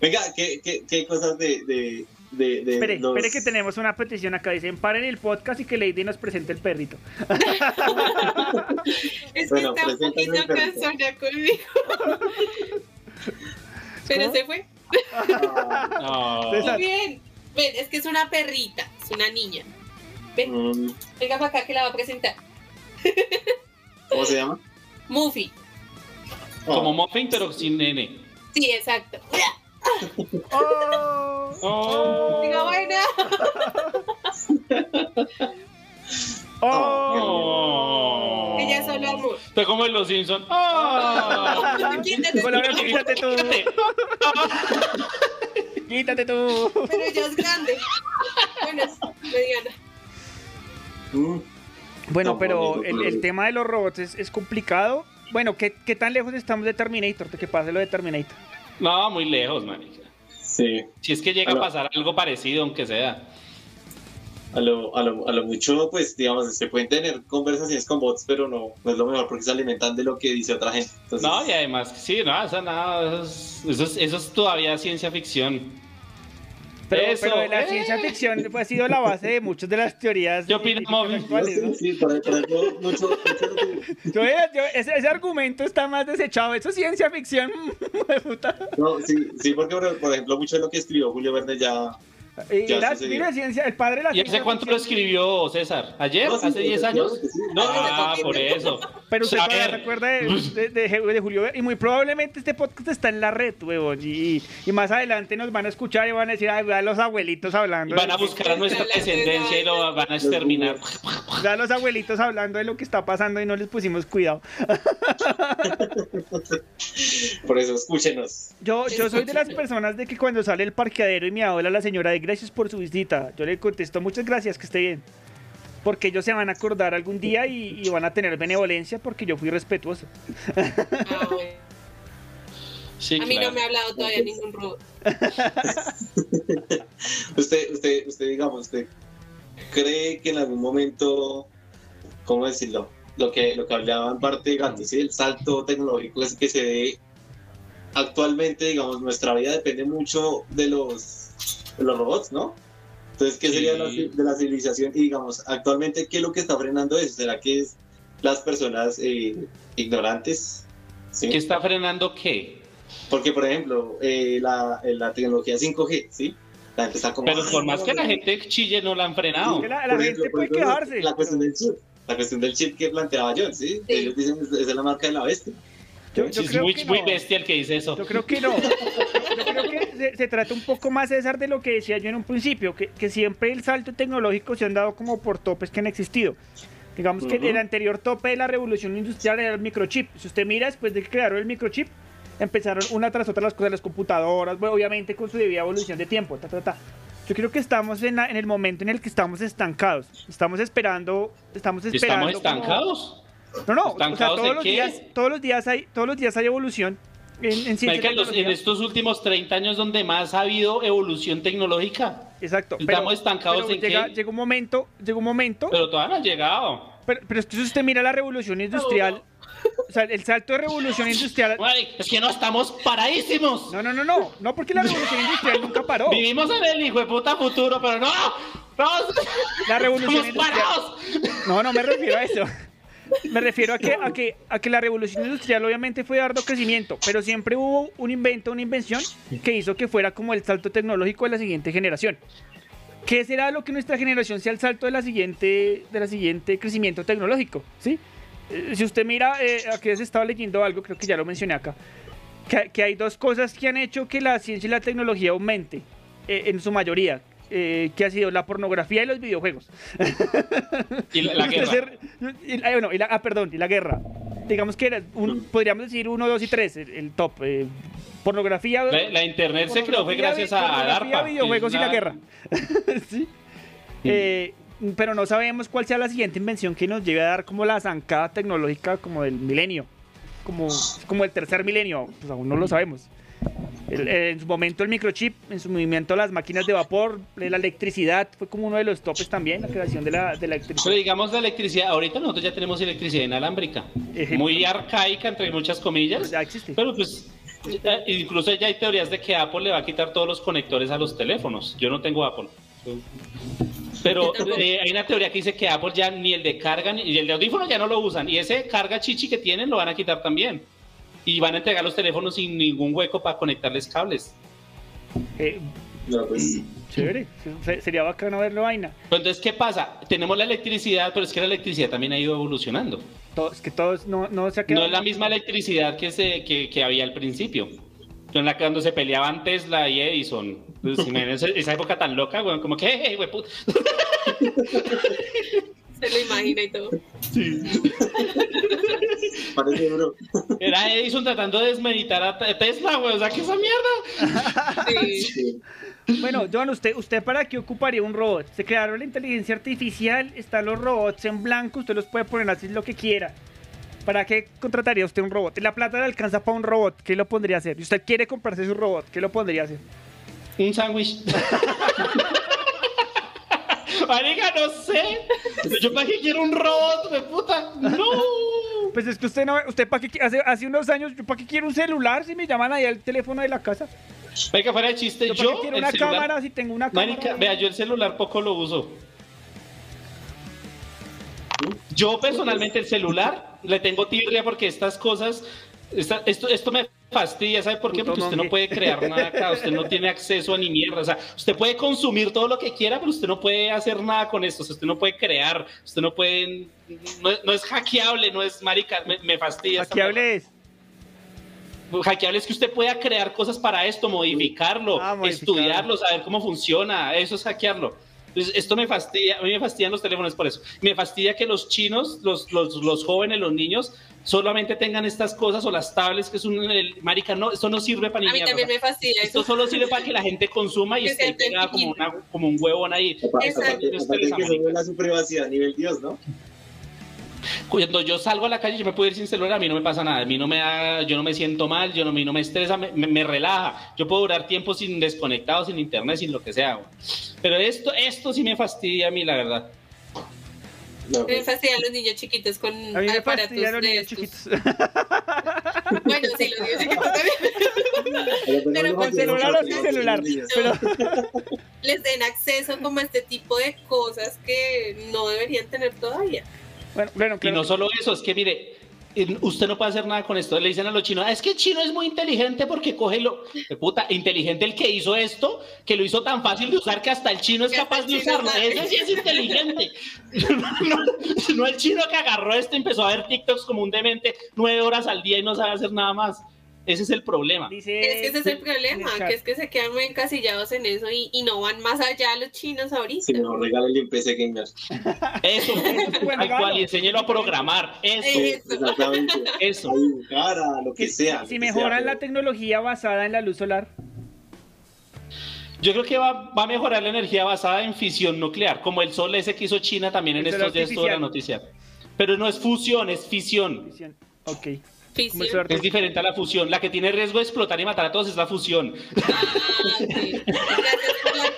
Speaker 10: Venga, ¿qué, qué, qué cosas de, de, de, de
Speaker 11: Espere,
Speaker 10: los-
Speaker 11: espere que tenemos una petición acá. Dicen, paren el podcast y que Lady nos presente el perrito. <laughs>
Speaker 13: Es
Speaker 10: Bueno,
Speaker 13: que está un poquito cansona conmigo. <laughs> Pero
Speaker 11: ¿Cómo?
Speaker 13: se fue. Muy bien. Ven, es que es una perrita, es una niña. Ven,
Speaker 10: Mm,
Speaker 13: venga para acá que la va a presentar. <laughs>
Speaker 10: ¿Cómo se llama?
Speaker 13: Muffy.
Speaker 14: Como Muffin, pero sin nene.
Speaker 13: Sí, exacto.
Speaker 11: ¡Oh!
Speaker 14: Oh.
Speaker 13: Digo, buena.
Speaker 11: ¡Oh!
Speaker 13: Ella es solo amor.
Speaker 14: Está como en los Simpsons. ¡Oh! <laughs>
Speaker 13: Quítate,
Speaker 11: Colabora, quítate tú. <laughs> Quítate tú.
Speaker 13: Pero ella es grande. Bueno, es mediana.
Speaker 10: Mm,
Speaker 11: Bueno,
Speaker 10: No,
Speaker 11: pero el, tema de los robots es, es complicado. Bueno, ¿qué, ¿qué tan lejos estamos de Terminator? De que pase lo de Terminator.
Speaker 14: No, muy lejos, marica.
Speaker 10: Sí,
Speaker 14: Si es que llega a pasar algo parecido, aunque sea.
Speaker 10: a lo, a, lo, a lo mucho, pues, digamos, se pueden tener conversaciones con bots, pero no, no es lo mejor porque se alimentan de lo que dice otra gente. Entonces,
Speaker 14: No, y además, sí, no, no, eso, es, eso, es, eso es todavía ciencia ficción.
Speaker 11: Pero,
Speaker 14: Eso,
Speaker 11: pero la
Speaker 14: eh.
Speaker 11: ciencia ficción pues, ha sido la base de muchas de las teorías Yo- yo- ese, ese argumento está más desechado. Eso es ciencia ficción. <laughs>
Speaker 10: no, sí, sí, porque por, por ejemplo, mucho de lo que escribió Julio Verne ya.
Speaker 11: Y
Speaker 10: Ya
Speaker 11: la- mira, ciencia, el padre de la
Speaker 14: ¿Y hace cuánto lo escribió César? ¿Ayer?
Speaker 10: No, sí,
Speaker 14: ¿Hace 10 años?
Speaker 10: sí.
Speaker 14: No, ah, por eso.
Speaker 11: Pero usted
Speaker 14: A
Speaker 11: todavía acuerda de, <laughs> de, de- de Julio. Y muy probablemente este podcast está en la red, huevón. Y, y más adelante nos van a escuchar y van a decir, ay, vean los abuelitos hablando.
Speaker 14: Van a buscar a nuestra descendencia y lo van a exterminar. <laughs>
Speaker 11: vean los abuelitos hablando de lo que está pasando y no les pusimos cuidado. <laughs>
Speaker 10: Por eso, escúchenos.
Speaker 11: Yo, yo soy de las personas de que cuando sale el parqueadero y me habla la señora de gracias por su visita, yo le contesto muchas gracias, que esté bien. Porque ellos se van a acordar algún día y, y van a tener benevolencia porque yo fui respetuoso.
Speaker 13: Ah, bueno.
Speaker 14: Sí,
Speaker 13: A mí no me ha hablado todavía ningún robot. <laughs>
Speaker 10: Usted, usted, usted, digamos, usted cree que en algún momento, ¿cómo decirlo? Lo que, lo que hablaba en parte de ¿sí? el salto tecnológico es que se dé actualmente, digamos, nuestra vida depende mucho de los, los robots, ¿no? Entonces, ¿qué sería
Speaker 14: Sí.
Speaker 10: de la civilización? Y digamos, actualmente, ¿qué es lo que está frenando eso? ¿Será que es las personas eh, ignorantes? ¿Sí?
Speaker 14: ¿Qué está frenando qué?
Speaker 10: Porque, por ejemplo, eh, la, eh, la tecnología 5G, ¿sí? La gente está como...
Speaker 14: Pero
Speaker 10: "Ay,
Speaker 14: por más
Speaker 10: no,
Speaker 14: que la
Speaker 10: no".
Speaker 14: gente chille, no la han frenado.
Speaker 11: Que la, gente
Speaker 10: ejemplo,
Speaker 11: puede
Speaker 10: ejemplo,
Speaker 11: quejarse.
Speaker 10: La cuestión del chip. La cuestión del chip que planteaba John, ¿sí? Ellos dicen esa es la marca de la bestia.
Speaker 11: Yo, yo
Speaker 14: Sí, es
Speaker 11: creo
Speaker 14: muy,
Speaker 11: que
Speaker 14: muy
Speaker 11: no.
Speaker 14: bestia el que dice eso.
Speaker 11: Yo creo que no. <laughs> Que se, se trata un poco más, César, de lo que decía yo en un principio, que, que siempre el salto tecnológico se han dado como por topes que han existido. Digamos que
Speaker 10: Ujú.
Speaker 11: el anterior tope de la revolución industrial era el microchip. Si usted mira, después de que crearon el microchip, empezaron una tras otra las cosas, las computadoras, bueno, obviamente con su debida evolución de tiempo. Ta, ta, ta. Yo creo que estamos en, la- en el momento en el que estamos estancados. Estamos esperando, estamos esperando.
Speaker 14: ¿Estamos
Speaker 11: como-
Speaker 14: estancados?
Speaker 11: No, no, o sea,
Speaker 14: ¿Estancados
Speaker 11: todos los
Speaker 14: qué?
Speaker 11: días, todos los días hay, todos los días hay evolución en,
Speaker 14: Marica, los- estos últimos 30 años donde más ha habido evolución tecnológica.
Speaker 11: Exacto.
Speaker 14: Estamos estancados
Speaker 11: pero
Speaker 14: en
Speaker 11: llega,
Speaker 14: qué?
Speaker 11: llega un momento, llega un momento,
Speaker 14: Pero todavía no han llegado.
Speaker 11: pero, pero es que si usted mira la revolución industrial, o sea, el salto de revolución industrial.
Speaker 14: Es que no estamos paradísimos.
Speaker 11: No, no, no, no, no porque la revolución industrial nunca paró.
Speaker 14: Vivimos en el hijo de puta futuro, pero no, no.
Speaker 11: La revolución
Speaker 14: Estamos
Speaker 11: industrial.
Speaker 14: parados.
Speaker 11: No, no me refiero a eso. Me refiero a que, a, que, a que la revolución industrial obviamente fue dando crecimiento, pero siempre hubo un invento, una invención que hizo que fuera como el salto tecnológico de la siguiente generación. ¿Qué será lo que nuestra generación sea el salto de la siguiente, de la siguiente crecimiento tecnológico? ¿Sí? Eh, Si usted mira, eh, aquí se estaba leyendo algo, creo que ya lo mencioné acá, que, que hay dos cosas que han hecho que la ciencia y la tecnología aumente, eh, en su mayoría, eh, que ha sido la pornografía y los videojuegos. <laughs>
Speaker 14: Y la, <laughs> guerra.
Speaker 11: y- ah, bueno, y la- ah, perdón, y la guerra. Digamos que era un- podríamos decir uno, dos y tres, el, el top. eh, pornografía.
Speaker 14: La, internet se creó fue gracias a
Speaker 11: pornografía,
Speaker 14: DARPA.
Speaker 11: videojuegos y la guerra. <laughs> ¿Sí? Eh, pero no sabemos cuál sea la siguiente invención que nos lleve a dar como la zancada tecnológica como del milenio. Como, como el tercer milenio, pues aún no lo sabemos. Eh, en su momento el microchip, en su movimiento las máquinas de vapor, eh, la electricidad, fue como uno de los topes también, la creación de la, de la electricidad.
Speaker 14: Pero digamos la electricidad, ahorita nosotros ya tenemos electricidad inalámbrica, muy arcaica entre muchas comillas, pero pues eh, incluso ya hay teorías de que Apple le va a quitar todos los conectores a los teléfonos. Yo no tengo Apple. Pero <laughs> eh, hay una teoría que dice que Apple ya ni el de carga ni el de audífono ya no lo usan y ese carga chichi que tienen lo van a quitar también. Y van a entregar los teléfonos sin ningún hueco para conectarles cables.
Speaker 11: Eh,
Speaker 10: No, pues.
Speaker 11: Chévere, se- sería bacano verlo vaina.
Speaker 14: Pero entonces, ¿qué pasa? Tenemos la electricidad, pero es que la electricidad también ha ido evolucionando.
Speaker 11: Todo- es que todos no, no se ha quedado.
Speaker 14: No es la misma electricidad que, se, que, que había al principio. En la que cuando se peleaban Tesla y Edison. Pues, esa época tan loca, güey, como que, hey, güey, puta. <laughs>
Speaker 13: Se lo imagina y todo. <laughs>
Speaker 10: Parece, bro.
Speaker 14: Era Edison tratando de desmeditar a Te- Tesla, güey, o sea, ¿qué esa mierda? <laughs>
Speaker 13: Sí.
Speaker 11: Bueno, John, ¿usted, ¿usted para qué ocuparía un robot? Se crearon la inteligencia artificial, están los robots en blanco, usted los puede poner así lo que quiera. ¿Para qué contrataría usted un robot? La plata le alcanza para un robot, ¿qué lo pondría a hacer? Y usted quiere comprarse su robot, ¿qué lo pondría a hacer?
Speaker 14: Un sándwich. <laughs> Marica, no sé. Yo para qué quiero un robot, güey, puta. No.
Speaker 11: Pues es que usted no, usted para qué qui- hace, hace unos años, yo para qué quiero un celular si me llaman ahí al teléfono de la casa.
Speaker 14: Venga, fuera de chiste,
Speaker 11: Yo,
Speaker 14: yo.
Speaker 11: para qué quiero una
Speaker 14: celular-
Speaker 11: cámara si tengo una cámara.
Speaker 14: Vea, yo el celular poco lo uso. Yo personalmente el celular le tengo tirria porque estas cosas, esta- esto, esto me fastidia, ¿sabe por qué? Porque usted no puede crear nada acá, usted no tiene acceso a ni mierda, o sea, usted puede consumir todo lo que quiera, pero usted no puede hacer nada con esto, o sea, usted no puede crear, usted no puede, no, no es hackeable, no es marica, me, me fastidia.
Speaker 11: Hackeable es.
Speaker 14: Hackeable es que usted pueda crear cosas para esto, modificarlo,
Speaker 11: Ah, modificarlo.
Speaker 14: estudiarlo, saber cómo funciona. Eso es hackearlo. Entonces, esto me fastidia, a mí me fastidian los teléfonos por eso. Me fastidia que los chinos, los, los, los jóvenes, los niños, solamente tengan estas cosas o las tablets, que es un. el- marica, no, esto no sirve para ni
Speaker 13: A mí
Speaker 14: mierda.
Speaker 13: también me fastidia
Speaker 14: Esto
Speaker 13: eso.
Speaker 14: solo sirve para que la gente consuma y
Speaker 13: Que
Speaker 14: esté pegada como, una- como un huevón ahí.
Speaker 10: Aparte que se su privacidad a nivel Dios, ¿no?
Speaker 14: Cuando yo salgo a la calle, yo me puedo ir sin celular, a mí no me pasa nada, a mí no me da, yo no me siento mal, yo no, a mí no me estresa, me, me- me relaja. Yo puedo durar tiempo sin desconectado, sin internet, sin lo que sea. Pero esto, esto sí me fastidia a mí, la verdad.
Speaker 10: No,
Speaker 13: Me
Speaker 10: pues.
Speaker 13: fastidian los niños chiquitos con
Speaker 11: A mí me
Speaker 13: aparatos
Speaker 11: los
Speaker 13: de
Speaker 11: niños
Speaker 13: estos.
Speaker 11: chiquitos. <laughs>
Speaker 13: Bueno, sí, los niños chiquitos también.
Speaker 10: Pero,
Speaker 13: Pero
Speaker 10: no,
Speaker 13: con
Speaker 11: celular o sin celular. Pero,
Speaker 13: Les den acceso como a este tipo de cosas que no deberían tener todavía.
Speaker 11: Bueno, bueno,
Speaker 14: Y no solo eso, es que mire, en- usted no puede hacer nada con esto. Le dicen a los chinos, "Ah, es que el chino es muy inteligente porque coge lo. De puta, inteligente el que hizo esto, que lo hizo tan fácil de usar que hasta el chino es capaz de usarlo. Ese sí es inteligente. <laughs> no, no el chino que agarró esto y empezó a ver TikToks como un demente nueve horas al día y no sabe hacer nada más. Ese es el problema.
Speaker 11: Dice,
Speaker 13: Es que ese es el problema, que es que se quedan muy encasillados en eso y, y no van más allá los chinos ahorita.
Speaker 10: Si mejor regálale un PC gamer.
Speaker 14: Eso, <laughs> al cual y enséñelo a programar. Eso,
Speaker 13: Eso.
Speaker 10: Exactamente.
Speaker 14: eso.
Speaker 10: A dibujar, a lo que sea.
Speaker 11: si
Speaker 10: que
Speaker 11: mejoran
Speaker 10: sea,
Speaker 11: la tecnología basada en la luz solar,
Speaker 14: Yo creo que va, va a mejorar la energía basada en fisión nuclear, como el sol ese que hizo China también en estos días toda la noticia. Pero no es fusión, es fisión.
Speaker 11: Visión. ok.
Speaker 14: Es diferente a la fusión. La que tiene riesgo de explotar y matar a todos es la fusión.
Speaker 13: Ah, sí. Gracias por la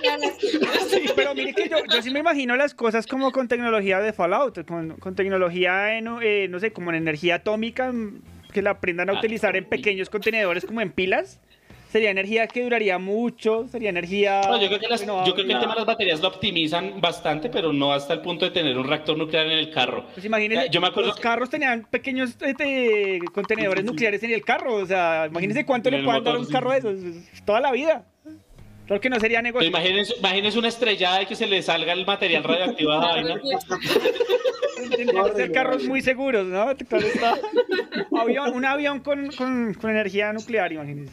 Speaker 11: Sí, pero mire que yo, yo sí me imagino las cosas como con tecnología de Fallout, con, con tecnología, en, eh, no sé, como en energía atómica, mm, que la aprendan a
Speaker 14: Ah,
Speaker 11: utilizar en pequeños contenedores como en pilas. Sería energía que duraría mucho, sería energía...
Speaker 14: No, yo creo que, las-
Speaker 11: bueno,
Speaker 14: yo creo que el tema de las baterías lo optimizan bastante, pero no hasta el punto de tener un reactor nuclear en el carro.
Speaker 11: Pues imagínense,
Speaker 14: Yo me acuerdo
Speaker 11: los carros tenían pequeños este, contenedores nucleares en el carro, o sea, imagínense cuánto
Speaker 14: En
Speaker 11: le
Speaker 14: el
Speaker 11: puedan dar a un
Speaker 14: sí.
Speaker 11: carro de esos, es toda la vida. Creo que no sería
Speaker 14: Pero
Speaker 11: negocio.
Speaker 14: imagínense, imagínense una estrellada y que se le salga el material radioactivo a esa vaina. <laughs>
Speaker 11: Tendrían que ser carros muy seguros, ¿no? Claro está. Avión- un avión con, con- con energía nuclear, imagínense.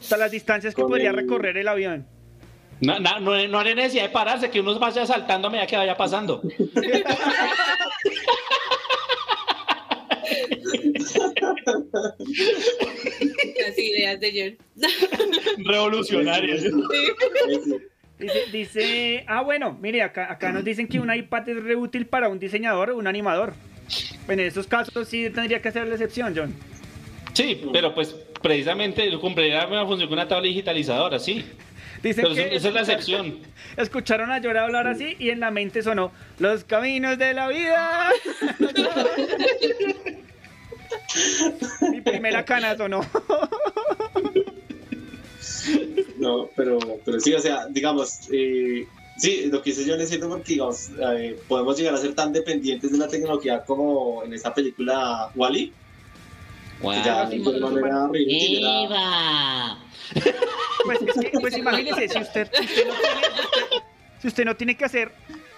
Speaker 11: Hasta las distancias que podría
Speaker 10: el-
Speaker 11: recorrer el avión.
Speaker 14: No, no, no, no hay necesidad de pararse, que uno vaya saltando a medida que vaya pasando.
Speaker 13: Las ideas de John.
Speaker 14: Revolucionarias.
Speaker 11: Dice, dice- ah, bueno, mire, acá, acá nos dicen que un iPad es re útil para un diseñador o un animador. En esos casos sí tendría que hacer la excepción, John.
Speaker 14: Sí, pero pues precisamente cumplirá una función con una tabla digitalizadora, sí. <laughs>
Speaker 11: Dicen
Speaker 14: Pero
Speaker 11: que
Speaker 14: esa es la excepción. <laughs>
Speaker 11: Escucharon a Llora hablar así y en la mente sonó los caminos de la vida. <laughs> Mi primera cana sonó.
Speaker 10: No, pero, pero sí, o sea, digamos, eh, sí, lo que hice yo necesito porque, digamos, eh, podemos llegar a ser tan dependientes de la tecnología como en esa película Wally. Ya, ya era-
Speaker 11: Pues, pues imagínese, si usted, si usted no tiene, si usted- si usted no tiene que hacer,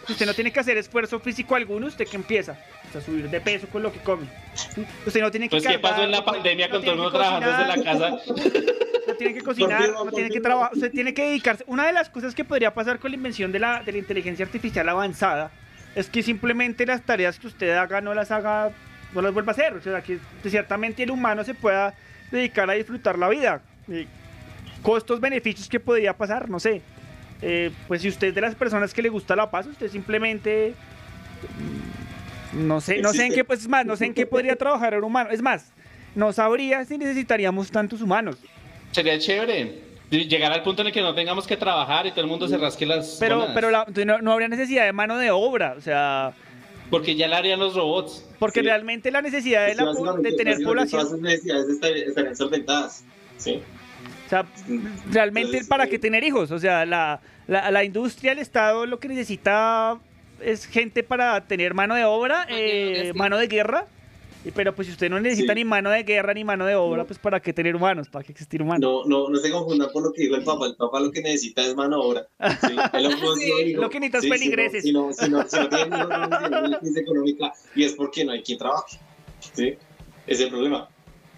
Speaker 11: si usted no tiene que hacer esfuerzo físico alguno, usted que empieza O sea, subir de peso con lo que come. Usted no tiene que
Speaker 14: Pues qué pasó en la
Speaker 11: cargar,
Speaker 14: pandemia
Speaker 11: no
Speaker 14: con todo el
Speaker 11: tiene
Speaker 14: mundo
Speaker 11: que
Speaker 14: trabajando desde la
Speaker 11: cocinar,
Speaker 14: casa. <laughs>
Speaker 11: No tiene que cocinar, no tiene que trabajar, usted tiene que dedicarse. Una de las cosas que podría pasar con la invención de la, de la inteligencia artificial avanzada es que simplemente las tareas que usted haga no las haga, no las vuelva a hacer. O sea, que ciertamente el humano se pueda dedicar a disfrutar la vida. Eh, costos, beneficios que podría pasar, no sé. Eh, pues si usted es de las personas que le gusta la paz, usted simplemente mm, no sé, no sé en qué, pues es más, no sé en qué podría <laughs> trabajar un humano. Es más, no sabría si necesitaríamos tantos humanos.
Speaker 14: Sería chévere llegar al punto en el que no tengamos que trabajar y todo el mundo se rasque las
Speaker 11: Pero,
Speaker 14: gónadas.
Speaker 11: pero la- no, no habría necesidad de mano de obra, o sea,
Speaker 14: Porque ya la harían los robots.
Speaker 11: Porque
Speaker 10: Sí.
Speaker 11: realmente la necesidad de,
Speaker 10: Sí,
Speaker 11: la, de tener población,
Speaker 10: Todas sus necesidades estar- estarían solventadas. Sí.
Speaker 11: o sea, realmente
Speaker 10: Entonces,
Speaker 11: para
Speaker 10: eh,
Speaker 11: qué tener hijos, o sea, la, la, la industria, el Estado lo que necesita es gente para tener mano de obra,
Speaker 13: Mano de
Speaker 11: eh,
Speaker 13: sí.
Speaker 11: mano de guerra. Y- Pero pues si usted no necesita
Speaker 10: Sí.
Speaker 11: ni mano de guerra ni mano de obra,
Speaker 10: No.
Speaker 11: pues para qué tener humanos, para qué existir humanos.
Speaker 10: No, no, no se confundan por lo que dijo el papá. El papá lo que necesita es mano de obra. Sí, lo <laughs> puso,
Speaker 13: Sí.
Speaker 10: dijo,
Speaker 11: Lo que necesita es
Speaker 10: sí,
Speaker 11: feligreses.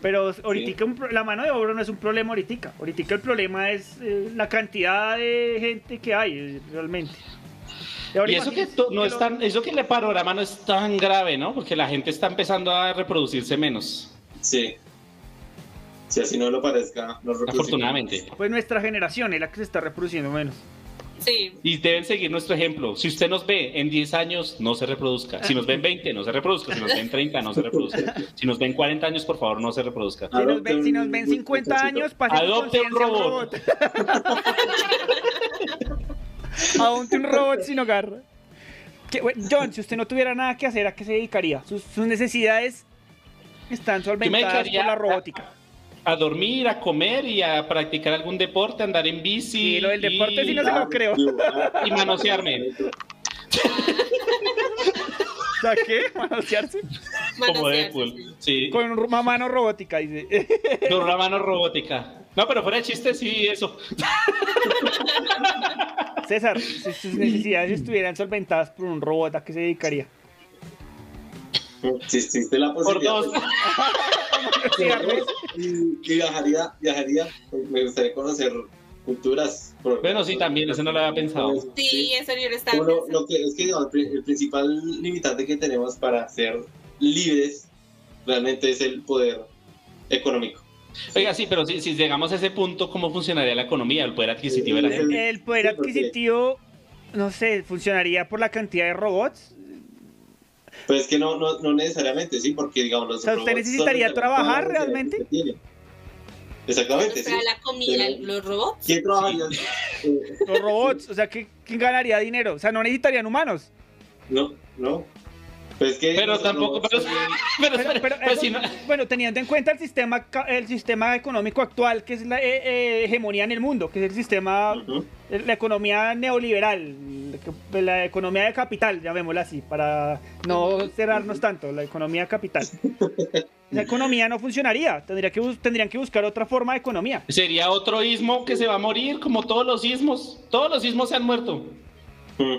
Speaker 11: Pero ahorita un pro- la mano de obra no es un problema ahorita. Ahorita el problema es eh, la cantidad de gente que hay eh, realmente.
Speaker 14: Y eso que no es tan, eso que el panorama no es tan grave, ¿no? Porque la gente está empezando a reproducirse menos.
Speaker 10: Sí. Si así no lo parezca, no reproducimos.
Speaker 14: Afortunadamente.
Speaker 11: Pues nuestra generación es la que se está reproduciendo menos.
Speaker 13: Sí.
Speaker 14: Y deben seguir nuestro ejemplo. Si usted nos ve en 10 años, no se reproduzca. Si nos ve en 20, no se reproduzca. Si nos ve en 30, no se reproduzca. Si nos ve en 40 años, por favor, no se reproduzca.
Speaker 11: Si nos, ven, si nos ven
Speaker 10: un
Speaker 11: 50
Speaker 10: muchachito.
Speaker 11: años, pasen
Speaker 14: Adopte un robot. <laughs> <laughs>
Speaker 11: Adopte un robot sin hogar. Que, bueno, John, si usted no tuviera nada que hacer, ¿a qué se dedicaría? Sus, sus necesidades están solventadas
Speaker 14: dedicaría
Speaker 11: por la
Speaker 14: a-
Speaker 11: robótica.
Speaker 14: A dormir, a comer y a practicar algún deporte, andar en bici.
Speaker 11: Sí, lo del deporte sí no se lo creo. <laughs>
Speaker 14: Y manosearme. <laughs>
Speaker 11: ¿qué? ¿Manosearse?
Speaker 14: Como Deadpool. Sí.
Speaker 11: Con una mano robótica, dice.
Speaker 14: Con una mano robótica. No, pero fuera de chiste, sí, eso. <laughs>
Speaker 11: César, si sus necesidades estuvieran solventadas por un robot, ¿a qué se dedicaría?
Speaker 10: Si existe la
Speaker 14: Por
Speaker 10: posibilidad.
Speaker 14: dos.
Speaker 10: pues, <laughs> y, y viajaría, viajaría. Me gustaría conocer culturas. por-
Speaker 14: Bueno, sí, también, eso no lo había pensado.
Speaker 13: Sí, eso yo lo estaba
Speaker 10: Uno,
Speaker 13: pensando.
Speaker 10: lo que es que el principal limitante que tenemos para ser libres realmente es el poder económico.
Speaker 14: Oiga, sí, pero si, si llegamos a ese punto, ¿cómo funcionaría la economía, el poder adquisitivo de la gente?
Speaker 11: El poder adquisitivo, no sé, funcionaría por la cantidad de robots.
Speaker 10: Pues es que no, no, no necesariamente, sí, porque digamos los
Speaker 11: O sea, ¿usted
Speaker 10: robots
Speaker 11: necesitaría trabajar realmente?
Speaker 10: Exactamente.
Speaker 13: Para
Speaker 10: sí.
Speaker 13: la comida,
Speaker 10: Pero-
Speaker 13: los robots.
Speaker 10: ¿Quién trabajaría?
Speaker 11: Los robots, o sea, ¿qué- ¿quién ganaría dinero? O sea, no necesitarían humanos.
Speaker 10: no, no. Pues es que
Speaker 14: Pero tampoco, <laughs> pero, pero,
Speaker 11: Pero, pero
Speaker 14: pues
Speaker 11: eso-
Speaker 14: si no-
Speaker 11: bueno, teniendo en cuenta el sistema, el sistema económico actual, que es la eh, eh, hegemonía en el mundo, que es el sistema,
Speaker 10: Ujú.
Speaker 11: la economía neoliberal, la, la economía de capital, llamémosla así, para no cerrarnos tanto, la economía capital. <laughs> La economía no funcionaría, tendría que, tendrían que buscar otra forma de economía.
Speaker 14: sería otro ismo que se va a morir, como todos los ismos. Todos los ismos se han muerto.
Speaker 10: Mm.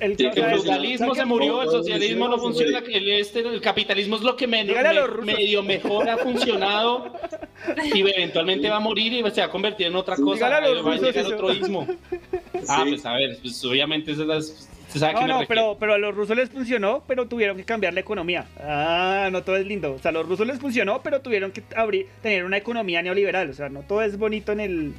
Speaker 11: El,
Speaker 10: Sí,
Speaker 14: El feudalismo
Speaker 11: ¿sabe
Speaker 14: se murió, el socialismo no funciona, el, este, el capitalismo es lo que menos, me- medio mejor ha funcionado y eventualmente va a morir y se va a convertir en otra cosa.
Speaker 11: Dígale a
Speaker 14: va a llegar otro ismo. <laughs> Ah,
Speaker 10: Sí.
Speaker 14: pues a ver, pues obviamente esas las... ¿Se sabe
Speaker 11: No, no, pero, pero a los rusos les funcionó, pero tuvieron que cambiar la economía. Ah, no todo es lindo. O sea, a los rusos les funcionó, pero tuvieron que abrir, tener una economía neoliberal. O sea, no todo es bonito en el...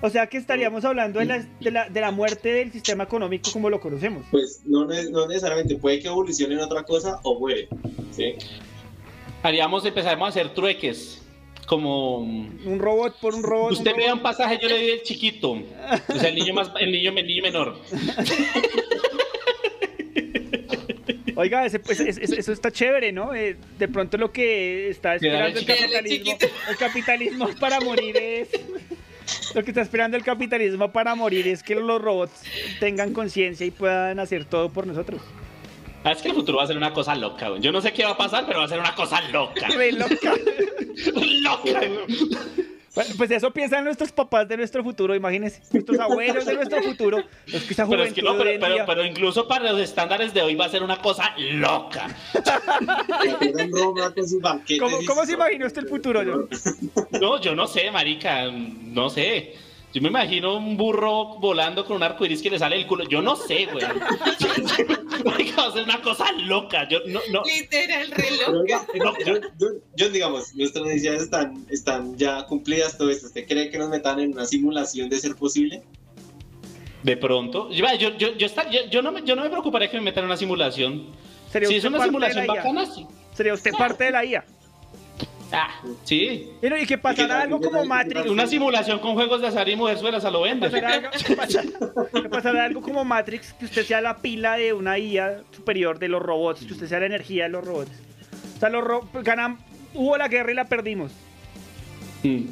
Speaker 11: O sea que estaríamos hablando de la, de la, de la muerte del sistema económico como lo conocemos.
Speaker 10: Pues no, no necesariamente, puede que evolucione en otra cosa o muere. ¿sí?
Speaker 14: Haríamos, empezaremos a hacer trueques. Como
Speaker 11: Un robot por un robot.
Speaker 14: usted
Speaker 11: un
Speaker 14: me da un
Speaker 11: robot.
Speaker 14: pasaje, yo le doy el chiquito. O sea, el niño más, el niño, el niño menor. <laughs>
Speaker 11: Oiga, ese, pues, es- es- eso está chévere, ¿no? Eh, de pronto lo que está esperando el capitalismo, el capitalismo para morir es... Lo que está esperando el capitalismo para morir es que los robots tengan conciencia y puedan hacer todo por nosotros.
Speaker 14: Ah, es que el futuro va a ser una cosa loca, güey. Yo no sé qué va a pasar, pero va a ser una cosa loca.
Speaker 11: Re loca. <laughs>
Speaker 14: loca.
Speaker 11: Bueno, Pues eso piensan nuestros papás de nuestro futuro, imagínense. Nuestros abuelos de nuestro futuro. Los que esa
Speaker 14: Pero es que no, pero, incluso para los estándares de hoy va a ser una cosa loca.
Speaker 10: Banquetes
Speaker 11: ¿Cómo, se imaginó usted el futuro, John?
Speaker 14: No, yo no sé, marica, no sé. Yo me imagino un burro volando con un arco iris que le sale el culo. Yo no sé, güey. Marica, va a ser una cosa loca. Yo no, no.
Speaker 13: Literal, reloj.
Speaker 10: Pero, oiga, yo, yo- yo, digamos, nuestras necesidades están, están ya cumplidas todo esto. ¿Usted cree que nos metan en una simulación de ser posible?
Speaker 14: De pronto. Yo, yo, yo, yo, está- yo- yo no, me, yo no me preocuparía que me metan en una simulación.
Speaker 11: ¿Sería
Speaker 14: Si es una simulación bacana, sí.
Speaker 11: Sería usted parte de la IA.
Speaker 14: Ah, sí.
Speaker 11: Y, no, y que pasará algo como Matrix.
Speaker 14: Una simulación con juegos de azar y mujerzuelas a lo vende.
Speaker 11: pasará algo, que pasará- que pasará algo como Matrix, que usted sea la pila de una IA superior de los robots, que usted sea la energía de los robots. O sea, los ro- ganan, hubo la guerra y la perdimos.
Speaker 14: Mm.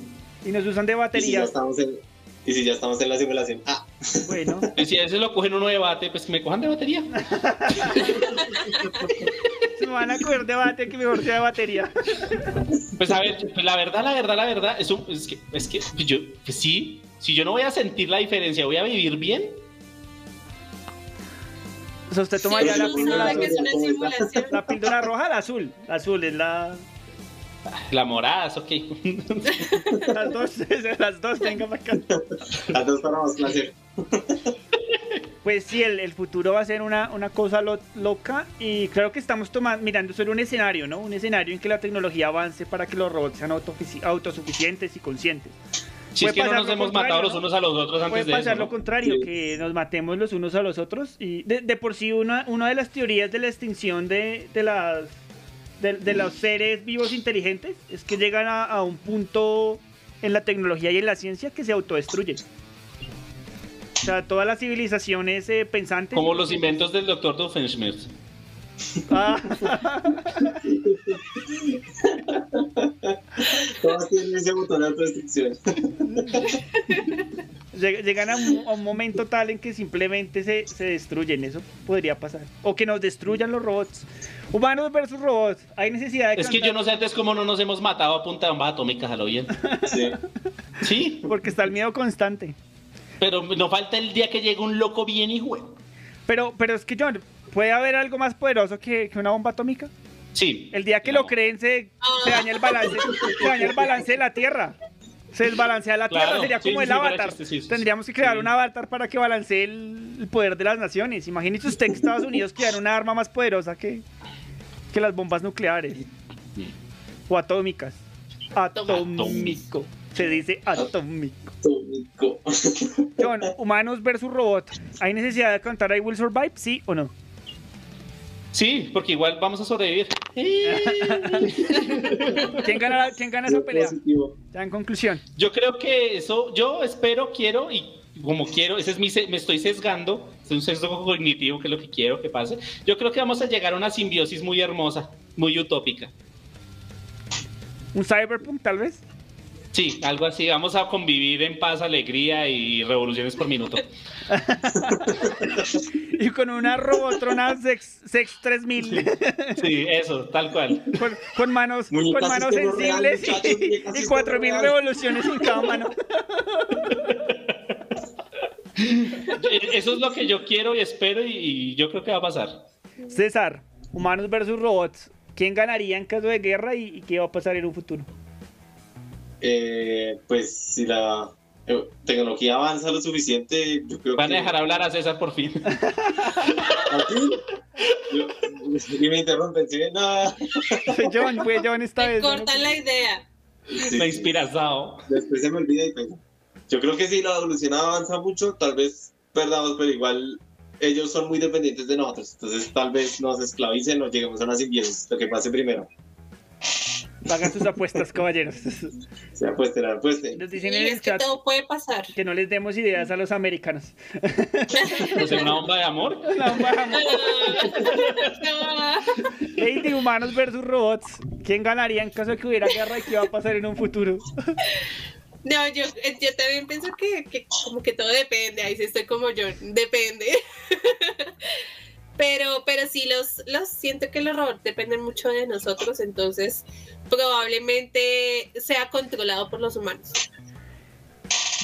Speaker 11: Y nos usan de
Speaker 10: ¿Y si, ya
Speaker 11: batería.
Speaker 10: estamos en, y si ya estamos en la simulación? Ah,
Speaker 11: Bueno,
Speaker 14: Y si a veces lo cogen uno de bate, pues que me cojan de batería. <laughs>
Speaker 11: se <laughs> me van a coger debate que mejor sea de batería.
Speaker 14: Pues a ver, pues la verdad, la verdad, la verdad, es, un- es que, es que yo, que sí, si yo no voy a sentir la diferencia, voy a vivir bien.
Speaker 11: O sea, usted
Speaker 13: Sí,
Speaker 11: tomaría la píldora
Speaker 13: una simulación.
Speaker 11: La píldora roja, la azul. La azul es la.
Speaker 14: La morada, ok. <laughs>
Speaker 11: Las dos, <laughs> las dos, venga para acá.
Speaker 10: las dos para más placer.
Speaker 11: Pues sí, el, el futuro va a ser una, una cosa lo- loca y creo que estamos tomando, mirando solo un escenario, ¿no? Un escenario en que la tecnología avance para que los robots sean autosuficientes y conscientes.
Speaker 14: Si es que no nos
Speaker 11: lo
Speaker 14: hemos
Speaker 11: contrario,
Speaker 14: matado los
Speaker 11: ¿no?
Speaker 14: unos a los otros antes
Speaker 11: Puede
Speaker 14: de
Speaker 11: pasar
Speaker 14: eso.
Speaker 11: lo
Speaker 14: ¿no?
Speaker 11: contrario,
Speaker 10: Sí.
Speaker 11: que nos matemos los unos a los otros y de, de por sí una, una de las teorías de la extinción de, de las de, de los seres vivos inteligentes es que llegan a, a un punto en la tecnología y en la ciencia que se autodestruyen. O sea, todas las civilizaciones eh, pensantes
Speaker 14: Como los inventos del doctor Doofenshmirtz.
Speaker 11: Ah, <laughs>
Speaker 10: Todas tienen ese botón de autodestrucción. <laughs>
Speaker 11: lleg- llegan a un, a un momento tal en que simplemente se, se destruyen. Eso podría pasar. O que nos destruyan los robots. Humanos versus robots. Hay necesidad de
Speaker 14: Es que yo no sé antes cómo no nos hemos matado a punta de bombas atómicas, a lo bien.
Speaker 10: Sí.
Speaker 14: Sí,
Speaker 11: Porque está el miedo constante.
Speaker 14: pero no falta el día que llegue un loco bien hijo.
Speaker 11: Pero, pero es que John, ¿puede haber algo más poderoso que, que una bomba atómica?
Speaker 14: Sí.
Speaker 11: El día que
Speaker 14: No.
Speaker 11: lo creen se, se daña el balance, se daña el balance de la Tierra. Se desbalancea la
Speaker 14: Claro,
Speaker 11: Tierra, sería
Speaker 14: sí,
Speaker 11: como
Speaker 14: sí,
Speaker 11: el
Speaker 14: sí,
Speaker 11: avatar.
Speaker 14: chiste, sí, sí,
Speaker 11: Tendríamos que crear
Speaker 14: sí.
Speaker 11: un avatar para que balancee el, poder de las naciones. Imagínese usted que Estados Unidos creara una arma más poderosa que, que las bombas nucleares. O atómicas. Atómico. Se dice atómico.
Speaker 10: Atómico.
Speaker 11: John, humanos versus robot. ¿Hay necesidad de cantar I Will Survive? ¿Sí o no?
Speaker 14: Sí, porque igual vamos a sobrevivir. <laughs>
Speaker 11: ¿Quién gana, ¿Quién gana esa pelea? Ya en conclusión.
Speaker 14: Yo creo que eso, yo espero, quiero y como quiero, ese es mi, me estoy sesgando, es un sesgo cognitivo que es lo que quiero que pase. Yo creo que vamos a llegar a una simbiosis muy hermosa, muy utópica.
Speaker 11: ¿Un cyberpunk tal vez?
Speaker 14: Sí, algo así. Vamos a convivir en paz, alegría y revoluciones por minuto. <laughs>
Speaker 11: y con una robotrona Sex, Sex 3000.
Speaker 14: sí, eso, tal cual.
Speaker 11: Con, manos, con manos sensibles y, y 4000 revoluciones en cada mano.
Speaker 14: Eso es lo que yo quiero y espero y yo creo que va a pasar.
Speaker 11: César, humanos versus robots. ¿Quién ganaría en caso de guerra y qué va a pasar en un futuro?
Speaker 10: Eh, pues si la eh, tecnología avanza lo suficiente, yo creo
Speaker 14: Van a dejar hablar a César por fin.
Speaker 10: Yo, y me interrumpen, ¿sí? No.
Speaker 11: John, fue John esta vez.
Speaker 13: Cortan la idea.
Speaker 14: Sí, me inspiración.
Speaker 10: Después se me olvida y pues, Yo creo que si la evolución avanza mucho, tal vez perdamos, pero igual ellos son muy dependientes de nosotros. Entonces tal vez nos esclavicen o lleguemos a una simbiosis, lo que pase primero.
Speaker 11: Pagan sus apuestas, caballeros.
Speaker 10: Se apuesten, apuesten.
Speaker 11: Nos dicen
Speaker 13: Y
Speaker 11: en el
Speaker 13: que todo puede pasar.
Speaker 11: que no les demos ideas a los americanos. <laughs>
Speaker 14: ¿No sé, una bomba de amor? <laughs>
Speaker 11: Una bomba de amor. <laughs> Lady humanos versus robots. ¿Quién ganaría en caso de que hubiera guerra y qué va a pasar en un futuro?
Speaker 13: No, yo, eh, yo también pienso que, que como que todo depende. Ahí sí estoy como yo. Depende. Pero, pero sí, los, los siento que los robots dependen mucho de nosotros, entonces probablemente sea controlado por los humanos.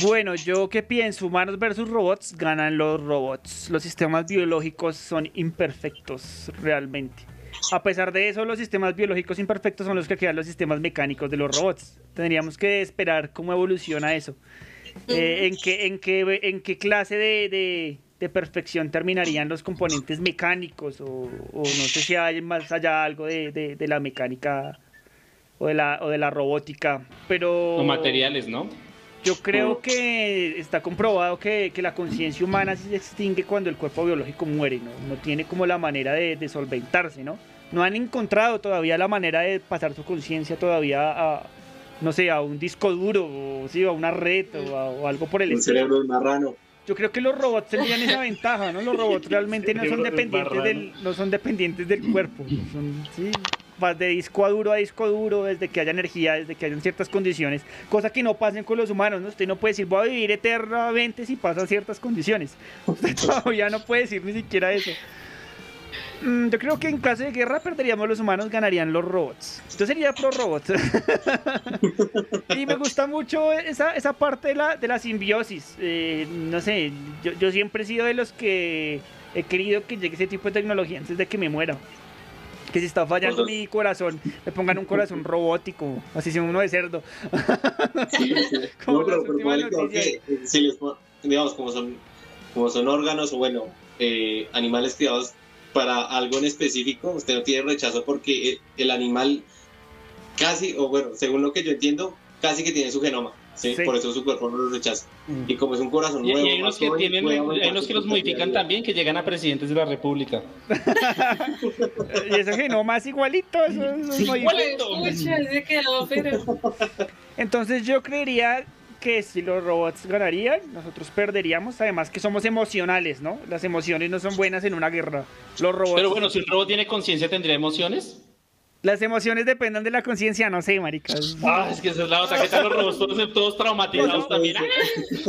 Speaker 11: Bueno, yo qué pienso, humanos versus robots, ganan los robots. Los sistemas biológicos son imperfectos realmente. A pesar de eso, los sistemas biológicos imperfectos son los que crean los sistemas mecánicos de los robots. Tendríamos que esperar cómo evoluciona eso. Eh, en, qué, en, qué, ¿En qué clase de, de, de perfección terminarían los componentes mecánicos? O, o, no sé si hay más allá algo de, de, de la mecánica o de la, o de la robótica. Pero...
Speaker 14: O materiales, ¿no?
Speaker 11: Yo creo que está comprobado que, que la conciencia humana se extingue cuando el cuerpo biológico muere, ¿no? No tiene como la manera de, de solventarse, ¿no? No han encontrado todavía la manera de pasar su conciencia todavía a, no sé, a un disco duro, o sí, a una red o, a, o algo por el
Speaker 10: Un
Speaker 11: estilo.
Speaker 10: cerebro de marrano.
Speaker 11: Yo creo que los robots tendrían esa ventaja, ¿no? Los robots <laughs> realmente no son dependientes del, no son dependientes del cuerpo. Son, sí, vas de disco a duro a disco duro, desde que haya energía, desde que hayan ciertas condiciones, cosa que no pasen con los humanos, ¿no? Usted no puede decir voy a vivir eternamente si pasan ciertas condiciones. <laughs> Usted todavía no puede decir ni siquiera eso. Mm, Yo creo que en caso de guerra perderíamos los humanos, ganarían los robots. Yo sería pro robots. <laughs> y me gusta mucho esa, esa parte de la, de la simbiosis. Eh, no sé, yo, yo siempre he sido de los que he querido que llegue ese tipo de tecnología antes de que me muera. Que si está fallando mi corazón, me pongan un corazón <laughs> robótico, así sea uno de cerdo.
Speaker 10: Sí, sí. <laughs>
Speaker 11: Como
Speaker 10: No, pero, pero si les digamos, como son, como son órganos o bueno, eh, animales criados para algo en específico, usted no tiene rechazo porque el, el animal casi, o bueno, según lo que yo entiendo, casi que tiene su genoma. ¿sí?
Speaker 11: Sí.
Speaker 10: Por eso su cuerpo no lo rechaza. Y como es un corazón
Speaker 14: Y, y
Speaker 10: nuevo,
Speaker 14: hay unos que
Speaker 10: joven,
Speaker 14: tienen, hay unos que los modifican también, que llegan a presidentes de la república. <laughs>
Speaker 11: Y ese genoma es igualito. Eso, eso es
Speaker 13: pero...
Speaker 11: Entonces yo creería que si los robots ganarían, nosotros perderíamos. Además que somos emocionales, ¿no? Las emociones no son buenas en una guerra. Los robots...
Speaker 14: Pero bueno, si un robot tiene conciencia, ¿tendría emociones?
Speaker 11: Las emociones dependen de la conciencia, no sé, maricas.
Speaker 14: Ah, es que esa es la otra. ¿Qué tal los robots todos, todos traumatizados también?
Speaker 11: Sí,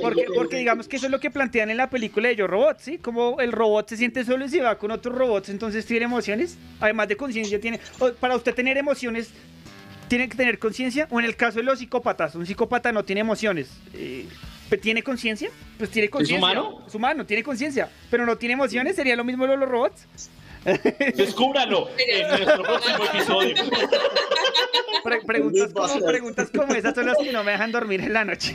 Speaker 11: porque, porque digamos que eso es lo que plantean en la película de Yo Robot, ¿sí? Como el robot se siente solo y se va con otros robots, entonces tiene emociones, además de conciencia tiene... Para usted tener emociones, tiene que tener conciencia, o en el caso de los psicópatas, un psicópata no tiene emociones. eh, ¿Tiene conciencia? Pues tiene conciencia.
Speaker 14: humano?
Speaker 11: Es humano, tiene conciencia, pero no tiene emociones, sería lo mismo de los robots. <laughs>
Speaker 14: Descúbralo en nuestro próximo episodio. <laughs>
Speaker 11: Pre- preguntas, como, preguntas como esas son las que no me dejan dormir en la noche.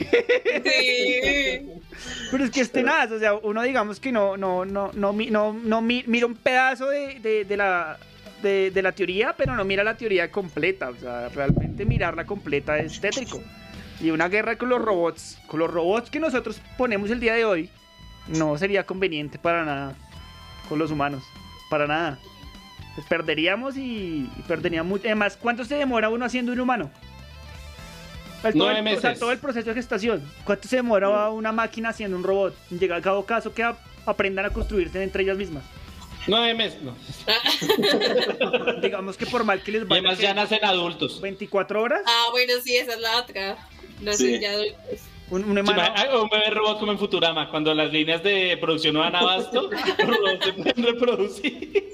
Speaker 13: Sí. <laughs>
Speaker 11: Pero es que es tenaz, o sea, uno digamos que no, no, no, no, mi- no, no mi- mira un pedazo de, de- de la, de, de la teoría, pero no mira la teoría completa. O sea, realmente mirarla completa es tétrico. Y una guerra con los robots, con los robots que nosotros ponemos el día de hoy, no sería conveniente para nada con los humanos. Para nada. Pues perderíamos y, y perderíamos mucho. Además, ¿cuánto se demora uno haciendo un humano? El- todo, el, o sea, todo el proceso de gestación. ¿Cuánto se demora una máquina haciendo un robot? Llega a cabo caso que a- aprendan a construirse entre ellas mismas.
Speaker 14: Nueve meses, no. <laughs>
Speaker 11: Digamos que por mal que les vaya.
Speaker 14: además ya nacen adultos.
Speaker 11: 24 horas.
Speaker 13: Ah, bueno, sí, esa es la otra. No
Speaker 14: Sí.
Speaker 13: sé, ya adultos.
Speaker 11: Un, un
Speaker 14: Sí, un bebé robot como en Futurama, cuando las líneas de producción no dan abasto, <laughs> los robots se pueden reproducir. <laughs>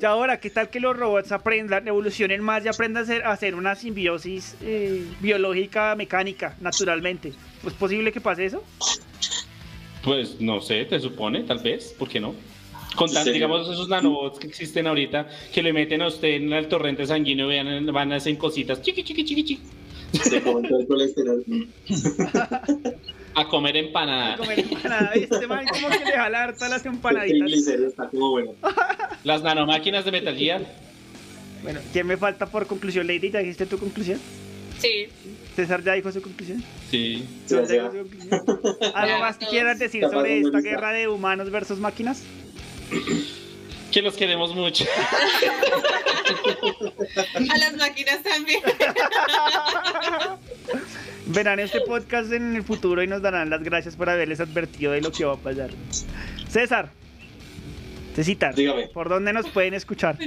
Speaker 11: Y ahora, ¿qué tal que los robots aprendan, evolucionen más y aprendan a hacer, a hacer una simbiosis eh, biológica, mecánica, naturalmente? ¿Es posible que pase eso?
Speaker 14: Pues no sé, te supone, tal vez, ¿por qué no? Con tan, digamos, esos nanobots que existen ahorita, que le meten a usted en el torrente sanguíneo y vean, van a hacer cositas, chiqui, chiqui, chiqui, chiqui,
Speaker 10: Se comentó el colesterol. <laughs>
Speaker 14: a comer empanada.
Speaker 11: Comer empanada. Este man como que le jala harta las empanaditas.
Speaker 10: está como bueno. <laughs>
Speaker 14: Las nanomáquinas de Metal Gear.
Speaker 11: Bueno, ¿quién me falta por conclusión? Lady, ¿ya dijiste tu conclusión?
Speaker 13: Sí.
Speaker 11: ¿César ya dijo su conclusión?
Speaker 14: Sí.
Speaker 11: ¿Ya
Speaker 10: Sí,
Speaker 11: dijo
Speaker 10: sí.
Speaker 11: su conclusión? <laughs> ¿Algo más que quieran decir
Speaker 10: Capaz
Speaker 11: sobre esta guerra de humanos versus máquinas? <clears throat>
Speaker 14: Que los queremos mucho. <laughs> <laughs>
Speaker 13: A las máquinas también.
Speaker 11: Verán este podcast en el futuro y nos darán las gracias por haberles advertido de lo que va a pasar. César, Cecitar,
Speaker 10: Dígame.
Speaker 11: ¿por dónde nos pueden escuchar?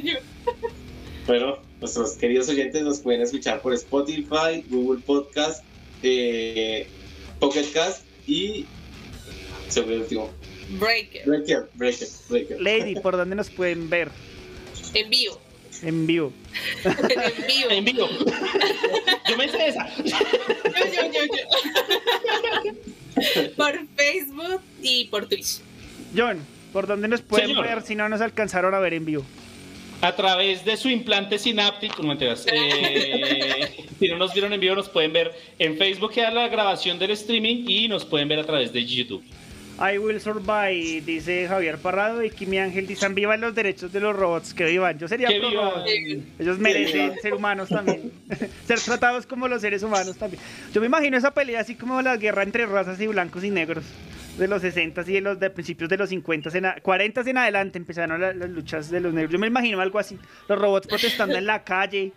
Speaker 10: Bueno, nuestros queridos oyentes nos pueden escuchar por Spotify, Google Podcast, eh, Pocket Cast y sobre el último.
Speaker 13: Breaker.
Speaker 10: Breaker, Breaker, Breaker.
Speaker 11: Lady, ¿por <laughs> dónde nos pueden ver
Speaker 13: En vivo.
Speaker 11: en vivo?
Speaker 13: En vivo.
Speaker 14: En vivo. Yo me sé esa.
Speaker 13: Yo, yo, yo, yo. Por Facebook y por Twitch.
Speaker 11: John, ¿por dónde nos pueden
Speaker 14: Señor.
Speaker 11: ver si no nos alcanzaron a ver en vivo?
Speaker 14: A través de su implante sináptico, no mentiras. Eh, <laughs> si no nos vieron en vivo, nos pueden ver en Facebook, queda la grabación del streaming y nos pueden ver a través de YouTube.
Speaker 11: I will survive, dice Javier Parrado y Kimi Ángel dicen vivan los derechos de los robots, que vivan. Yo sería
Speaker 14: Que
Speaker 11: pro
Speaker 14: vivan.
Speaker 11: robot. Ellos merecen ser humanos también. <laughs> ser tratados como los seres humanos también. Yo me imagino esa pelea así como la guerra entre razas y blancos y negros de los 60 y de los de principios de los 50 en a- 40 en adelante empezaron la- las luchas de los negros. Yo me imagino algo así, los robots protestando en la calle.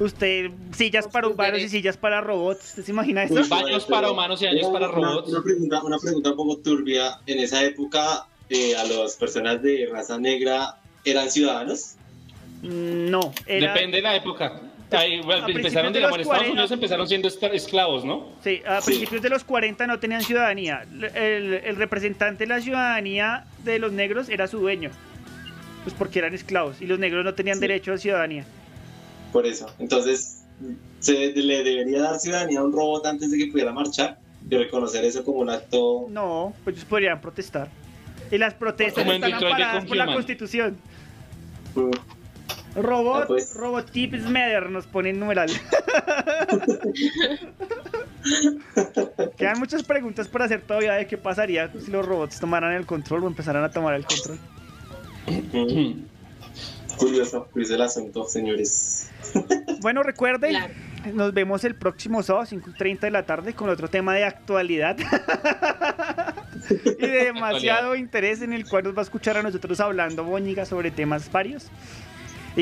Speaker 11: Usted sillas para humanos y sillas para robots. ¿Usted se imagina eso?
Speaker 14: Baños para humanos y baños para robots.
Speaker 10: Una, pregunta, una pregunta un poco turbia. En esa época, eh, a las personas de raza negra eran ciudadanos.
Speaker 11: Mm, No, era-
Speaker 14: Depende de la época. Ahí, bueno, empezaron,
Speaker 11: de
Speaker 14: digamos, en
Speaker 11: los
Speaker 14: Estados
Speaker 11: 40.
Speaker 14: Unidos empezaron siendo escla- esclavos, ¿no?
Speaker 11: Sí, a principios de los 40 no tenían ciudadanía. El, el representante de la ciudadanía de los negros era su dueño. Pues porque eran esclavos y los negros no tenían derecho a ciudadanía.
Speaker 10: Por eso. Entonces, se le debería dar ciudadanía a un robot antes de que pudiera marchar y reconocer eso como un acto.
Speaker 11: No, pues ellos podrían protestar. Y las protestas
Speaker 10: Como
Speaker 11: están amparadas por la constitución.
Speaker 10: Mm.
Speaker 11: Robot,
Speaker 10: Ah, pues.
Speaker 11: Robot Tips Matter nos pone en numeral. <laughs> Quedan muchas preguntas por hacer todavía de qué pasaría si los robots tomaran el control o empezaran a tomar el control.
Speaker 10: Mm. Curioso, curioso el asunto, señores. <laughs>
Speaker 11: Bueno, recuerden, nos vemos el próximo sábado, 5.30 de la tarde, con otro tema de actualidad. <laughs> y de demasiado interés en el cual nos va a escuchar a nosotros hablando, Boñiga, sobre temas varios.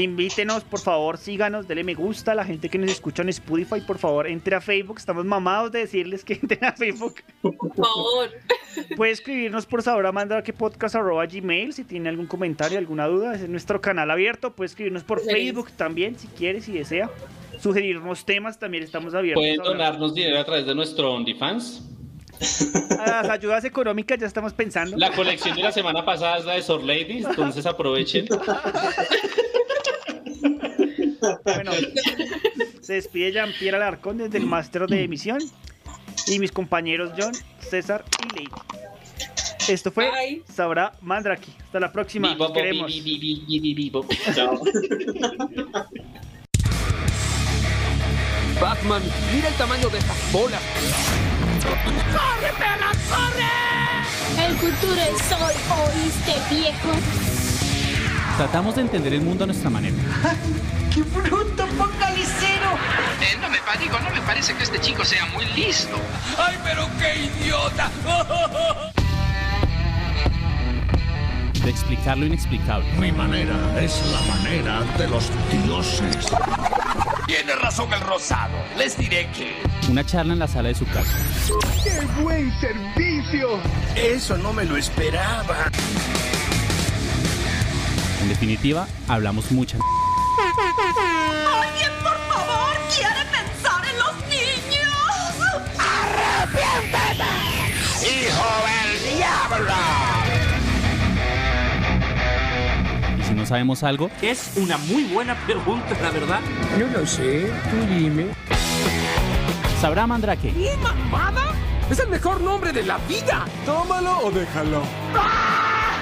Speaker 11: Invítenos, por favor, síganos, denle me gusta a la gente que nos escucha en Spotify, por favor, entre a Facebook. Estamos mamados de decirles que <laughs> entren a Facebook.
Speaker 13: Por favor.
Speaker 11: Puede escribirnos por favor a mandar que podcast arroba gmail si tiene algún comentario, alguna duda. Es nuestro canal abierto. Puede escribirnos por. Facebook también, si quiere, si desea. Sugerirnos temas, también estamos abiertos.
Speaker 14: Pueden donarnos dinero a través de nuestro OnlyFans. <laughs>
Speaker 11: A las ayudas económicas ya estamos pensando.
Speaker 14: La colección de la semana pasada es la de Sor Lady, entonces aprovechen. <laughs>
Speaker 11: Bueno, se despide Jean-Pierre Alarcón desde el máster de emisión. Y mis compañeros John, César y Lady. Esto fue Sabrá Mandraki. Hasta la próxima. Los queremos.
Speaker 1: Batman, mira el tamaño de esas bolas.
Speaker 3: ¡Corre, perra, corre! El futuro es hoy, ¿oíste, viejo?
Speaker 4: Tratamos de entender el mundo a nuestra manera.
Speaker 5: ¡Qué bruto focalicero!
Speaker 6: Eh, no me digo, no me parece que este chico sea muy listo.
Speaker 2: ¡Ay, pero qué idiota! <laughs>
Speaker 14: de explicar lo inexplicable.
Speaker 15: Mi manera es la manera de los dioses.
Speaker 7: Tiene razón el rosado. Les diré que.
Speaker 14: Una charla en la sala de su casa.
Speaker 2: ¡Qué buen servicio!
Speaker 7: Eso no me lo esperaba.
Speaker 14: En definitiva, hablamos mucha.
Speaker 16: ¿Alguien,
Speaker 14: no sabemos algo,
Speaker 17: Es una muy buena pregunta, la verdad.
Speaker 2: No lo sé, tú dime.
Speaker 14: sabrá Mandrake.
Speaker 18: ¡Qué mamada! ¡Es el mejor nombre de la vida!
Speaker 2: Tómalo o déjalo.
Speaker 18: ¡Ah!